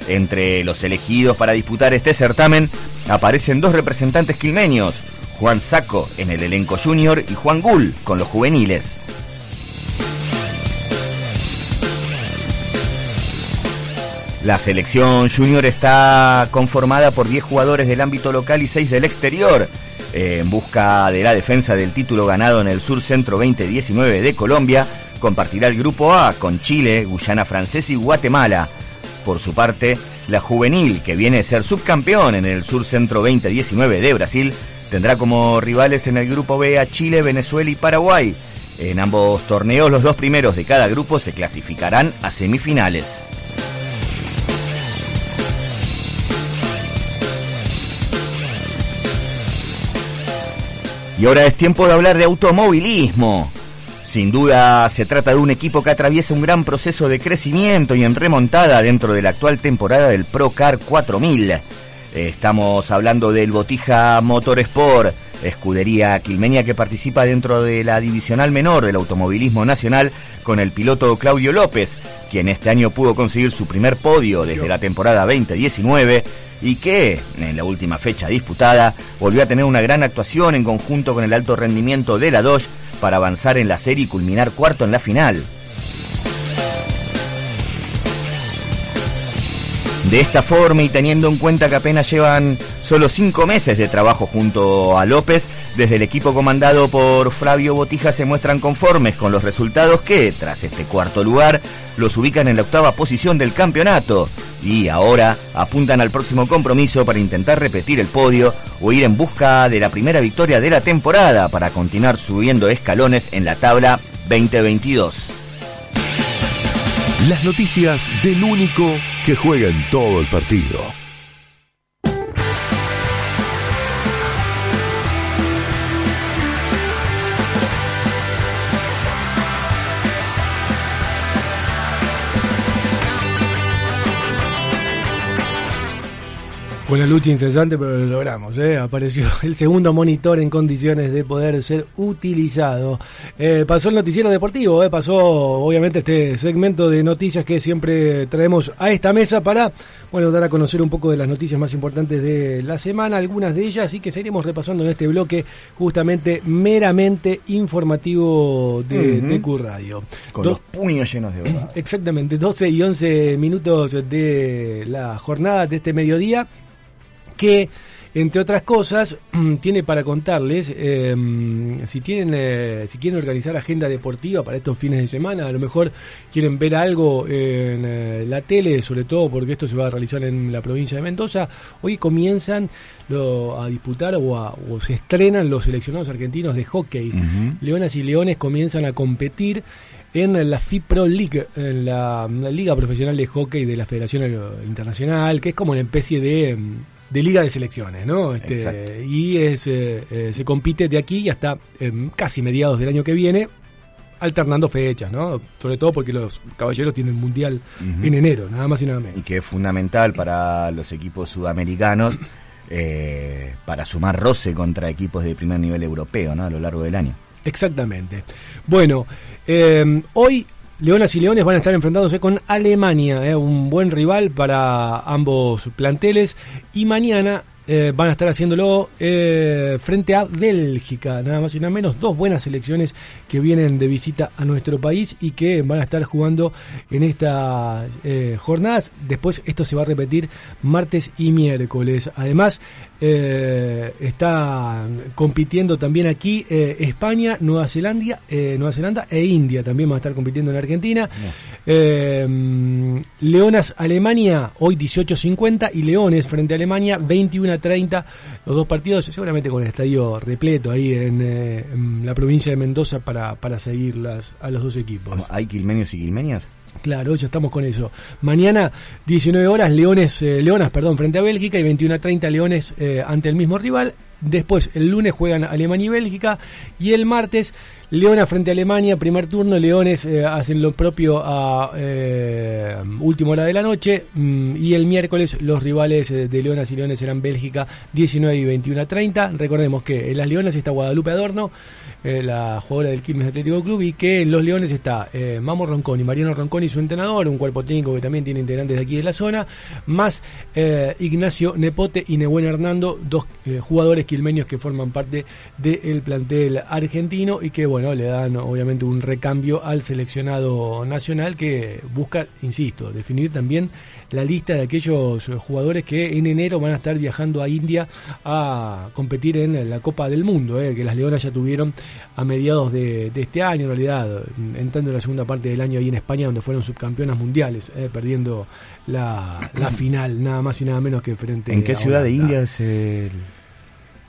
Entre los elegidos para disputar este certamen aparecen dos representantes quilmeños, Juan Saco en el elenco junior y Juan Gull con los juveniles. La selección junior está conformada por 10 jugadores del ámbito local y 6 del exterior. eh, en busca de la defensa del título ganado en el Sur Centro 2019 de Colombia, compartirá el grupo A con Chile, Guyana Francesa y Guatemala. Por su parte, la juvenil, que viene a ser subcampeón en el Sur Centro 2019 de Brasil, tendrá como rivales en el grupo B a Chile, Venezuela y Paraguay. En ambos torneos, los dos primeros de cada grupo se clasificarán a semifinales. Y ahora es tiempo de hablar de automovilismo. Sin duda se trata de un equipo que atraviesa un gran proceso de crecimiento y en remontada dentro de la actual temporada del Procar 4000. Estamos hablando del Botija Motorsport, escudería quilmeña que participa dentro de la divisional menor del automovilismo nacional con el piloto Claudio López, quien este año pudo conseguir su primer podio desde la temporada 2019 y que, en la última fecha disputada, volvió a tener una gran actuación en conjunto con el alto rendimiento de la Dodge para avanzar en la serie y culminar cuarto en la final. De esta forma y teniendo en cuenta que apenas llevan solo cinco meses de trabajo junto a López, desde el equipo comandado por Flavio Botija se muestran conformes con los resultados que, tras este cuarto lugar, los ubican en la octava posición del campeonato y ahora apuntan al próximo compromiso para intentar repetir el podio o ir en busca de la primera victoria de la temporada para continuar subiendo escalones en la tabla 2022. Las noticias del único que juega en todo el partido. Fue una lucha incesante, pero lo logramos. ¿eh? Apareció el segundo monitor en condiciones de poder ser utilizado. Eh, pasó el noticiero deportivo, ¿eh? pasó obviamente este segmento de noticias que siempre traemos a esta mesa para bueno dar a conocer un poco de las noticias más importantes de la semana, algunas de ellas, y que seguiremos repasando en este bloque justamente meramente informativo de, Q Radio. Con Do- los puños llenos de verdad. Exactamente, 12 y 11 minutos de la jornada de este mediodía que entre otras cosas tiene para contarles eh, si tienen eh, si quieren organizar agenda deportiva para estos fines de semana a lo mejor quieren ver algo en eh, la tele sobre todo porque esto se va a realizar en la provincia de Mendoza hoy comienzan lo- a disputar o, a- o se estrenan los seleccionados argentinos de hockey. Leonas y Leones comienzan a competir en la FIPRO League, en la, la Liga Profesional de Hockey de la Federación Internacional, que es como una especie de, mm, de liga de selecciones, ¿no? Este, y es, eh, eh, se compite de aquí hasta eh, casi mediados del año que viene, alternando fechas, ¿no? Sobre todo porque los caballeros tienen mundial en enero, nada más y nada menos. y que es fundamental para los equipos sudamericanos eh, para sumar roce contra equipos de primer nivel europeo ¿no? a lo largo del año. Exactamente. Bueno, hoy Leonas y Leones van a estar enfrentándose con Alemania, eh, un buen rival para ambos planteles, y mañana eh, van a estar haciéndolo eh, frente a Bélgica, nada más y nada menos, dos buenas selecciones que vienen de visita a nuestro país y que van a estar jugando en estas jornadas. Después esto se va a repetir martes y miércoles. Además, eh, está compitiendo también aquí eh, España, Nueva Zelanda, eh, Nueva Zelanda e India también van a estar compitiendo en Argentina. Eh, Leonas Alemania hoy 18.50 y Leones frente a Alemania 21.30. Los dos partidos seguramente con el estadio repleto ahí en, eh, en la provincia de Mendoza para, para seguir las, a los dos equipos. ¿Hay quilmenios y quilmenias? Claro, ya estamos con eso. Mañana, 19 horas, Leones, eh, Leonas, perdón, frente a Bélgica y 21 a 30 Leones eh, ante el mismo rival. Después, el lunes juegan Alemania y Bélgica. Y el martes, Leonas frente a Alemania, primer turno. Leones eh, hacen lo propio a eh, última hora de la noche. mm, y el miércoles, los rivales eh, de Leonas y Leones serán Bélgica, 19 y 21 a 30. Recordemos que en las Leonas está Guadalupe Adorno, la jugadora del Quilmes Atlético Club, y que en los Leones está Mamo Ronconi, Mariano Ronconi, su entrenador, un cuerpo técnico que también tiene integrantes de aquí de la zona, más Ignacio Nepote y Nebuen Hernando, dos jugadores quilmeños que forman parte del plantel argentino y que, bueno, bueno, le dan obviamente un recambio al seleccionado nacional que busca, insisto, definir también la lista de aquellos jugadores que en enero van a estar viajando a India a competir en la Copa del Mundo, eh, que las Leonas ya tuvieron a mediados de, de este año, en realidad, entrando en la segunda parte del año ahí en España, donde fueron subcampeonas mundiales, eh, perdiendo la, la final, nada más y nada menos que frente ¿En qué a ciudad de. India es el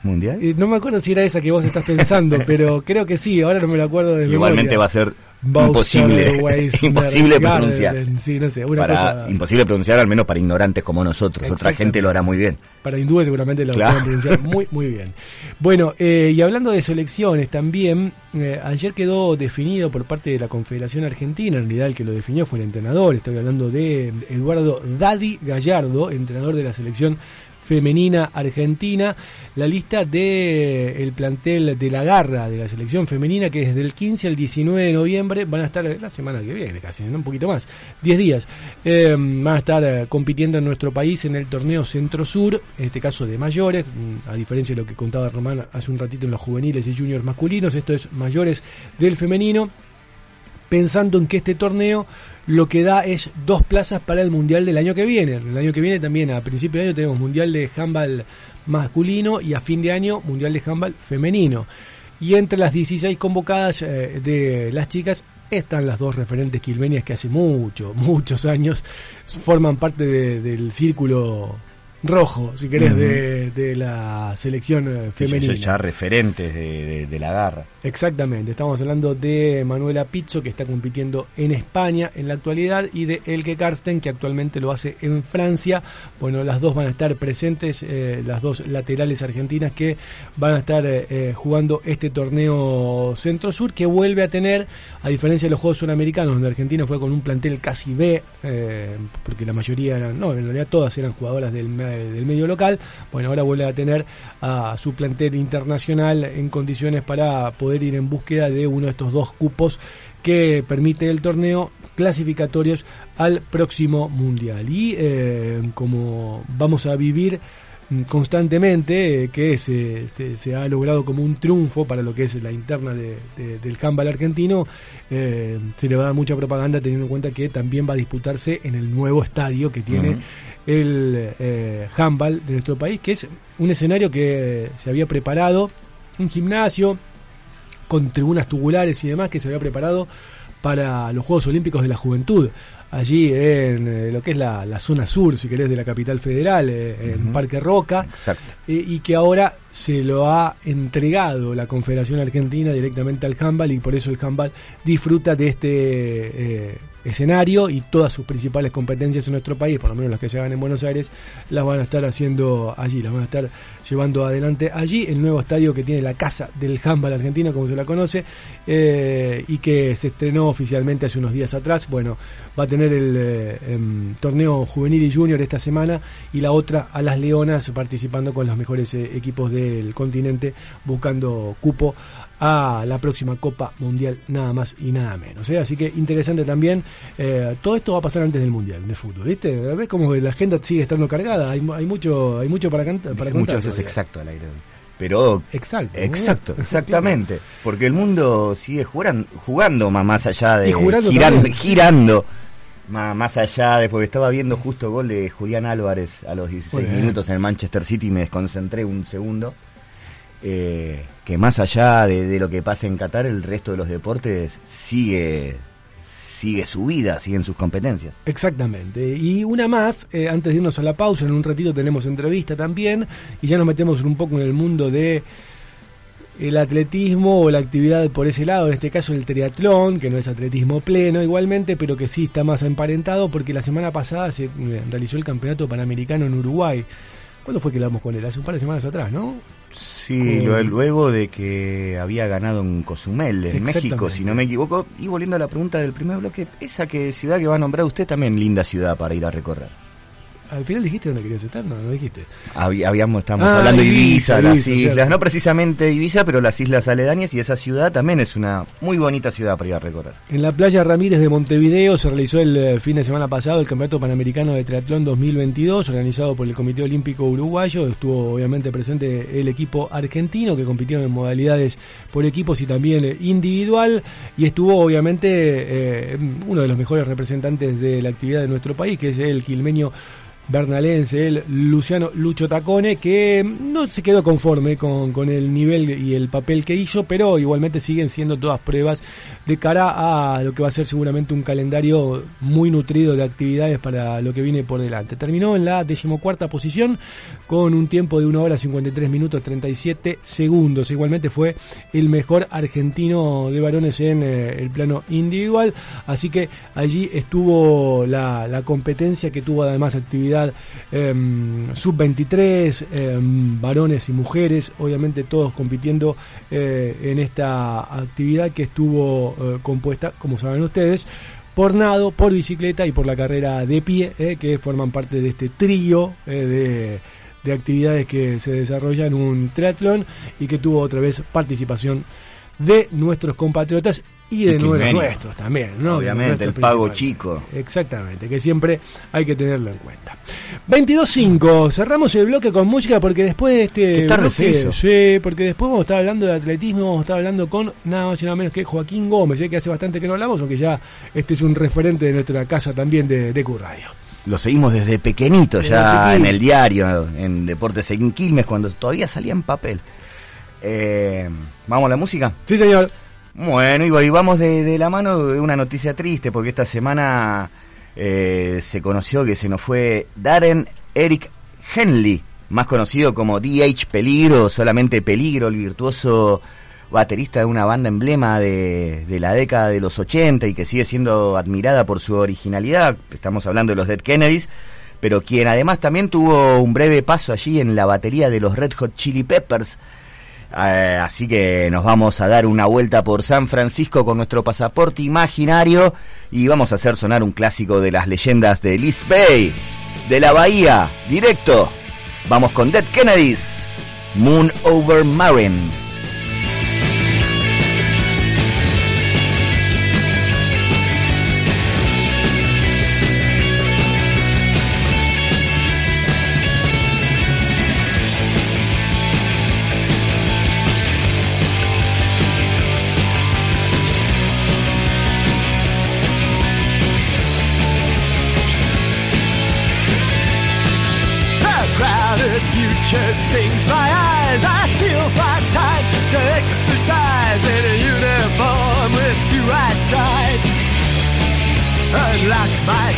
mundial? Eh, no me acuerdo si era esa que vos estás pensando, pero creo que sí, ahora no me lo acuerdo de Igualmente memoria. va a ser imposible, imposible pronunciar. Sí, no sé, una Para, cosa- imposible pronunciar, al menos para ignorantes como nosotros. Otra gente lo hará muy bien. Para hindúes seguramente lo Claro. pueden pronunciar muy, muy bien. Bueno, eh, y hablando de selecciones también, eh, ayer quedó definido por parte de la Confederación Argentina, en realidad el que lo definió fue el entrenador, estoy hablando de Eduardo Daddy Gallardo, entrenador de la selección femenina argentina, la lista de el plantel de la garra de la selección femenina que desde el 15 al 19 de noviembre van a estar la semana que viene casi, ¿no? un poquito más, 10 días, eh, van a estar eh, compitiendo en nuestro país en el torneo Centro Sur, en este caso de mayores, mm, a diferencia de lo que contaba Román hace un ratito en los juveniles y juniors masculinos, esto es mayores del femenino, pensando en que este torneo lo que da es dos plazas para el Mundial del año que viene. El año que viene también, a principio de año, tenemos Mundial de Handball masculino y a fin de año Mundial de Handball femenino. Y entre las 16 convocadas eh, de las chicas están las dos referentes quilmenias que hace mucho, muchos años forman parte de- del círculo rojo, si querés, de, de la selección eh, Sí, ya- femenina. ya referentes de, de- de la garra. Exactamente, estamos hablando de Manuela Pizzo que está compitiendo en España en la actualidad y de Elke Karsten que actualmente lo hace en Francia. Bueno, las dos van a estar presentes, eh, las dos laterales argentinas que van a estar eh, jugando este torneo Centro Sur que vuelve a tener, a diferencia de los Juegos Suramericanos donde Argentina fue con un plantel casi B, eh, porque la mayoría eran, no, en realidad todas eran jugadoras del, del medio local, bueno, ahora vuelve a tener a su plantel internacional en condiciones para poder ir en búsqueda de uno de estos dos cupos que permite el torneo clasificatorios al próximo mundial. Y eh, como vamos a vivir constantemente, eh, que se, se- se ha logrado como un triunfo para lo que es la interna de- de- del handball argentino, eh, se le va a dar mucha propaganda teniendo en cuenta que también va a disputarse en el nuevo estadio que tiene el eh, handball de nuestro país, que es un escenario que se había preparado, un gimnasio con tribunas tubulares y demás que se había preparado para los Juegos Olímpicos de la Juventud, allí en eh, lo que es la, la zona sur, si querés, de la capital federal, eh, en. Parque Roca, Exacto. eh, y que ahora se lo ha entregado la Confederación Argentina directamente al handball y por eso el handball disfruta de este escenario y todas sus principales competencias en nuestro país, por lo menos las que se hagan en Buenos Aires, las van a estar haciendo allí, las van a estar llevando adelante allí, el nuevo estadio que tiene la casa del handball argentino, como se la conoce, eh, y que se estrenó oficialmente hace unos días atrás. Bueno, va a tener el eh, em, torneo juvenil y junior esta semana y la otra a las Leonas participando con los mejores eh, equipos del continente buscando cupo a la próxima Copa Mundial, nada más y nada menos. ¿eh? Así que interesante también. eh, todo esto va a pasar antes del Mundial de fútbol, ¿viste? ¿Ves cómo la agenda sigue estando cargada? Hay, hay mucho hay mucho para, canta- para muchas veces exacto al aire. Pero Exacto. Exacto, ¿no? exactamente. Porque el mundo sigue jugando ma- más allá de. Y girando, también. girando más allá de. Porque estaba viendo justo gol de Julián Álvarez a los 16 Muy bien. minutos en el Manchester City y me desconcentré un segundo. Eh, que más allá de, lo que pasa en Qatar, el resto de los deportes sigue sigue su vida, siguen sus competencias. Exactamente. Y una más, eh, antes de irnos a la pausa, en un ratito tenemos entrevista también, y ya nos metemos un poco en el mundo de el atletismo o la actividad por ese lado, en este caso el triatlón, que no es atletismo pleno igualmente, pero que sí está más emparentado porque la semana pasada se eh, realizó el campeonato panamericano en Uruguay. ¿Cuándo fue que hablamos con él? Hace un par de semanas atrás, ¿no? Sí, Con- lo- luego de que había ganado en Cozumel, en México, si no me equivoco. Y volviendo a la pregunta del primer bloque, esa que ciudad que va a nombrar usted también linda ciudad para ir a recorrer. Al final dijiste dónde querías estar, no, no dijiste. Habí- Habíamos, estamos Ah, hablando de Ibiza, Ibiza, las Ibiza, islas, no precisamente Ibiza, pero las islas aledañas y esa ciudad también es una muy bonita ciudad para ir a recorrer. En la playa Ramírez de Montevideo se realizó el eh, fin de semana pasado el Campeonato Panamericano de Triatlón 2022, organizado por el Comité Olímpico Uruguayo. Estuvo obviamente presente el equipo argentino que compitieron en modalidades por equipos y también eh, individual. Y estuvo obviamente eh, uno de los mejores representantes de la actividad de nuestro país, que es el quilmeño bernalense, el Luciano Lucho Tacone, que no se quedó conforme con, con el nivel y el papel que hizo, pero igualmente siguen siendo todas pruebas de cara a lo que va a ser seguramente un calendario muy nutrido de actividades para lo que viene por delante. Terminó en la decimocuarta posición con un tiempo de 1 hora 53 minutos 37 segundos. Igualmente fue el mejor argentino de varones en eh, el plano individual, así que allí estuvo la, competencia que tuvo además actividad em, sub-23, em, varones y mujeres, obviamente todos compitiendo eh, en esta actividad que estuvo eh, compuesta, como saben ustedes, por nado, por bicicleta y por la carrera de pie, eh, que forman parte de este trío eh, de, de actividades que se desarrolla en un triatlón y que tuvo otra vez participación de nuestros compatriotas y de nuestros, nuestros también, ¿no? Obviamente, el pago chico. Exactamente, que siempre hay que tenerlo en cuenta. 22.5, cerramos el bloque con música porque después de este. Qué tarde bloque- es eso. Sí, porque después vamos a estar hablando de atletismo, vamos a estar hablando con nada más y nada menos que Joaquín Gómez, ya que hace bastante que no hablamos, aunque ya este es un referente de nuestra casa también de, de. Lo seguimos desde pequeñito, Desde ya pequeño. en el diario, en Deportes en Quilmes, cuando todavía salía en papel. Eh, ¿Vamos a la música? Sí, señor. Bueno, y vamos de, de la mano de una noticia triste, porque esta semana eh, se conoció que se nos fue Darren Eric Henley, más conocido como DH Peligro, solamente Peligro, el virtuoso baterista de una banda emblema de, de la década de los 80 y que sigue siendo admirada por su originalidad. Estamos hablando de los Dead Kennedys, pero quien además también tuvo un breve paso allí en la batería de los Red Hot Chili Peppers. Eh, así que nos vamos a dar una vuelta por San Francisco con nuestro pasaporte imaginario y vamos a hacer sonar un clásico de las leyendas de East Bay, de la Bahía, directo. Vamos con Dead Kennedys, Moon Over Marin.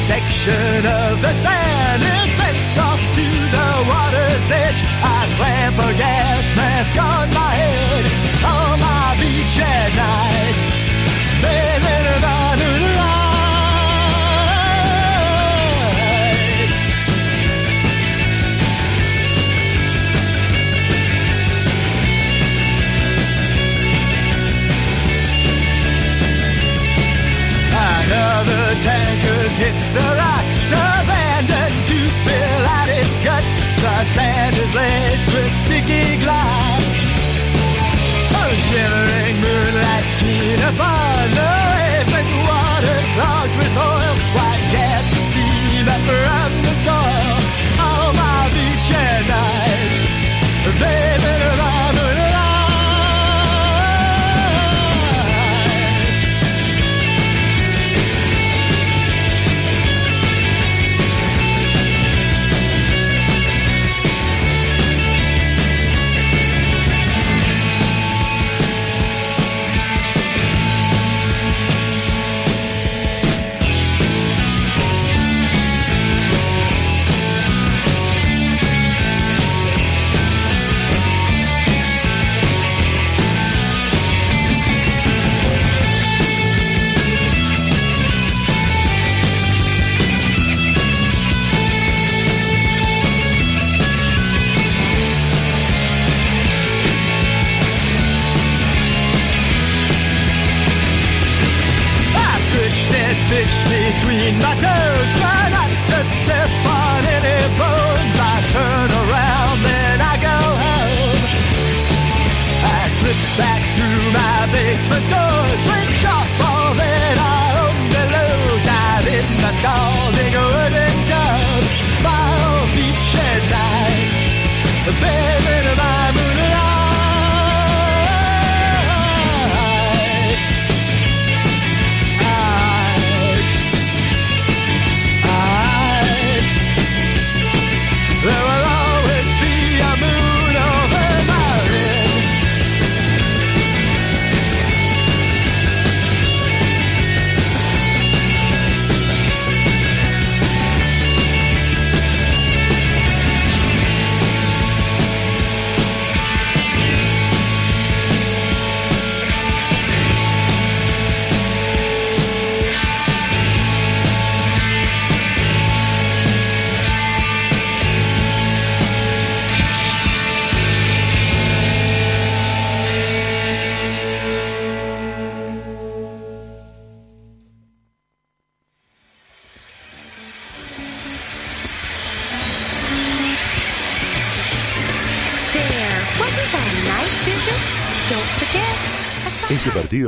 Section of the sand. It's fenced off to the water's edge. I clamp a gas mask on my head on my beach at night.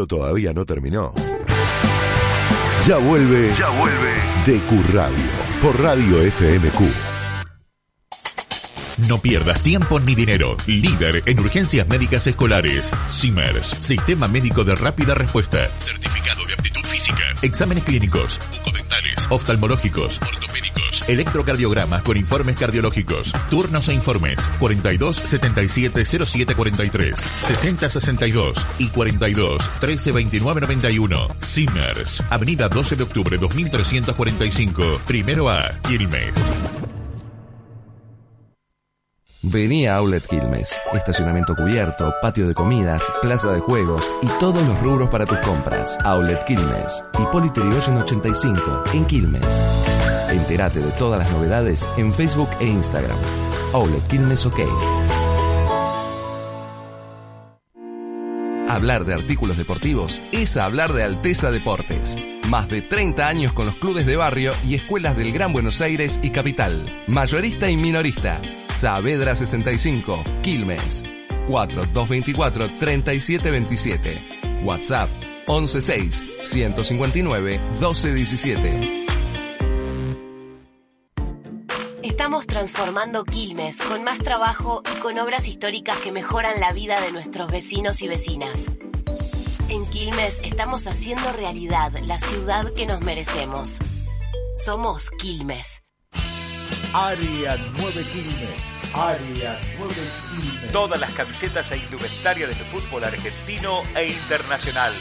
Todavía no terminó. Ya vuelve. Ya vuelve. DQ Radio. Por Radio FMQ. No pierdas tiempo ni dinero. Líder en urgencias médicas escolares. Simmers. Sistema médico de rápida respuesta. Certificado de aptitud física. Exámenes clínicos. Bucodentales. Oftalmológicos. Ortopédicos. Electrocardiogramas con informes cardiológicos. Turnos e informes. 42 77 07 43. 60 62 y 42 13 29 91. Simmers. Avenida 12 de octubre 2345. Primero A. Quilmes. Vení a Outlet Quilmes. Estacionamiento cubierto, patio de comidas, plaza de juegos y todos los rubros para tus compras. Outlet Quilmes. Hipólito Yrigoyen 85 en Quilmes. Entérate de todas las novedades en Facebook e Instagram. Outlet Quilmes OK. Hablar de artículos deportivos es hablar de Alteza Deportes. Más de 30 años con los clubes de barrio y escuelas del Gran Buenos Aires y Capital. Mayorista y minorista. Saavedra 65, Quilmes. 4224 3727. WhatsApp 116 159 1217. Estamos transformando Quilmes con más trabajo y con obras históricas que mejoran la vida de nuestros vecinos y vecinas. En Quilmes estamos haciendo realidad la ciudad que nos merecemos. Somos Quilmes. Área 9 Quilmes. Área 9 Quilmes. Todas las camisetas e indumentaria del fútbol argentino e internacional.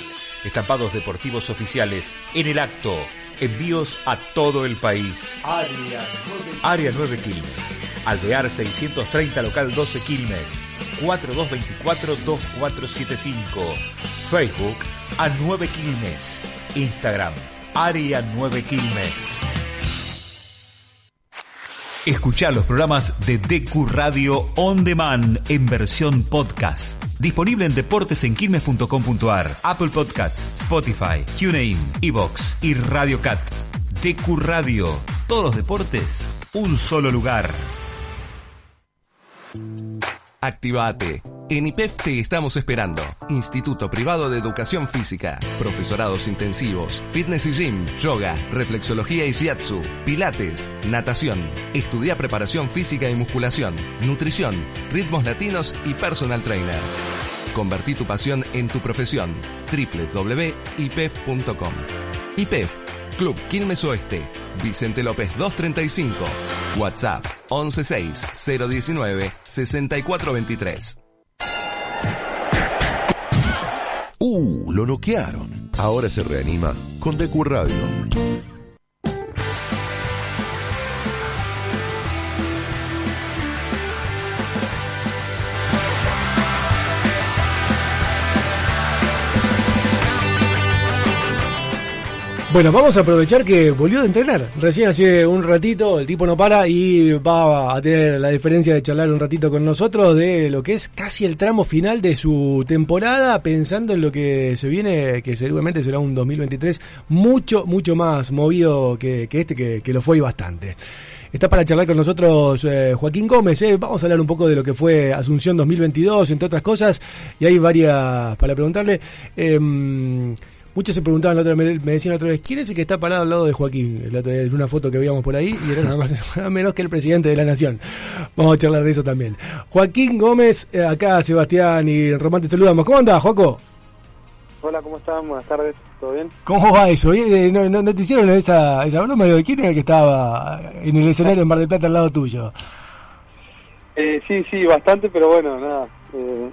Estampados deportivos oficiales en el acto. Envíos a todo el país. Área 9 Área 9 Quilmes. Alvear 630 local 12 Quilmes. 4224-2475. Facebook a 9 Quilmes. Instagram Área 9 Quilmes. Escuchar los programas de DQ Radio On Demand en versión podcast. Disponible en deportesenquilmes.com.ar, Apple Podcasts, Spotify, TuneIn, Evox y Radio Cat. DQ Radio. Todos los deportes, un solo lugar. Activate. En IPEF te estamos esperando. Instituto Privado de Educación Física. Profesorados intensivos. Fitness y gym. Yoga. Reflexología y shiatsu. Pilates. Natación. Estudia preparación física y musculación. Nutrición. Ritmos latinos y personal trainer. Convertí tu pasión en tu profesión. www.ipef.com IPEF. Club Quilmes Oeste. Vicente López 235. WhatsApp 116 019 6423. Uh, lo noquearon. Ahora se reanima con DQ Radio. Bueno, vamos a aprovechar que volvió de entrenar. Recién hace un ratito, el tipo no para y va a tener la diferencia de charlar un ratito con nosotros de lo que es casi el tramo final de su temporada, pensando en lo que se viene, que seguramente será un 2023 mucho, mucho más movido que, este, que, lo fue y bastante. Está para charlar con nosotros eh, Joaquín Gómez. eh. Vamos a hablar un poco de lo que fue Asunción 2022, entre otras cosas, y hay varias para preguntarle. Eh, muchos se preguntaban, la otra, me, me decían la otra vez, ¿quién es el que está parado al lado de Joaquín? La otra vez, en una foto que veíamos por ahí, y era nada más nada menos que el presidente de la Nación. Vamos a charlar de eso también. Joaquín Gómez, eh, acá Sebastián y Román te saludamos. ¿Cómo andás, Joaco? Hola, ¿cómo están? Buenas tardes, ¿todo bien? ¿Cómo va eso? Eh, ¿No, no, no te hicieron esa, esa broma? Digo, ¿Quién era el que estaba en el escenario en Mar del Plata al lado tuyo? Eh, sí, sí, bastante, pero bueno, nada, eh,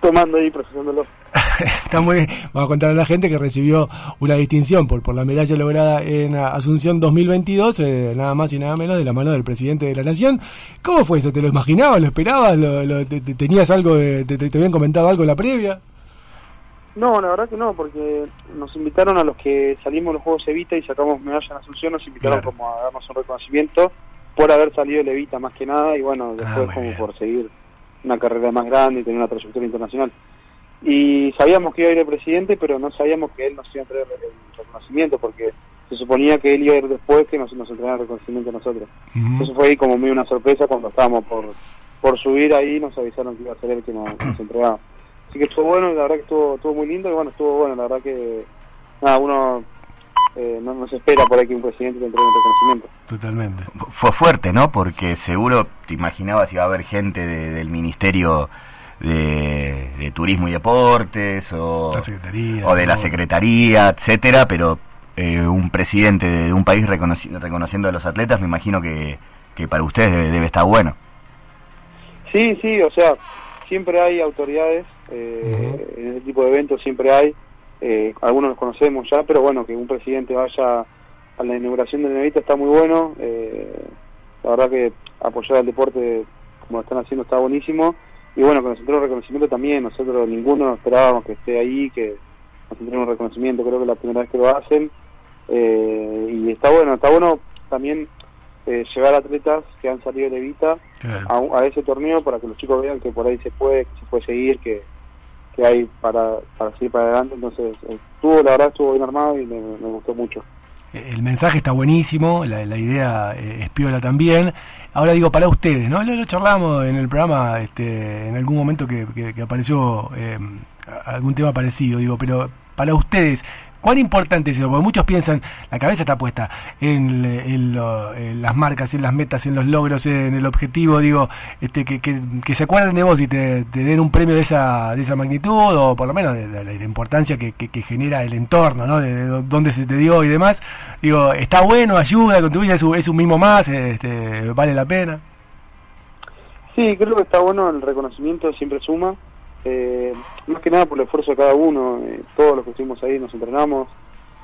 tomando ahí, procesándolo. Está muy bien. Vamos a contar a la gente que recibió una distinción por, por la medalla lograda en Asunción 2022, eh, nada más y nada menos de la mano del presidente de la Nación. ¿Cómo fue eso? ¿Te lo imaginabas? ¿Lo esperabas? ¿Lo, lo- te, te- ¿Tenías algo? de- te, habían comentado algo en la previa? No, la verdad que no, porque nos invitaron a los que salimos de los Juegos Evita y sacamos medalla en Asunción, nos invitaron Claro. como a darnos un reconocimiento por haber salido el Evita más que nada y bueno, Ah, después como por seguir una carrera más grande y tener una trayectoria internacional. Y sabíamos que iba a ir el presidente, pero no sabíamos que él nos iba a entregar el reconocimiento porque se suponía que él iba a ir después que nos, nos entregara el reconocimiento a nosotros. Eso fue ahí como medio una sorpresa cuando estábamos por, por subir ahí, nos avisaron que iba a ser él que nos, nos entregaba. Así que estuvo bueno, la verdad que estuvo, estuvo muy lindo y bueno, estuvo bueno, la verdad que nada, uno eh, no, no se espera por ahí que un presidente te entregue un reconocimiento. Totalmente. Fue fuerte, ¿no? Porque seguro te imaginabas iba a haber gente de- del Ministerio de, de Turismo y Deportes o, de la. Secretaría, etcétera, pero eh, un presidente de un país reconoci- reconociendo a los atletas, me imagino que, que para ustedes debe, debe estar bueno. Sí, sí, o sea, siempre hay autoridades, eh, en ese tipo de eventos siempre hay, eh, algunos los conocemos ya, pero bueno, que un presidente vaya a la inauguración del Nevita está muy bueno, eh, la verdad que apoyar al deporte como lo están haciendo está buenísimo, y bueno, con nosotros reconocimiento también, nosotros ninguno esperábamos que esté ahí, que nos entreguen un reconocimiento, creo que es la primera vez que lo hacen, eh, y está bueno, está bueno también eh, llevar atletas que han salido de Evita a, a ese torneo para que los chicos vean que por ahí se puede, que se puede seguir, que, que hay para, para seguir para adelante. Entonces, estuvo, la verdad, estuvo bien armado y me, gustó mucho. El mensaje está buenísimo, la, idea eh, es piola también. Ahora digo, para ustedes, ¿no? Lo, charlamos en el programa este, en algún momento que, que- que apareció eh, algún tema parecido, digo, pero para ustedes, ¿cuán importante es eso? Porque muchos piensan, la cabeza está puesta en, lo- en las marcas, en las metas, en los logros, en el objetivo, digo, este, que, que, se acuerden de vos y te, den un premio de esa, de esa magnitud, o por lo menos de, la- importancia que, que- genera el entorno, ¿no? De, de dónde se te dio y demás. Digo, está bueno, ayuda, contribuye, es es un mimo más, este, vale la pena. Sí, creo que está bueno, el reconocimiento siempre suma. Eh, más que nada por el esfuerzo de cada uno, eh, todos los que estuvimos ahí nos entrenamos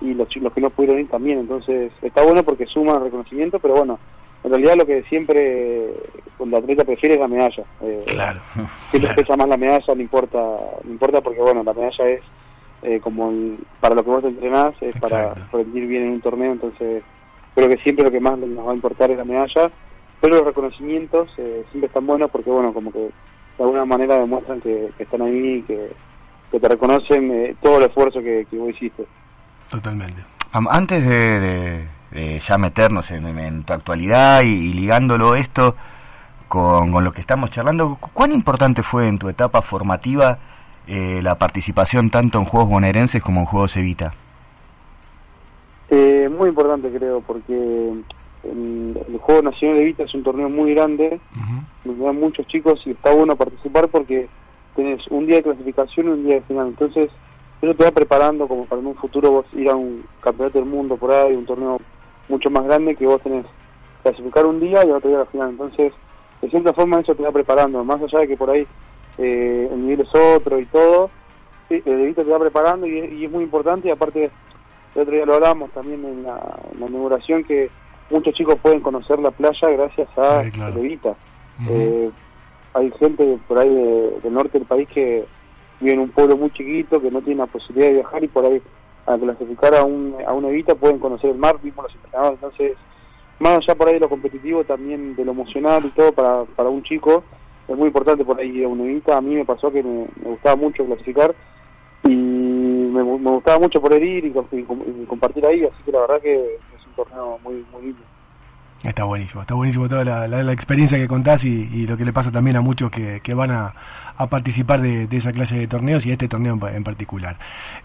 y los, los que no pudieron ir también. Entonces, está bueno porque suma el reconocimiento, pero bueno, en realidad lo que siempre el atleta prefiere es la medalla. Eh, claro. Si le pesa más la medalla, no importa, no importa porque bueno, la medalla es eh, como el- para lo que vos te entrenás, es para rendir bien en un torneo, entonces creo que siempre lo que más nos va a importar es la medalla, pero los reconocimientos eh, siempre están buenos porque bueno, como que de alguna manera demuestran que, que están ahí, que, que te reconocen eh, todo el esfuerzo que, que vos hiciste. Totalmente. Antes de, de- de ya meternos en, en tu actualidad y, y ligándolo esto con, con lo que estamos charlando, ¿cu- ¿cuán importante fue en tu etapa formativa eh, la participación tanto en Juegos Bonaerenses como en Juegos Evita? Eh, muy importante creo porque el, el Juego Nacional de Vita es un torneo muy grande, donde hay muchos chicos y está bueno participar porque tenés un día de clasificación y un día de final, entonces eso te va preparando como para en un futuro vos ir a un campeonato del mundo por ahí, un torneo mucho más grande que vos tenés clasificar un día y otro día la final, entonces de cierta forma eso te va preparando, más allá de que por ahí eh, el nivel es otro y todo, sí, el de Vita te va preparando y, es- y es muy importante y aparte el otro día lo hablamos también en la, en la inauguración que muchos chicos pueden conocer la playa gracias a Levita. Eh, hay gente por ahí de- del norte del país que vive en un pueblo muy chiquito, que no tiene la posibilidad de viajar y por ahí al clasificar a un, a una Evita pueden conocer el mar, mismo los entrenadores. Entonces, más allá por ahí de lo competitivo, también de lo emocional y todo para, para un chico, es muy importante por ahí ir a una Evita. A mí me pasó que me, me gustaba mucho clasificar y me, gu- me gustaba mucho poder ir y, y com- y compartir ahí, así que la verdad que torneo muy, muy lindo. Está buenísimo, está buenísimo toda la, experiencia que contás y, y lo que le pasa también a muchos que, que van a, a participar de, esa clase de torneos y este torneo en, pa- en particular.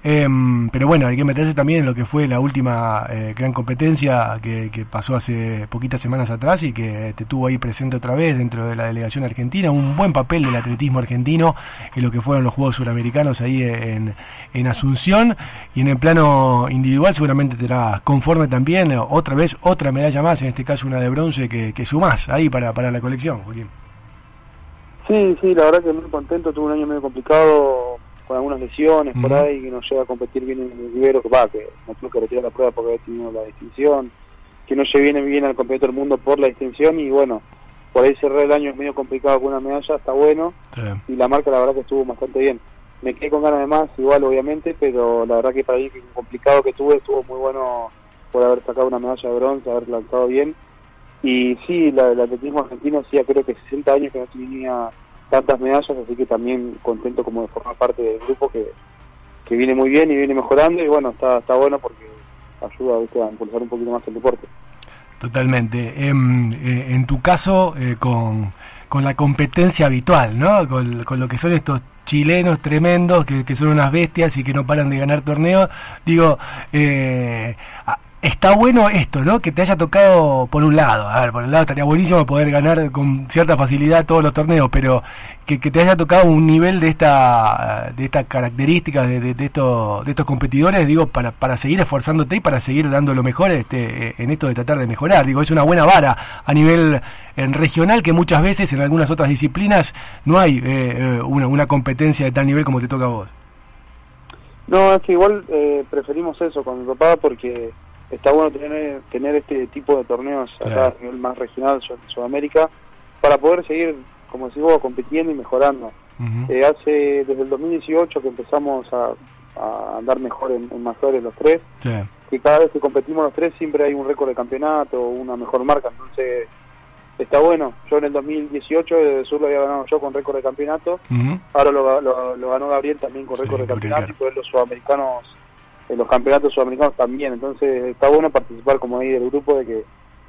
Em, pero bueno, hay que meterse también en lo que fue la última eh, gran competencia que, que pasó hace poquitas semanas atrás y que te tuvo ahí presente otra vez dentro de la delegación argentina. Un buen papel del atletismo argentino en lo que fueron los Juegos Suramericanos ahí en, en Asunción y en el plano individual seguramente te será conforme también eh, otra vez otra medalla más, en este caso una de bronce que, que sumás ahí para, para la colección, Joaquín. Sí, sí, la verdad que muy contento. Tuve un año medio complicado con algunas lesiones por ahí, que no llega a competir bien en el Rivero, que va, que no tuve que retirar la prueba porque había tenido la distinción, que no llegué bien, bien al campeonato del mundo por la distinción y bueno, por ahí cerré el año medio complicado con una medalla, está bueno y la marca la verdad que estuvo bastante bien. Me quedé con ganas de más, igual obviamente, pero la verdad que para mí que complicado que tuve estuvo muy bueno por haber sacado una medalla de bronce, haber lanzado bien. Y sí, la, el atletismo argentino hacía creo que 60 años que no tenía tantas medallas, así que también contento como de formar parte del grupo que, que viene muy bien y viene mejorando y bueno, está, está bueno porque ayuda a impulsar un poquito más el deporte. Totalmente. Em, eh, en tu caso, eh, con, con la competencia habitual, ¿no? Con, lo que son estos chilenos tremendos, que, que son unas bestias y que no paran de ganar torneos, digo, eh, está bueno esto, ¿no? Que te haya tocado por un lado, a ver, por un lado estaría buenísimo poder ganar con cierta facilidad todos los torneos, pero que, te haya tocado un nivel de esta de estas características de, de, de estos de estos competidores, digo, para, para seguir esforzándote y para seguir dando lo mejor este, en esto de tratar de mejorar, digo, es una buena vara a nivel en regional que muchas veces en algunas otras disciplinas no hay eh, eh, una, una competencia de tal nivel como te toca a vos. No, es que igual eh, preferimos eso con mi papá porque está bueno tener tener este tipo de torneos acá a nivel más regional Sud- Sudamérica para poder seguir, como decís vos, compitiendo y mejorando. Eh, hace desde el 2018 que empezamos a, a andar mejor en, en mayores los tres, Sí. que cada vez que competimos los tres siempre hay un récord de campeonato, una mejor marca, entonces está bueno. Yo en el 2018 de Sur lo había ganado yo con récord de campeonato, ahora lo, lo- lo ganó Gabriel también con récord de campeonato y todos los sudamericanos, en los campeonatos sudamericanos también, entonces está bueno participar como ahí del grupo de que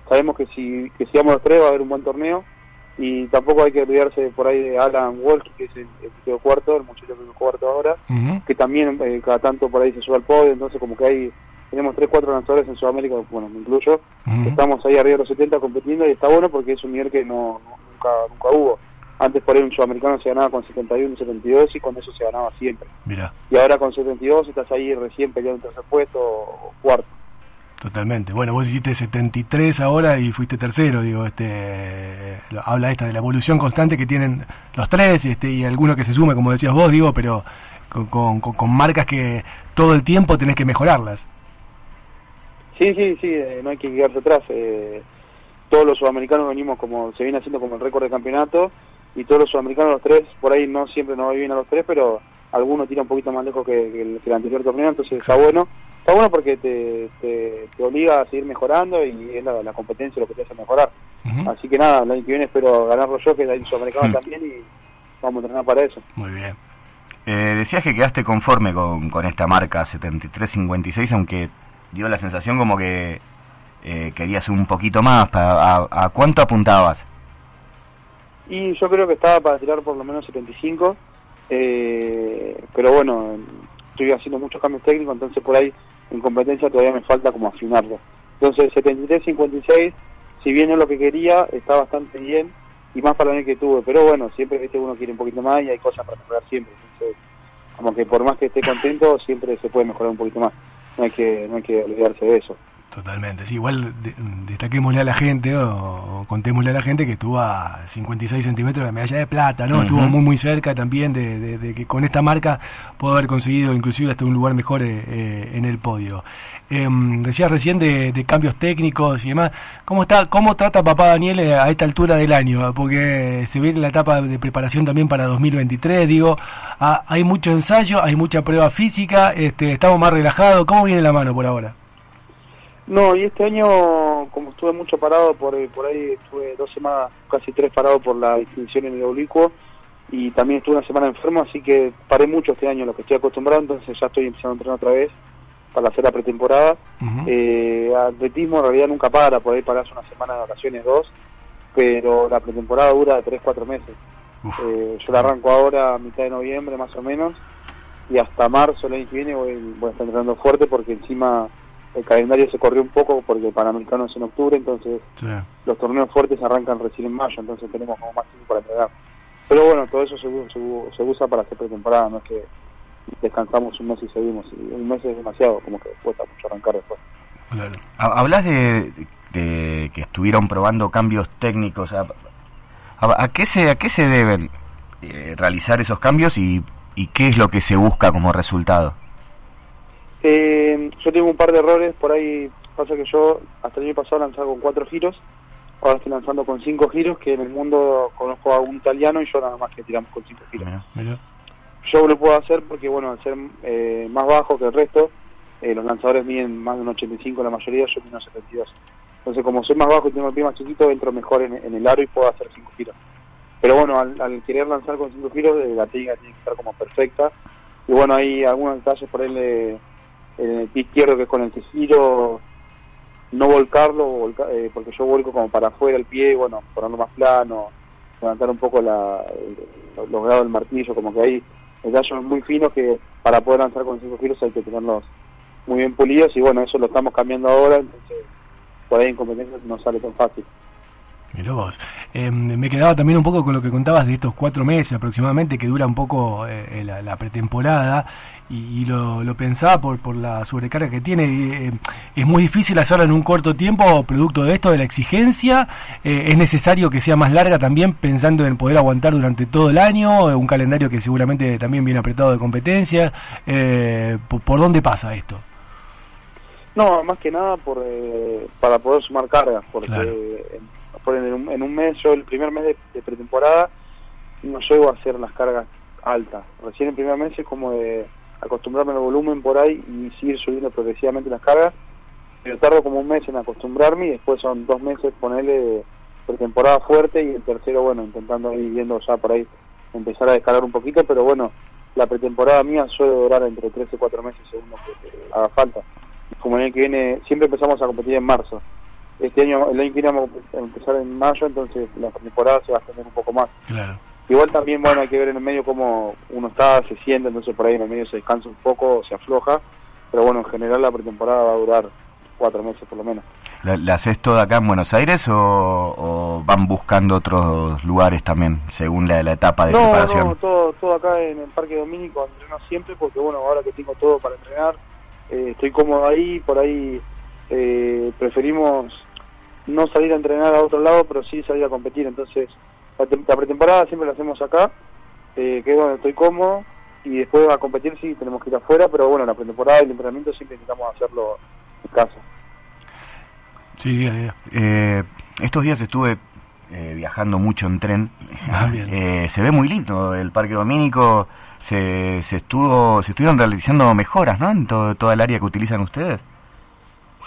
sabemos que si que si vamos los tres va a haber un buen torneo. Y tampoco hay que olvidarse por ahí de Alan Walsh que es el, el que quedó cuarto, el muchacho que quedó cuarto ahora, que también eh, cada tanto por ahí se sube al podio, entonces como que hay tenemos tres, cuatro lanzadores en Sudamérica, bueno, me incluyo, que estamos ahí arriba de los 70 compitiendo y está bueno porque es un nivel que no- nunca nunca hubo. Antes por ahí un sudamericano se ganaba con 71, 72 y con eso se ganaba siempre. Mira, Y ahora con 72 estás ahí recién peleando un tercer puesto o cuarto. totalmente. Bueno, vos hiciste 73 ahora y fuiste tercero, digo, este habla esta de la evolución constante que tienen los tres, este y alguno que se sume, como decías vos, digo, pero con, con, con- con marcas que todo el tiempo tenés que mejorarlas. Sí, sí, sí, eh, no hay que quedarse atrás. eh, todos los sudamericanos venimos como, se viene haciendo como el récord de campeonato y todos los sudamericanos, los tres, por ahí no siempre nos va bien a los tres, pero alguno tira un poquito más lejos que, que el, que el anterior torneo, entonces está bueno. Está bueno porque te, te, te obliga a seguir mejorando y es la, la competencia lo que te hace mejorar. Así que nada, el año que viene espero ganarlo yo, que el sudamericano Mm. también, y vamos a entrenar para eso. Muy bien. Eh, decías que quedaste conforme con, con esta marca 7356, aunque dio la sensación como que eh, querías un poquito más. a, a cuánto apuntabas? Y yo creo que estaba para tirar por lo menos 75, eh, pero bueno, estoy haciendo muchos cambios técnicos, entonces por ahí en competencia todavía me falta como afinarlo. Entonces 73-56, si bien es lo que quería, está bastante bien y más para mí que tuve, pero bueno, siempre viste uno quiere un poquito más y hay cosas para mejorar siempre. Entonces, como que por más que esté contento, siempre se puede mejorar un poquito más. No hay que, no hay que olvidarse de eso. Totalmente, sí, igual de- destaquémosle a la gente o, o contémosle a la gente que estuvo a 56 centímetros de medalla de plata, ¿no? Estuvo muy muy cerca también de, de- de que con esta marca pudo haber conseguido inclusive hasta un lugar mejor eh, eh, en el podio. Em, decías recién de, de cambios técnicos y demás, ¿cómo está, cómo trata papá Daniel eh, a esta altura del año? Porque se viene la etapa de preparación también para 2023, digo, ah, hay mucho ensayo, hay mucha prueba física, este, estamos más relajados, ¿cómo viene la mano por ahora? No, y este año, como estuve mucho parado, por, eh, por ahí estuve dos semanas, casi tres parado por la distinción en el oblicuo y también estuve una semana enfermo, así que paré mucho este año, lo que estoy acostumbrado, entonces ya estoy empezando a entrenar otra vez para hacer la pretemporada. Ujú. Eh, atletismo en realidad nunca para, por ahí parás una semana de vacaciones, dos, pero la pretemporada dura de tres, cuatro meses. Eh, yo la arranco ahora a mitad de noviembre más o menos y hasta marzo el año que viene voy, voy a estar entrenando fuerte porque encima el calendario se corrió un poco porque el Panamericano es en octubre, entonces Sí. los torneos fuertes arrancan recién en mayo, entonces tenemos como más tiempo para entrenar. Pero bueno, todo eso se, usa para hacer pretemporada, no es que descansamos un mes y seguimos. Y un mes es demasiado, como que cuesta mucho arrancar después. Ha- Hablas de, de que estuvieron probando cambios técnicos. ¿A, a- a qué, se, a qué se deben eh, realizar esos cambios y, y qué es lo que se busca como resultado? Eh, yo tengo un par de errores, por ahí pasa que yo hasta el año pasado lanzaba con cuatro giros, ahora estoy lanzando con cinco giros, que en el mundo conozco a un italiano y yo nada más que tiramos con cinco giros. Yo lo puedo hacer porque, bueno, al ser eh, más bajo que el resto, eh, los lanzadores miden más de un 85 la mayoría, yo mido 72. Entonces, como soy más bajo y tengo el pie más chiquito, entro mejor en, en el aro y puedo hacer cinco giros. Pero bueno, al, al querer lanzar con cinco giros, eh, la técnica tiene que estar como perfecta. Y bueno, hay algunos detalles por él eh, en el pie izquierdo que es con el que no volcarlo, volca- eh, porque yo vuelco como para afuera el pie, bueno, ponerlo más plano, levantar un poco la, el- los grados del martillo, como que hay detalles muy finos que para poder lanzar con cinco giros hay que tenerlos muy bien pulidos y bueno, eso lo estamos cambiando ahora, entonces por ahí en competencia no sale tan fácil. Mirá vos. Eh, me quedaba también un poco con lo que contabas de estos cuatro meses aproximadamente que dura un poco eh, la, la pretemporada y, y lo, lo pensaba por, por la sobrecarga que tiene. eh, es muy difícil hacerlo en un corto tiempo producto de esto, de la exigencia. Eh, es necesario que sea más larga también pensando en poder aguantar durante todo el año, eh, un calendario que seguramente también viene apretado de competencias. Eh, ¿por, por dónde pasa esto? No, más que nada por para poder sumar cargas, porque Claro. por en, un, en un mes, yo el primer mes de, de pretemporada no llego a hacer las cargas altas. Recién el primer mes es como de acostumbrarme al volumen por ahí y seguir subiendo progresivamente las cargas. Pero tardo como un mes en acostumbrarme y después son dos meses ponerle pretemporada fuerte y el tercero, bueno, intentando ir viendo ya por ahí empezar a descargar un poquito, pero bueno, la pretemporada mía suele durar entre 3 y 4 meses según lo que haga falta. Como el año que viene, siempre empezamos a competir en marzo. Este año, el año que viene a empezar en mayo, entonces la pretemporada se va a extender un poco más. Claro. Igual también, bueno, hay que ver en el medio cómo uno está, se siente, entonces por ahí en el medio se descansa un poco, se afloja, pero bueno, en general la pretemporada va a durar cuatro meses por lo menos. ¿La, la haces toda acá en Buenos Aires o, o van buscando otros lugares también según la, la etapa de no, preparación? no, todo, todo acá en el Parque Domínico entreno siempre porque bueno, ahora que tengo todo para entrenar, eh, estoy cómodo ahí, por ahí eh, preferimos no salir a entrenar a otro lado, pero sí salir a competir, entonces la, tem- la pretemporada siempre la hacemos acá, eh, que es donde estoy cómodo, y después a competir sí tenemos que ir afuera, pero bueno, la pretemporada y el entrenamiento siempre intentamos hacerlo en casa. Sí, diga, diga. Eh, estos días estuve eh, viajando mucho en tren. Ah, bien. Eh, se ve muy lindo el Parque Domínico. Se, se estuvo se estuvieron realizando mejoras, ¿no? En todo, toda el área que utilizan ustedes.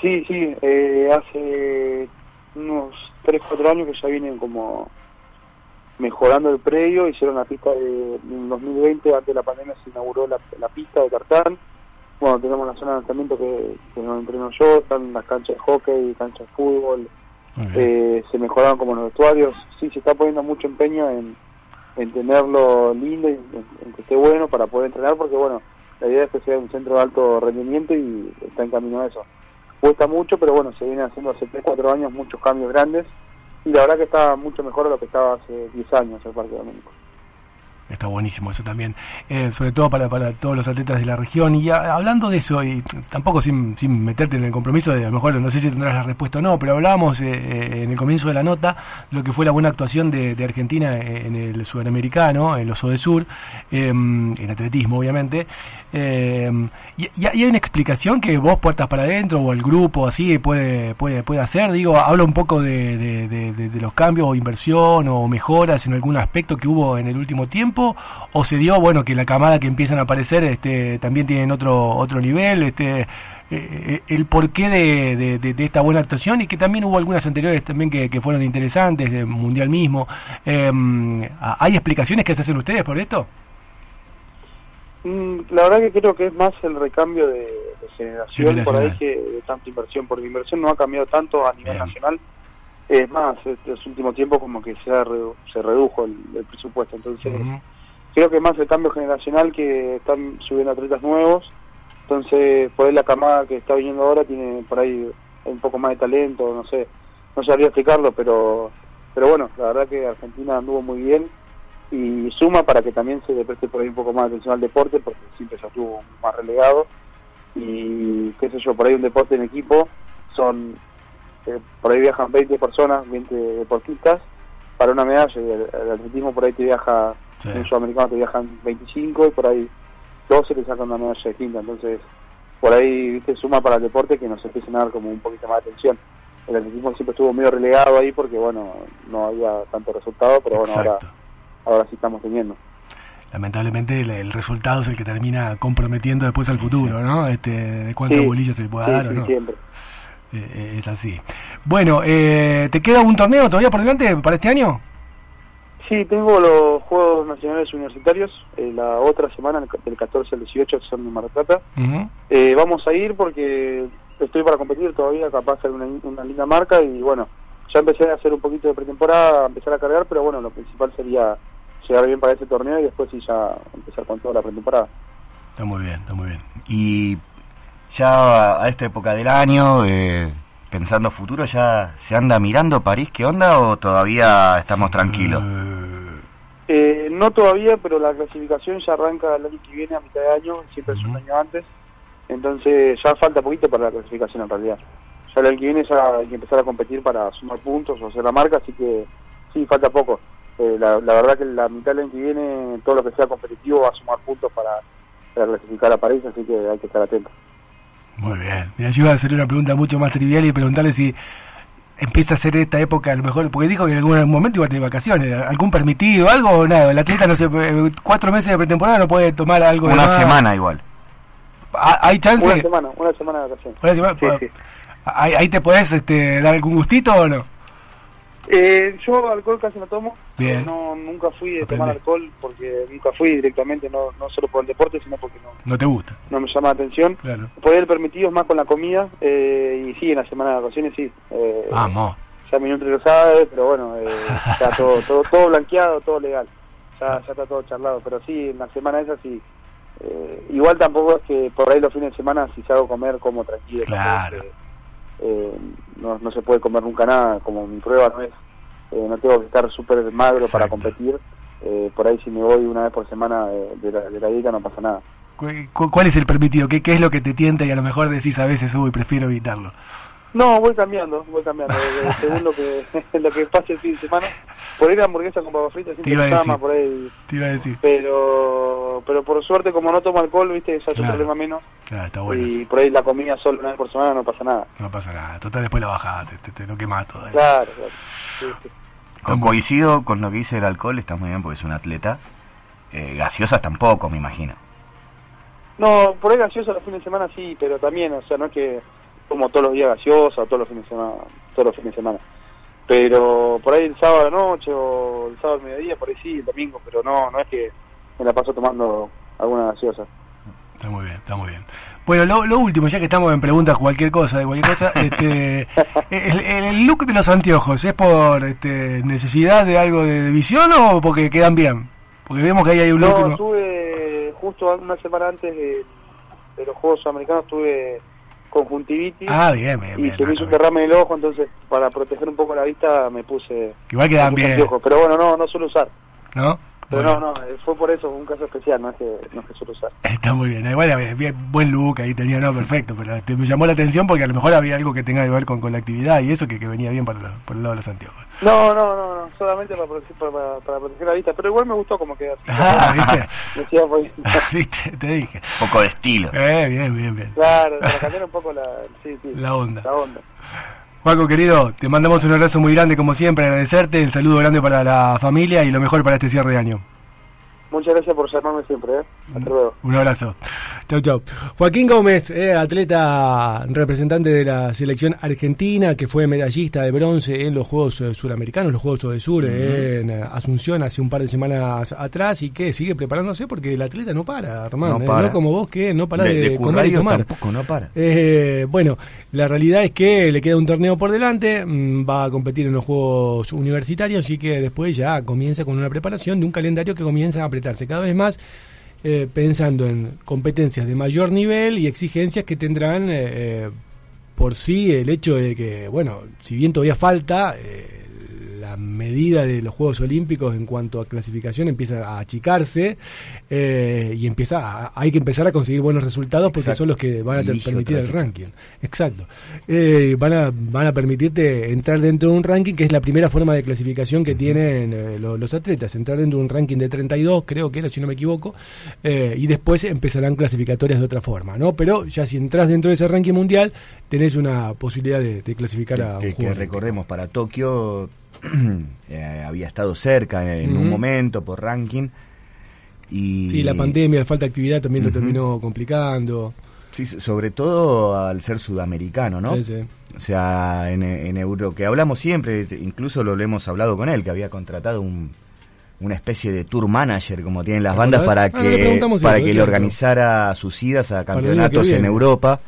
Sí, sí, eh, hace unos 3, 4 años que ya vienen como mejorando el predio, hicieron la pista de, en 2020, antes de la pandemia se inauguró la, la pista de tartán, bueno, tenemos la zona de lanzamiento que, que no entreno yo, están las canchas de hockey, canchas de fútbol, eh, se mejoraron como los vestuarios, sí, se está poniendo mucho empeño en, en tenerlo lindo y en, en que esté bueno para poder entrenar, porque bueno, la idea es que sea un centro de alto rendimiento y está en camino a eso. Cuesta mucho, pero bueno, se viene haciendo hace 3, 4 años muchos cambios grandes y la verdad que está mucho mejor de lo que estaba hace 10 años el Parque Domínico. Está buenísimo eso también, eh, sobre todo para, para todos los atletas de la región. Y hablando de eso, y tampoco sin, sin meterte en el compromiso de a lo mejor, no sé si tendrás la respuesta o no, pero hablábamos eh, eh, en el comienzo de la nota lo que fue la buena actuación de, de Argentina en el sudamericano, en los Sur, eh, en atletismo obviamente. Eh, y, hay una explicación que vos puertas para adentro o el grupo así puede puede puede hacer digo habla un poco de, de, los cambios o inversión o mejoras en algún aspecto que hubo en el último tiempo o se dio bueno que la camada que empiezan a aparecer este también tienen otro otro nivel este eh, eh, el porqué de, de, esta buena actuación y que también hubo algunas anteriores también que, que fueron interesantes del mundial mismo. Eh, hay explicaciones que se hacen ustedes por esto la verdad que creo que es más el recambio de, de generación por ahí que de tanta inversión, porque la inversión no ha cambiado tanto a nivel nacional. Es más, estos últimos tiempos como que se, ha se redujo el, el presupuesto. Entonces, creo que más el cambio generacional que están subiendo atletas nuevos. Entonces, por ahí la camada que está viniendo ahora tiene por ahí un poco más de talento, no sé, no sabría explicarlo, pero pero bueno, la verdad que Argentina anduvo muy bien y suma para que también se le preste por ahí un poco más de atención al deporte, porque siempre se estuvo más relegado y qué sé yo, por ahí un deporte en equipo son, eh, por ahí viajan 20 personas, 20 deportistas para una medalla y el, el atletismo por ahí te viaja, en el sudamericano te viajan 25 y por ahí 12 te sacan una medalla distinta, entonces por ahí viste suma para el deporte que nos empiecen a dar como un poquito más de atención. El atletismo siempre estuvo medio relegado ahí porque bueno, no había tanto resultado, pero bueno, Exacto. ahora sí estamos teniendo. Lamentablemente el, el resultado es el que termina comprometiendo después al futuro, ¿no? Este, de cuántas Sí, bolillas se le pueda sí, dar o no. siempre. Eh, eh, es así. Bueno, eh, ¿te queda un torneo todavía por delante para este año? Sí, tengo los Juegos Nacionales Universitarios, eh, la otra semana, del 14 al 18, son en Mar Plata. Eh, vamos a ir porque estoy para competir todavía, capaz de una, una linda marca y bueno, ya empecé a hacer un poquito de pretemporada, a empezar a cargar, pero bueno, lo principal sería llegar bien para ese torneo y después sí ya empezar con toda la pretemporada. Está muy bien, está muy bien. Y ya a esta época del año, eh, pensando futuro, ¿ya se anda mirando París qué onda o todavía estamos tranquilos? Eh, no todavía, pero la clasificación ya arranca el año que viene a mitad de año, siempre es un año antes, entonces ya falta poquito para la clasificación en realidad. Ya el año que viene ya hay que empezar a competir para sumar puntos o hacer la marca, así que sí, falta poco. Eh, la, la verdad que la mitad del año que viene todo lo que sea competitivo va a sumar puntos para, para clasificar a París, así que hay que estar atento. Muy bien. Mira, yo iba a hacer una pregunta mucho más trivial y preguntarle si empieza a ser esta época a lo mejor, porque dijo que en algún momento iba a tener vacaciones, algún permitido, algo o nada. El atleta, no sé, eh, cuatro meses de pretemporada no puede tomar algo de Una semana igual. Ah, ¿Hay chance? Una semana, una semana de vacaciones. Una semana, Sí, pues, sí. ¿Ahí, ahí te podés este, dar algún gustito o no? Eh, yo alcohol casi no tomo. Bien. No, nunca fui de tomar alcohol porque nunca fui directamente, no, no solo por el deporte, sino porque no, No te gusta. no me llama la atención. Claro. El permitido es más con la comida eh, y sí, en la semana de vacaciones sí. Eh, Vamos. Ya mi nutri lo sabe, pero bueno, eh, todo, todo, todo blanqueado, todo legal. Ya, ya está todo charlado, pero sí, en la semana esa sí. Eh, igual tampoco es que por ahí los fines de semana si salgo a comer como tranquilo. Claro. tampoco eh, no, no se puede comer nunca nada, como mi prueba no es, eh, no tengo que estar súper magro para competir. Eh, por ahí si me voy una vez por semana de, la, de la dieta no pasa nada. ¿Cu- cu- ¿Cuál es el permitido? ¿Qué, ¿Qué es lo que te tienta y a lo mejor decís a veces, uy, prefiero evitarlo? No, voy cambiando, voy cambiando, de- según lo que lo que pase el fin de semana. Por ir a hamburguesa con papas fritas siempre más por ahí. Te iba a decir. Pero pero por suerte como no tomo alcohol, viste, ya es un problema menos. Claro, está bueno. Y por ahí la comida solo una vez por semana no pasa nada. No pasa nada. Total, después la bajás, te, te lo quemás todo. Claro, claro. Sí, sí. Co- Coincido con lo que dice el alcohol, está muy bien porque es un atleta. Eh, gaseosas tampoco, me imagino. No, por ahí gaseosa los fines de semana sí, pero también, o sea, no es que como todos los días gaseosa todos los fines de semana, todos los fines de semana. Pero por ahí el sábado a la noche o el sábado al mediodía, por ahí sí, el domingo, pero no, no es que me la paso tomando alguna gaseosa. Está muy bien, está muy bien. Bueno, lo, lo último, ya que estamos en preguntas cualquier cosa, de cualquier cosa, este, el, el look de los anteojos, ¿es por este, necesidad de algo de, de visión o porque quedan bien? Porque vemos que ahí hay un look... No, ¿no? estuve justo una semana antes de, de los Juegos Americanos, tuve conjuntivitis Ah, bien, bien, y bien. se me hizo un derrame en el ojo, entonces para proteger un poco la vista me puse, Igual quedan bien. anteojos. Pero bueno, no, no suelo usar. ¿No? Pero Bueno. no, no, fue por eso, un caso especial, no es que, no es que suelo usar. Está muy bien. Igual había- bien, buen look ahí tenía, no, perfecto. Pero este, me llamó la atención porque a lo mejor había algo que tenga que ver con, con la actividad y eso que, que venía bien para lo- por el lado de los anteojos. No, no, no, no, solamente para proteger, para, para proteger la vista, pero igual me gustó como quedó. Ah, ¿viste? Decía, pues, ¿Viste? Te dije. Un poco de estilo. Eh, bien, bien, bien. claro, para cambiar un poco la, sí, sí, La onda. La onda. Juaco, querido, te mandamos un abrazo muy grande como siempre, agradecerte, el saludo grande para la familia y lo mejor para este cierre de año. Muchas gracias por llamarme siempre, ¿eh? Hasta luego. Un abrazo. Chau, chau. Joaquín Gómez, eh, atleta representante de la selección argentina, que fue medallista de bronce en los Juegos eh, Suramericanos, los Juegos de Sur, en eh, Asunción hace un par de semanas atrás y que sigue preparándose porque el atleta no para, Armando. No eh, para. no como vos que no para de, De- de comer y tomar. tampoco, no para. Eh, bueno, la realidad es que le queda un torneo por delante, mm, va a competir en los Juegos Universitarios y que después ya comienza con una preparación de un calendario que comienza a apretarse cada vez más, eh, pensando en competencias de mayor nivel y exigencias que tendrán eh, eh, por sí el hecho de que, bueno, si bien todavía falta, eh, la medida de los Juegos Olímpicos en cuanto a clasificación empieza a achicarse eh, y empieza a- hay que empezar a conseguir buenos resultados porque Exacto. son los que van a te- permitir el ranking. Exacto. Eh, van, a, van a permitirte entrar dentro de un ranking que es la primera forma de clasificación que tienen eh, lo- los atletas. Entrar dentro de un ranking de 32, creo que era, si no me equivoco, y después empezarán clasificatorias de otra forma, ¿no? Pero ya si entras dentro de ese ranking mundial, tenés una posibilidad de, de clasificar a un que, recordemos para Tokio eh, había estado cerca en un momento por ranking y Sí, la pandemia, la falta de actividad también lo terminó complicando. Sí, sobre todo al ser sudamericano, ¿no? Sí, sí. O sea, en, en Euro, que hablamos siempre, incluso lo, lo hemos hablado con él, que había contratado un, una especie de tour manager, como tienen las ¿Te bandas, para? Ah, que, preguntamos para eso, que le organizara sus idas a que campeonatos en. Europa.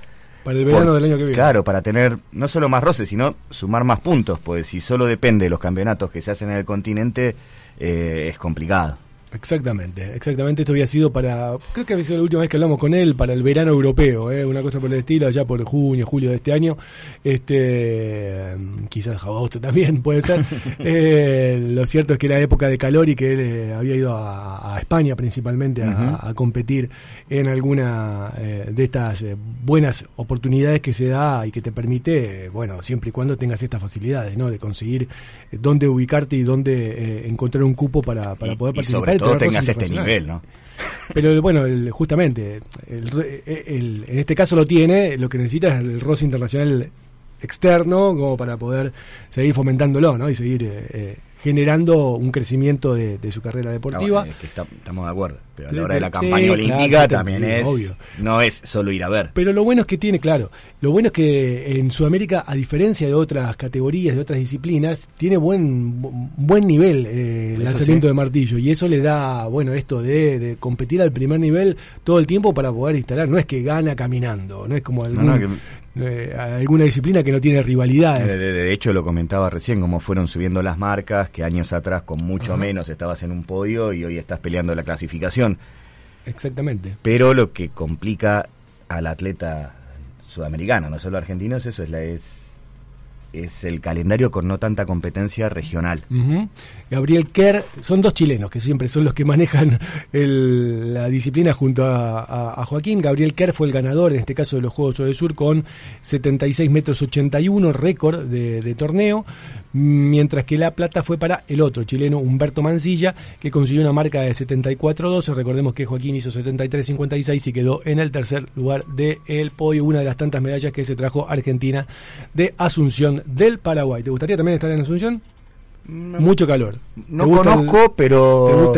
Para el verano del año que viene. Claro, para tener no solo más roces, sino sumar más puntos, pues si solo depende de los campeonatos que se hacen en el continente, eh, es complicado. Exactamente, exactamente. Esto había sido para, creo que había sido la última vez que hablamos con él, para el verano europeo, ¿eh? una cosa por el estilo, allá por junio, julio de este año. Este, quizás agosto también puede ser. Eh, lo cierto es que era época de calor y que él eh, había ido a, a España principalmente a, competir en alguna eh, de estas buenas oportunidades que se da y que te permite, bueno, siempre y cuando tengas estas facilidades, ¿no? De conseguir dónde ubicarte y dónde encontrar un cupo para, para Y- poder participar. Todo tengas este nivel, ¿no? Pero bueno, el- justamente, el re- el- en este caso lo tiene, lo que necesita es el roce internacional externo como para poder seguir fomentándolo, ¿no? Y seguir eh, eh, generando un crecimiento de, de su carrera deportiva. Ah, bueno, es que está- estamos de acuerdo. Pero a la hora de la campaña olímpica también es. obvio. No es solo ir a ver. Pero lo bueno es que tiene, claro, lo bueno es que en Sudamérica, a diferencia de otras categorías, de otras disciplinas, tiene buen bu- buen nivel eh, el lanzamiento sí. de martillo. Y eso le da, bueno, esto de, de competir al primer nivel todo el tiempo para poder instalar. No es que gana caminando, no es como algún, No, no, eh, alguna disciplina que no tiene rivalidades. De, de- de hecho, lo comentaba recién, cómo fueron subiendo las marcas, que años atrás con mucho Ajá. menos estabas en un podio y hoy estás peleando la clasificación. Exactamente. Pero lo que complica al atleta sudamericano, no solo argentino, es eso, es, la, es, es el calendario con no tanta competencia regional. Ujú. Gabriel Kerr, son dos chilenos que siempre son los que manejan la disciplina junto a, Joaquín. Gabriel Kerr fue el ganador, en este caso de los Juegos de Sur, con 76 metros 81, récord de, de torneo, mientras que la plata fue para el otro chileno, Humberto Mancilla, que consiguió una marca de 74-12. Recordemos que Joaquín hizo 73-56 y quedó en el tercer lugar del podio, una de las tantas medallas que se trajo Argentina de Asunción del Paraguay. ¿Te gustaría también estar en Asunción? Mucho calor. No ¿Te gusta el- conozco, pero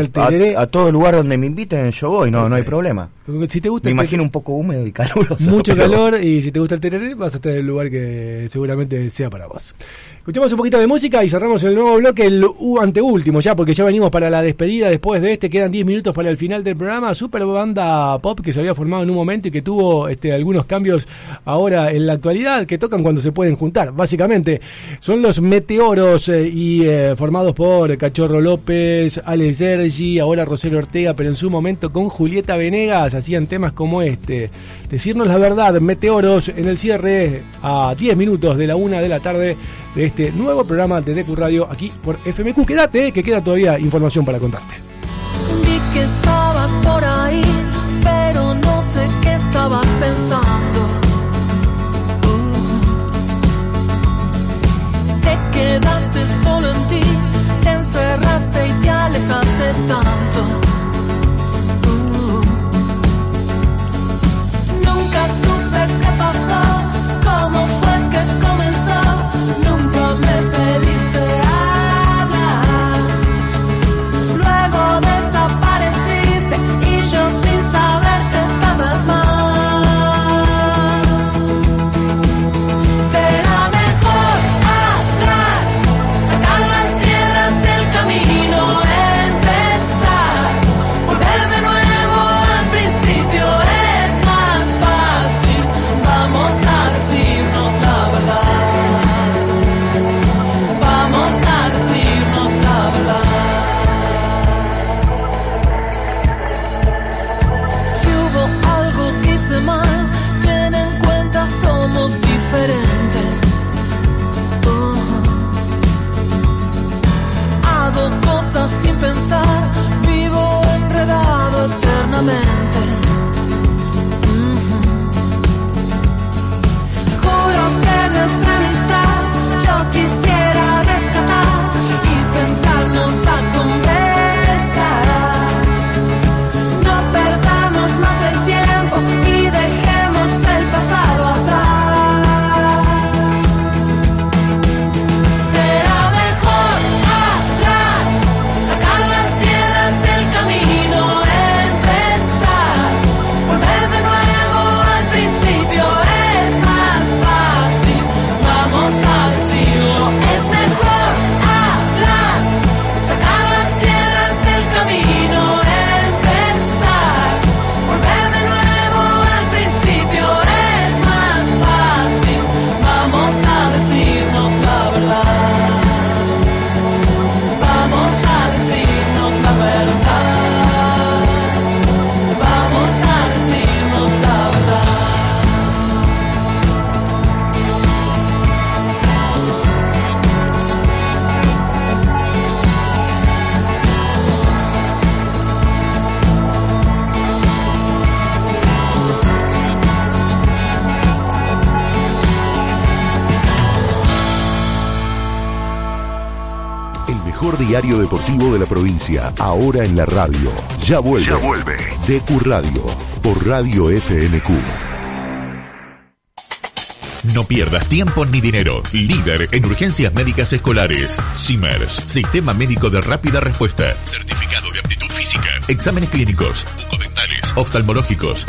a, a todo lugar donde me inviten yo voy, no, no hay problema. Si te gusta Me imagino un poco húmedo y caluroso. mucho pero- calor y si te gusta el tereré vas a estar en el lugar que seguramente sea para vos. Escuchamos un poquito de música y cerramos el nuevo bloque, el u- anteúltimo ya, porque ya venimos para la despedida después de este, quedan 10 minutos para el final del programa, super banda pop que se había formado en un momento y que tuvo este, algunos cambios ahora en la actualidad, que tocan cuando se pueden juntar, básicamente. Son los Meteoros eh, y eh, formados por Cachorro López, Alex Sergi, ahora Rosero Ortega, pero en su momento con Julieta Venegas hacían temas como este. Decirnos la verdad, Meteoros en el cierre a 10 minutos de la una de la tarde de este nuevo programa de DQ Radio aquí por FMQ. Quédate, que queda todavía información para contarte. Vi que estabas por ahí, pero no sé qué estabas pensando. Uh. Te quedaste solo en ti, te encerraste y te alejaste tanto. Nunca diario deportivo de la provincia, ahora en la radio. Ya vuelve. Ya vuelve. DQ Radio, por Radio FMQ. No pierdas tiempo ni dinero. Líder en urgencias médicas escolares. Simers, Sistema Médico de Rápida Respuesta. Certificado de aptitud física. Exámenes clínicos, bucodentales, oftalmológicos,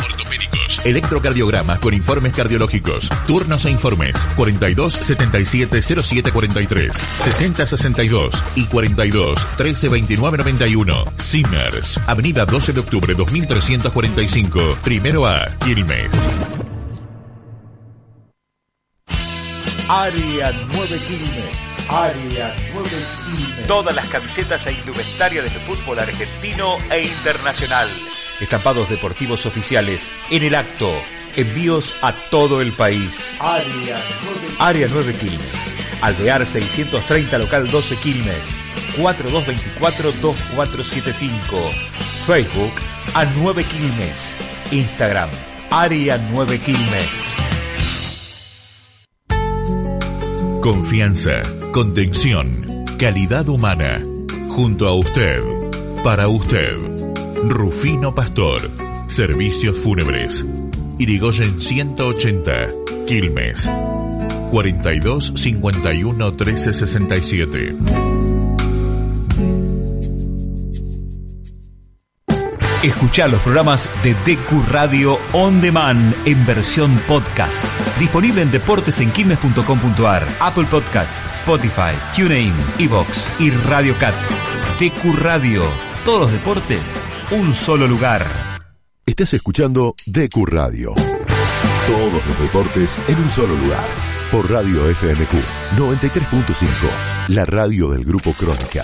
electrocardiogramas con informes cardiológicos. Turnos e informes 42 77 07 43, 60 62 y 42 13 29 91. Simers, Avenida 12 de octubre 2345, primero A, Quilmes. Área 9 Quilmes. Área 9 Quilmes. Todas las camisetas e indumentaria del fútbol argentino e internacional. Estampados deportivos oficiales en el acto. Envíos a todo el país. Área 9 Área 9 Quilmes. Alvear 630 local 12 Quilmes. 4224-2475. Facebook a 9 Quilmes. Instagram Área 9 Quilmes. Confianza, contención, calidad humana. Junto a usted, para usted. Rufino Pastor, Servicios Fúnebres. Irigoyen 180, Quilmes. 42 51 13 67. Escuchá los programas de DQ Radio On Demand en versión podcast. Disponible en deportesenquilmes.com.ar, Apple Podcasts, Spotify, TuneIn, Evox y Radio Cat. DQ Radio. Todos los deportes, un solo lugar. Estás escuchando DQ Radio. Todos los deportes en un solo lugar. Por Radio FMQ 93.5. La radio del Grupo Crónica.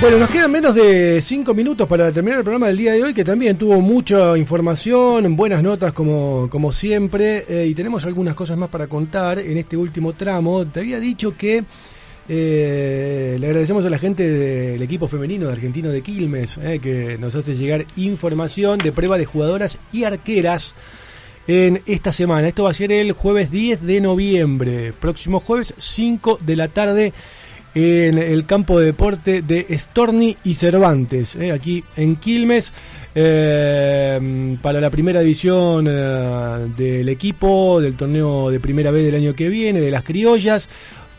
Bueno, nos quedan menos de cinco minutos para terminar el programa del día de hoy, que también tuvo mucha información, buenas notas como, como siempre, eh, y tenemos algunas cosas más para contar en este último tramo. Te había dicho que eh, le agradecemos a la gente del equipo femenino de Argentino de Quilmes, eh, que nos hace llegar información de prueba de jugadoras y arqueras en esta semana. Esto va a ser el jueves 10 de noviembre, próximo jueves 5 de la tarde en el campo de deporte de Storni y Cervantes, eh, aquí en Quilmes, eh, para la primera división eh, del equipo, del torneo de primera vez del año que viene, de las criollas.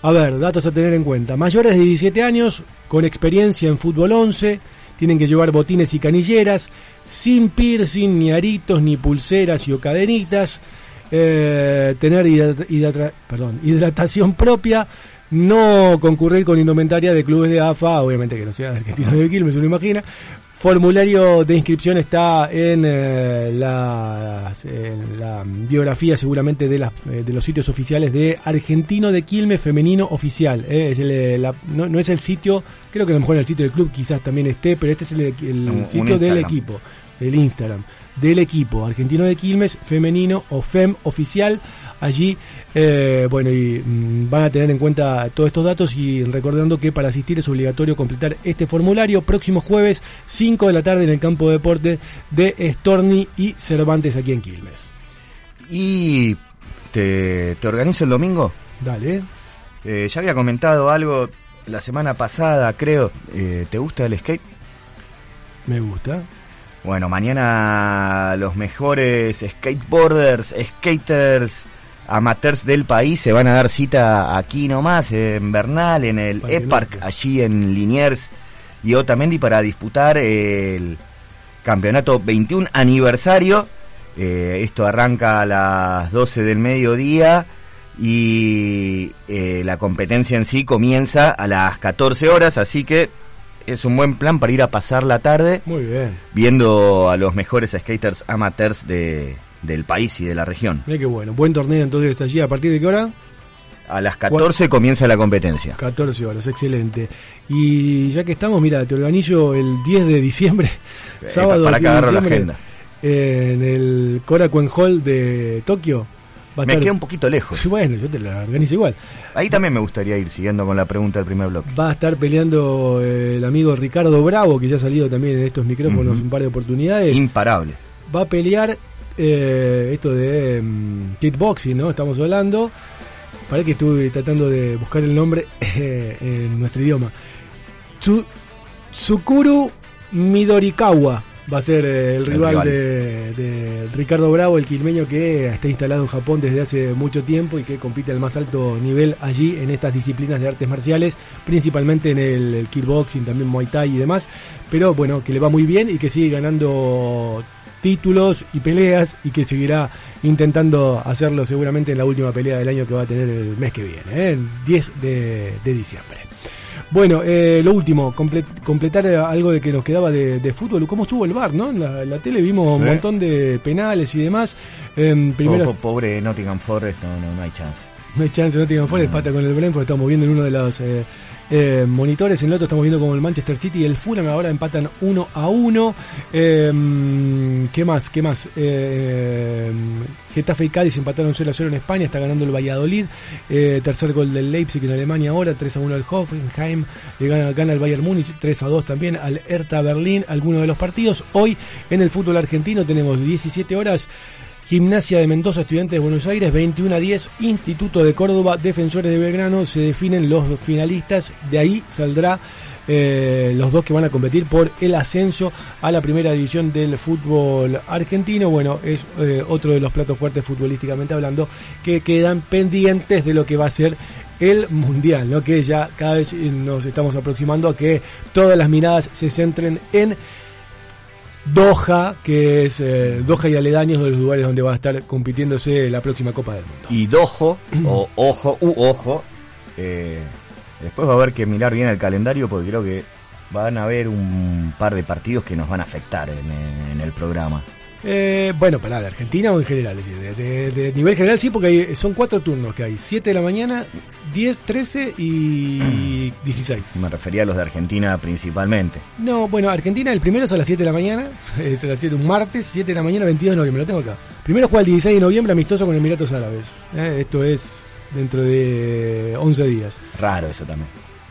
A ver, datos a tener en cuenta. Mayores de 17 años, con experiencia en fútbol 11, tienen que llevar botines y canilleras, sin piercing, ni aritos, ni pulseras y o cadenitas, tener hidratación propia, no concurrir con indumentaria de clubes de AFA, obviamente que no sea de Argentino de Quilmes, uno imagina. Formulario de inscripción está en, eh, la, en la biografía seguramente de, las, eh, de los sitios oficiales de Argentino de Quilmes Femenino Oficial. eh, es el, eh, la- no, no es el sitio, creo que a lo mejor en el sitio del club quizás también esté, pero este es el, sitio del equipo, el Instagram del equipo Argentino de Quilmes Femenino o FEM Oficial. Allí, eh, bueno, y mm, van a tener en cuenta todos estos datos y recordando que para asistir es obligatorio completar este formulario próximo jueves 5 de la tarde en el campo de deporte de Storni y Cervantes aquí en Quilmes. ¿Y te, te organizo el domingo? Dale. Eh, ya había comentado algo la semana pasada, creo. Eh, ¿Te gusta el skate? Me gusta. Bueno, mañana los mejores skateboarders, skaters, amateurs del país se van a dar cita aquí nomás, en Bernal, en el E-Park, allí en Liniers y Otamendi para disputar el campeonato 21 aniversario. Eh, esto arranca a las 12 del mediodía y eh, la competencia en sí comienza a las 14 horas, así que es un buen plan para ir a pasar la tarde Muy bien. viendo a los mejores skaters amateurs de, del país y de la región. Mira qué bueno. Buen torneo entonces allí. ¿A partir de qué hora? A las 14 comienza la competencia. 14 horas, excelente. Y ya que estamos, mira, te organizo el 10 de diciembre, Eh, sábado para 10 que agarro la agenda. en el Korakuen Hall de Tokio. Va Me estar- queda un poquito lejos. Bueno, yo te lo organizo igual. Ahí también me gustaría ir siguiendo con la pregunta del primer bloque. Va a estar peleando eh, el amigo Ricardo Bravo, que ya ha salido también en estos micrófonos un par de oportunidades. Imparable. Va a pelear eh, esto de mm, kickboxing, ¿no? Estamos hablando. Para que estuve tratando de buscar el nombre eh, en nuestro idioma. Tsu- Tsukuru Midorikawa va a ser eh, el El rival, rival. De, de Ricardo Bravo, el quilmeño que está instalado en Japón desde hace mucho tiempo y que compite al más alto nivel allí en estas disciplinas de artes marciales, principalmente en el, el kickboxing, también Muay Thai y demás. Pero bueno, que le va muy bien y que sigue ganando títulos y peleas y que seguirá intentando hacerlo seguramente en la última pelea del año que va a tener el mes que viene, ¿eh? el 10 de, de diciembre. Bueno, eh, lo último, comple- completar eh, algo de que nos quedaba de, de fútbol. ¿Cómo estuvo el bar, no? En la, la tele vimos un montón de penales y demás. Em, primero, po- pobre Nottingham Forest, no, no, no hay chance. no hay chance, no tengan fuera, pata con el Brentford, estamos viendo en uno de los eh, eh, monitores, en el otro estamos viendo como el Manchester City y el Fulham ahora empatan 1 a 1. Eh, ¿Qué más? ¿Qué más? Eh, Getafe y Cádiz empataron 0 a 0 en España, está ganando el Valladolid. Eh, tercer gol del Leipzig en Alemania ahora, 3 a 1 al Hoffenheim, le gana, gana el Bayern Múnich, 3 a 2 también al Hertha Berlín, algunos de los partidos. Hoy en el fútbol argentino tenemos 17 horas. Gimnasia de Mendoza, Estudiantes de Buenos Aires, 21 a 10, Instituto de Córdoba, Defensores de Belgrano, se definen los finalistas, de ahí saldrá eh, los dos que van a competir por el ascenso a la primera división del fútbol argentino. Bueno, es eh, otro de los platos fuertes futbolísticamente hablando que quedan pendientes de lo que va a ser el mundial, ¿no? que ya cada vez nos estamos aproximando a que todas las miradas se centren en Doha, que es eh, Doha y aledaños de los lugares donde va a estar compitiéndose la próxima Copa del Mundo. Y Dojo, o Ojo, u Ojo, eh, después va a haber que mirar bien el calendario porque creo que van a haber un par de partidos que nos van a afectar en el programa. Eh, bueno, para de Argentina o en general, de- de nivel general sí, porque hay- son cuatro turnos que hay, 7 de la mañana, 10, 13 y 16. Me refería a los de Argentina principalmente. No, bueno, Argentina el primero es a las 7 de la mañana, es a las 7, un martes, 7 de la mañana, 22 de noviembre, lo tengo acá. Primero juega el 16 de noviembre amistoso con Emiratos Árabes. Eh, esto es dentro de 11 días. Raro eso también.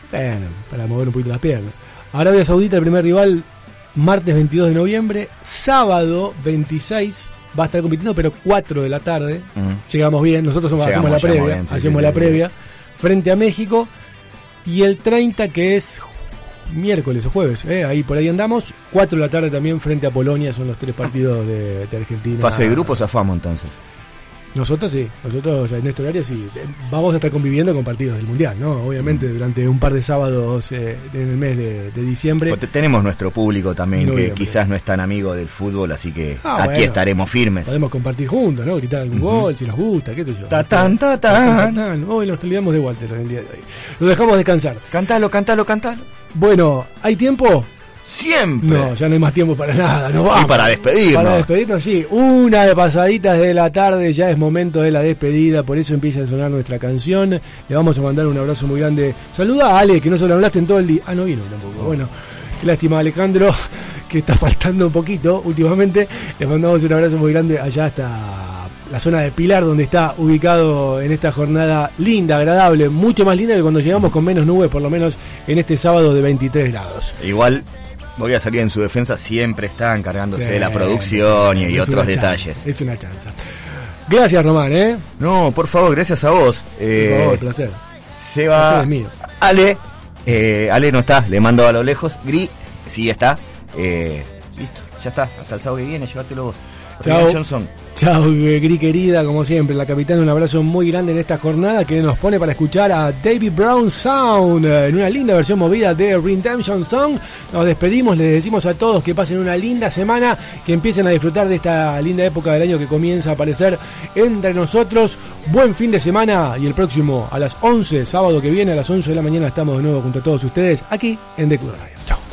Bueno, para mover un poquito las piernas. Arabia Saudita, el primer rival, martes 22 de noviembre. Sábado 26 va a estar compitiendo, pero 4 de la tarde. Llegamos bien, nosotros somos- Llegamos, hacemos la previa. bien, sí, hacemos sí, la sí, previa frente a México. Y el 30, que es miércoles o jueves, eh, ahí por ahí andamos. 4 de la tarde también frente a Polonia, son los tres partidos de, de Argentina. Fase de grupos zafamos entonces. Nosotros sí, nosotros en este horario sí. Eh, Vamos a estar conviviendo con partidos del Mundial, ¿no? Obviamente durante un par de sábados eh, en el mes de, de diciembre. Porque tenemos nuestro público también que quizás no es tan amigo del fútbol, así que Ah, aquí bueno. estaremos firmes. Podemos compartir juntos, ¿no? Gritar algún gol, si nos gusta, qué sé yo. Ta, tan, ta. Hoy nos olvidamos de Walter en el día de hoy. Lo dejamos descansar. Cántalo, cántalo, cántalo. Bueno, ¿hay tiempo? Siempre. No, ya no hay más tiempo para nada. Nos vamos. para despedirnos. Para despedirnos, sí. Una de pasaditas de la tarde, ya es momento de la despedida, por eso empieza a sonar nuestra canción. Le vamos a mandar un abrazo muy grande. Saluda a Ale, que no se lo hablaste en todo el día. Ah, no vino tampoco. Bueno, qué lástima, Alejandro, que está faltando un poquito últimamente. Le mandamos un abrazo muy grande allá hasta la zona de Pilar, donde está ubicado en esta jornada linda, agradable, mucho más linda que cuando llegamos con menos nubes, por lo menos en este sábado de 23 grados. Igual voy a salir en su defensa, siempre está encargándose Sí, de la producción y, otros chance, detalles. es una chance. Gracias, Román, ¿eh? No, por favor, gracias a vos. Eh, Por favor, placer. Se Placer es mío. Ale. eh, Ale no está, le mando a lo lejos. Gri, sí está. Eh, listo, ya está. Hasta el sábado que viene, llévatelo vos. Chao. Johnson. Chao, Gri querida, como siempre, la capitana, un abrazo muy grande en esta jornada que nos pone para escuchar a David Brown Sound eh, en una linda versión movida de Redemption Song. Nos despedimos, les decimos a todos que pasen una linda semana, que empiecen a disfrutar de esta linda época del año que comienza a aparecer entre nosotros. Buen fin de semana y el próximo a las 11, sábado que viene a las 11 de la mañana estamos de nuevo junto a todos ustedes aquí en Club Radio. Chao.